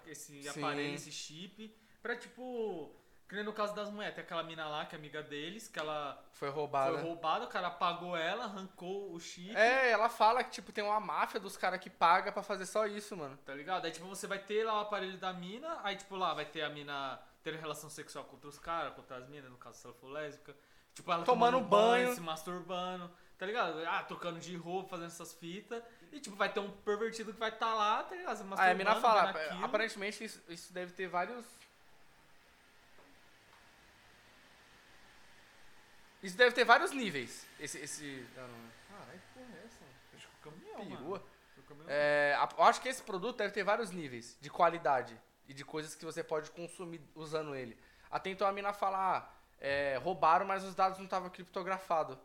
Speaker 1: esse
Speaker 2: Sim.
Speaker 1: aparelho esse chip pra tipo que nem no caso das mulheres tem aquela mina lá que é amiga deles que ela
Speaker 2: Foi roubada.
Speaker 1: foi roubada o cara apagou ela arrancou o chip
Speaker 2: É, ela fala que, tipo, tem uma máfia dos caras que paga pra fazer só isso, mano.
Speaker 1: Tá ligado? Aí, tipo, você vai ter lá o aparelho da mina, aí, tipo, lá vai ter a mina tendo relação sexual contra os caras, contra as minas, no caso, se ela for lésbica. Tipo, ela
Speaker 2: Tomando banho.
Speaker 1: se masturbando, tá ligado? Ah, trocando de roupa, fazendo essas fitas. E, tipo, vai ter um pervertido que vai estar tá lá, tá ligado? Se
Speaker 2: Aí a mina
Speaker 1: masturbando,
Speaker 2: fala,
Speaker 1: aquilo.
Speaker 2: aparentemente isso, isso deve ter vários. Isso deve ter vários níveis. Esse. esse... Ah. Caralho, que porra é essa?
Speaker 1: Acho que o caminhão,
Speaker 2: Perua. É, acho que esse produto deve ter vários níveis de qualidade e de coisas que você pode consumir usando ele. Até então a mina fala, ah, é, roubaram, mas os dados não estavam criptografados.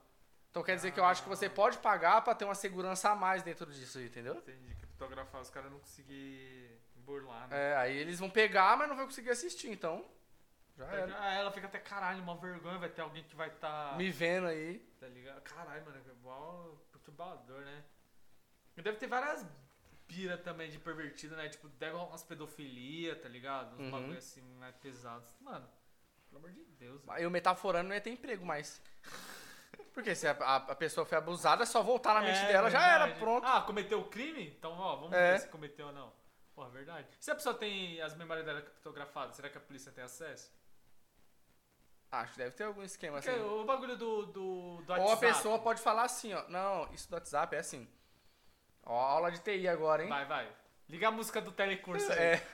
Speaker 2: Então quer dizer que eu acho que você pode pagar pra ter uma segurança a mais dentro disso, entendeu?
Speaker 1: Entendi. Criptografar, os caras não conseguir burlar, né?
Speaker 2: É, aí eles vão pegar, mas não vão conseguir assistir, então já era.
Speaker 1: Ah, ela fica até caralho, uma vergonha, vai ter alguém que vai estar.
Speaker 2: Me vendo aí.
Speaker 1: Tá ligado? Caralho, mano, é igual perturbador, né? Deve ter várias pira também de pervertido, né? Tipo, rolar umas pedofilia, tá ligado? Uns
Speaker 2: Uhum.
Speaker 1: bagulho assim mais pesados. Mano, pelo amor de Deus.
Speaker 2: Aí o metaforando não ia ter emprego mais. <laughs> Porque se a, a- pessoa foi abusada, é só voltar na mente
Speaker 1: É,
Speaker 2: dela, já era,
Speaker 1: verdade.
Speaker 2: pronto.
Speaker 1: Ah, cometeu o crime? Então, ó, vamos
Speaker 2: É.
Speaker 1: ver se cometeu ou não. Porra, verdade. Se a pessoa tem as memórias dela criptografadas, será que a polícia tem acesso?
Speaker 2: Acho que deve ter algum esquema
Speaker 1: Porque
Speaker 2: assim.
Speaker 1: o bagulho do, do, do
Speaker 2: Ou a
Speaker 1: WhatsApp.
Speaker 2: pessoa pode falar assim, ó. Não, isso do WhatsApp é assim. Ó, aula de TI agora, hein?
Speaker 1: Vai, vai. Liga a música do telecurso aí.
Speaker 2: É.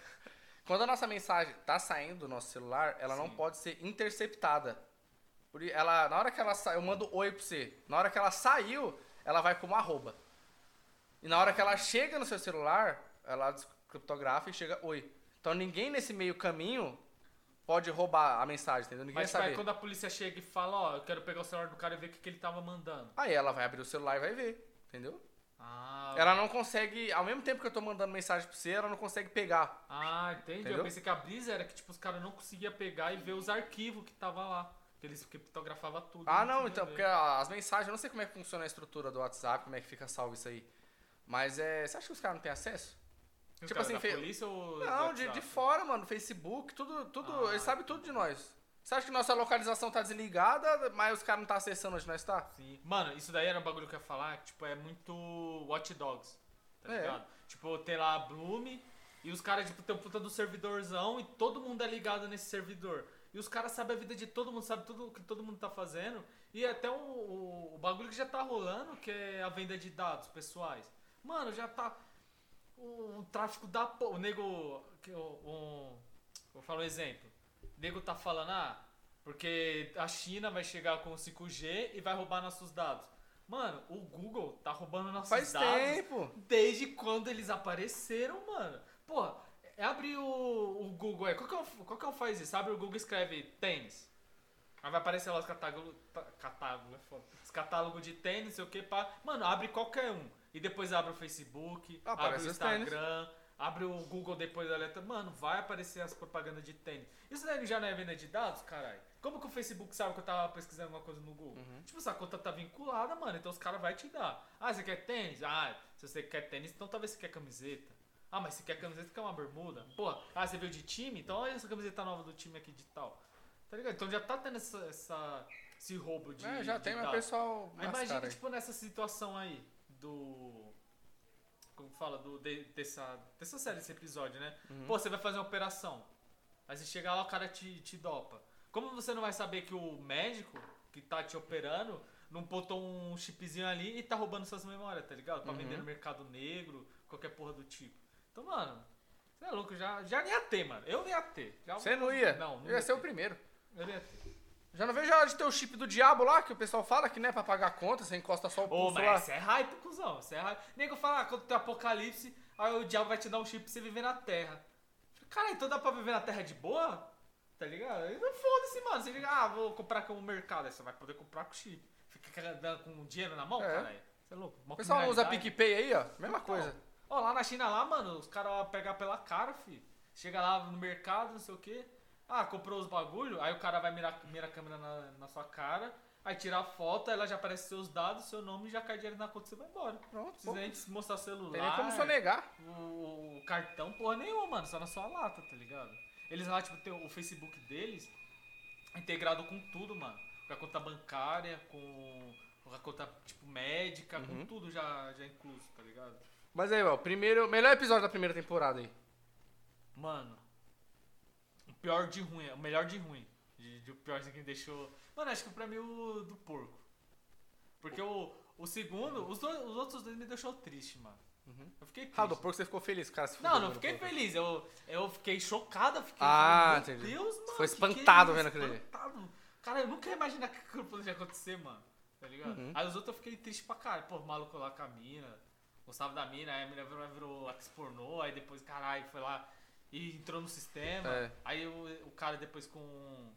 Speaker 2: Quando a nossa mensagem tá saindo do nosso celular, ela não
Speaker 1: Sim.
Speaker 2: pode ser interceptada. Por i- ela, na hora que ela sai, eu mando oi pra você. Na hora que ela saiu, ela vai como arroba. E na hora que ela chega no seu celular, ela descriptografa e chega oi. Então ninguém nesse meio caminho pode roubar a mensagem, entendeu? Ninguém
Speaker 1: Mas
Speaker 2: vai
Speaker 1: quando a polícia chega e fala, ó, eu quero pegar o celular do cara e ver o que, que ele tava mandando.
Speaker 2: Aí ela vai abrir o celular e vai ver, entendeu?
Speaker 1: Ah,
Speaker 2: Ela não consegue, ao mesmo tempo que eu tô mandando mensagem pra você, ela não consegue pegar.
Speaker 1: Ah, entendi.
Speaker 2: Entendeu?
Speaker 1: Eu pensei que a brisa era que tipo, os caras não conseguiam pegar e ver os arquivos que tava lá. Que eles criptografavam tudo.
Speaker 2: Ah, não,
Speaker 1: conseguia
Speaker 2: então,
Speaker 1: ver.
Speaker 2: porque as mensagens, eu não sei como é que funciona a estrutura do WhatsApp, como é que fica salvo isso aí. Mas é. Você acha que os caras não têm acesso?
Speaker 1: Os
Speaker 2: tipo assim, fe-
Speaker 1: polícia ou
Speaker 2: Não, de, de fora, mano, Facebook, tudo, tudo,
Speaker 1: Ah,
Speaker 2: eles sabem tudo de nós. Você acha que nossa localização tá desligada, mas os caras não tá acessando onde nós tá?
Speaker 1: Sim. Mano, isso daí era um bagulho que eu ia falar, tipo, é muito Watch Dogs, tá
Speaker 2: É.
Speaker 1: ligado? Tipo, tem lá a Bloom e os caras, tipo, tem um puta do servidorzão e todo mundo é ligado nesse servidor. E os caras sabem a vida de todo mundo, sabe tudo o que todo mundo tá fazendo. E até o, o, o bagulho que já tá rolando, que é a venda de dados pessoais. Mano, já tá. O, o tráfico da porra. O nego. que o- Um, vou falar um exemplo. Nego tá falando, ah, porque a China vai chegar com o 5G e vai roubar nossos dados. Mano, o Google tá roubando nossos
Speaker 2: Faz
Speaker 1: dados
Speaker 2: tempo.
Speaker 1: desde quando eles apareceram, mano. Pô, é abrir o, o Google aí. Qual que, é o, qual que é o faz isso? Abre o Google e escreve tênis. Aí vai aparecer lá os catálogos. Catálogo, é foda. Os catálogos de tênis, sei o que, pá. Mano, abre qualquer um. E depois abre o Facebook, abre
Speaker 2: Aparece
Speaker 1: o
Speaker 2: os tênis.
Speaker 1: Abre o Google depois da letra. Mano, vai aparecer as propagandas de tênis. Isso daí já não é venda de dados, caralho? Como que o Facebook sabe que eu tava pesquisando alguma coisa no Google?
Speaker 2: Uhum.
Speaker 1: Tipo, essa conta tá vinculada, mano. Então os caras vão te dar. Ah, você quer tênis? Ah, se você quer tênis, então talvez você quer camiseta. Ah, mas se quer camiseta, quer uma bermuda. Porra, ah, você veio de time? Então olha essa camiseta nova do time aqui de tal. Tá ligado? Então já tá tendo essa, essa- esse roubo de.
Speaker 2: É, já
Speaker 1: de
Speaker 2: tem, mas o
Speaker 1: dados.
Speaker 2: pessoal. Mascara
Speaker 1: imagina, tipo, nessa situação aí do. Como fala? Do, de- dessa, dessa série, desse episódio, né?
Speaker 2: Uhum.
Speaker 1: Pô, você vai fazer uma operação. Aí você chega lá, o cara te, te dopa. Como você não vai saber que o médico que tá te operando não botou um chipzinho ali e tá roubando suas memórias, tá ligado? Pra
Speaker 2: Uhum.
Speaker 1: vender no mercado negro, qualquer porra do tipo. Então, mano, você é louco, já, já nem ia ter, mano. Eu ia ter. Já-
Speaker 2: Você não ia?
Speaker 1: Não, não
Speaker 2: Eu ia ser o primeiro.
Speaker 1: Eu ia ter.
Speaker 2: Já não vejo a hora de ter o chip do diabo lá, que o pessoal fala que não é pra pagar a conta, você encosta só o
Speaker 1: Ô,
Speaker 2: pulso
Speaker 1: mas
Speaker 2: lá.
Speaker 1: isso é hype, cuzão. Isso é hype. Nego fala, ah, quando tem apocalipse, aí o diabo vai te dar um chip pra você viver na Terra. Cara, então dá pra viver na Terra de boa? Tá ligado? Foda-se, mano. Você liga, ah, vou comprar com o mercado. Aí você vai poder comprar com chip. Fica com dinheiro na mão,
Speaker 2: É.
Speaker 1: caralho. Você é louco?
Speaker 2: O pessoal usa. PicPay aí, ó. Mesma
Speaker 1: Então,
Speaker 2: coisa.
Speaker 1: Ó, lá na China, lá, mano, os caras pegam pela cara, fi. Chega lá no mercado, não sei o quê. Ah, comprou os bagulho, aí o cara vai mirar, mira a câmera na, na sua cara, aí tira a foto, lá já aparece seus dados, seu nome e já cai dinheiro na conta e você vai embora.
Speaker 2: Pronto,
Speaker 1: precisa nem mostrar celular.
Speaker 2: Tem nem como sonegar.
Speaker 1: o, o cartão, porra nenhuma, mano, só na sua lata, tá ligado? Eles lá, tipo, tem o Facebook deles integrado com tudo, mano. Com a conta bancária, com, a conta, tipo, médica,
Speaker 2: Uhum.
Speaker 1: com tudo já, já incluso, tá ligado?
Speaker 2: Mas aí, ó, primeiro, melhor episódio da primeira temporada aí.
Speaker 1: Mano, pior de ruim, o melhor de ruim. De, de o pior que deixou. Mano, acho que pra mim o do porco. Porque o, o segundo, os, dois, os outros dois me deixou triste, mano. Eu fiquei triste.
Speaker 2: Ah, do porco você ficou feliz, cara. se
Speaker 1: Não, não fiquei feliz. Eu, eu fiquei chocado. eu Fiquei,
Speaker 2: Ah,
Speaker 1: falei,
Speaker 2: entendi.
Speaker 1: Deus, mano.
Speaker 2: Foi espantado
Speaker 1: que é
Speaker 2: vendo ali.
Speaker 1: Espantado. Cara, eu nunca ia imaginar que aquilo poderia acontecer, mano. Tá ligado?
Speaker 2: Uhum.
Speaker 1: Aí os outros eu fiquei triste pra caralho. Pô, o maluco lá com a mina. Gostava da mina, aí a mina virou, virou ex-pornô, aí depois, caralho, foi lá e entrou no sistema.
Speaker 2: É.
Speaker 1: Aí o, o cara depois com.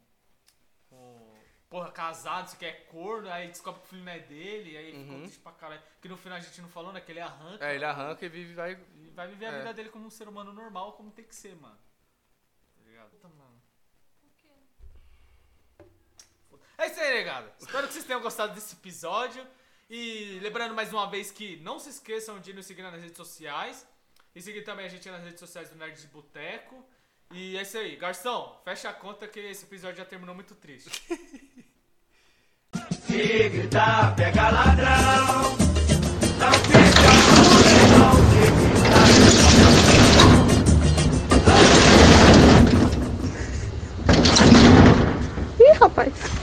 Speaker 1: com porra, casado, isso que é corno, aí descobre que o filho não é dele, aí ficou
Speaker 2: Uhum.
Speaker 1: triste pra caralho. Que no final a gente não falou, né? Que ele arranca.
Speaker 2: É, ele arranca e vive vai.
Speaker 1: E vai viver a
Speaker 2: É.
Speaker 1: vida dele como um ser humano normal, como tem que ser, mano. Tá ligado? Puta, mano. É isso aí, negado. Espero que vocês tenham gostado desse episódio. E lembrando mais uma vez que não se esqueçam de nos seguir nas redes sociais. E seguir também a gente nas redes sociais do Nerd de Boteco. E é isso aí. Garçom, fecha a conta que esse episódio já terminou muito triste. <laughs>
Speaker 6: Se gritar, pega ladrão. Não fica Ih, rapaz.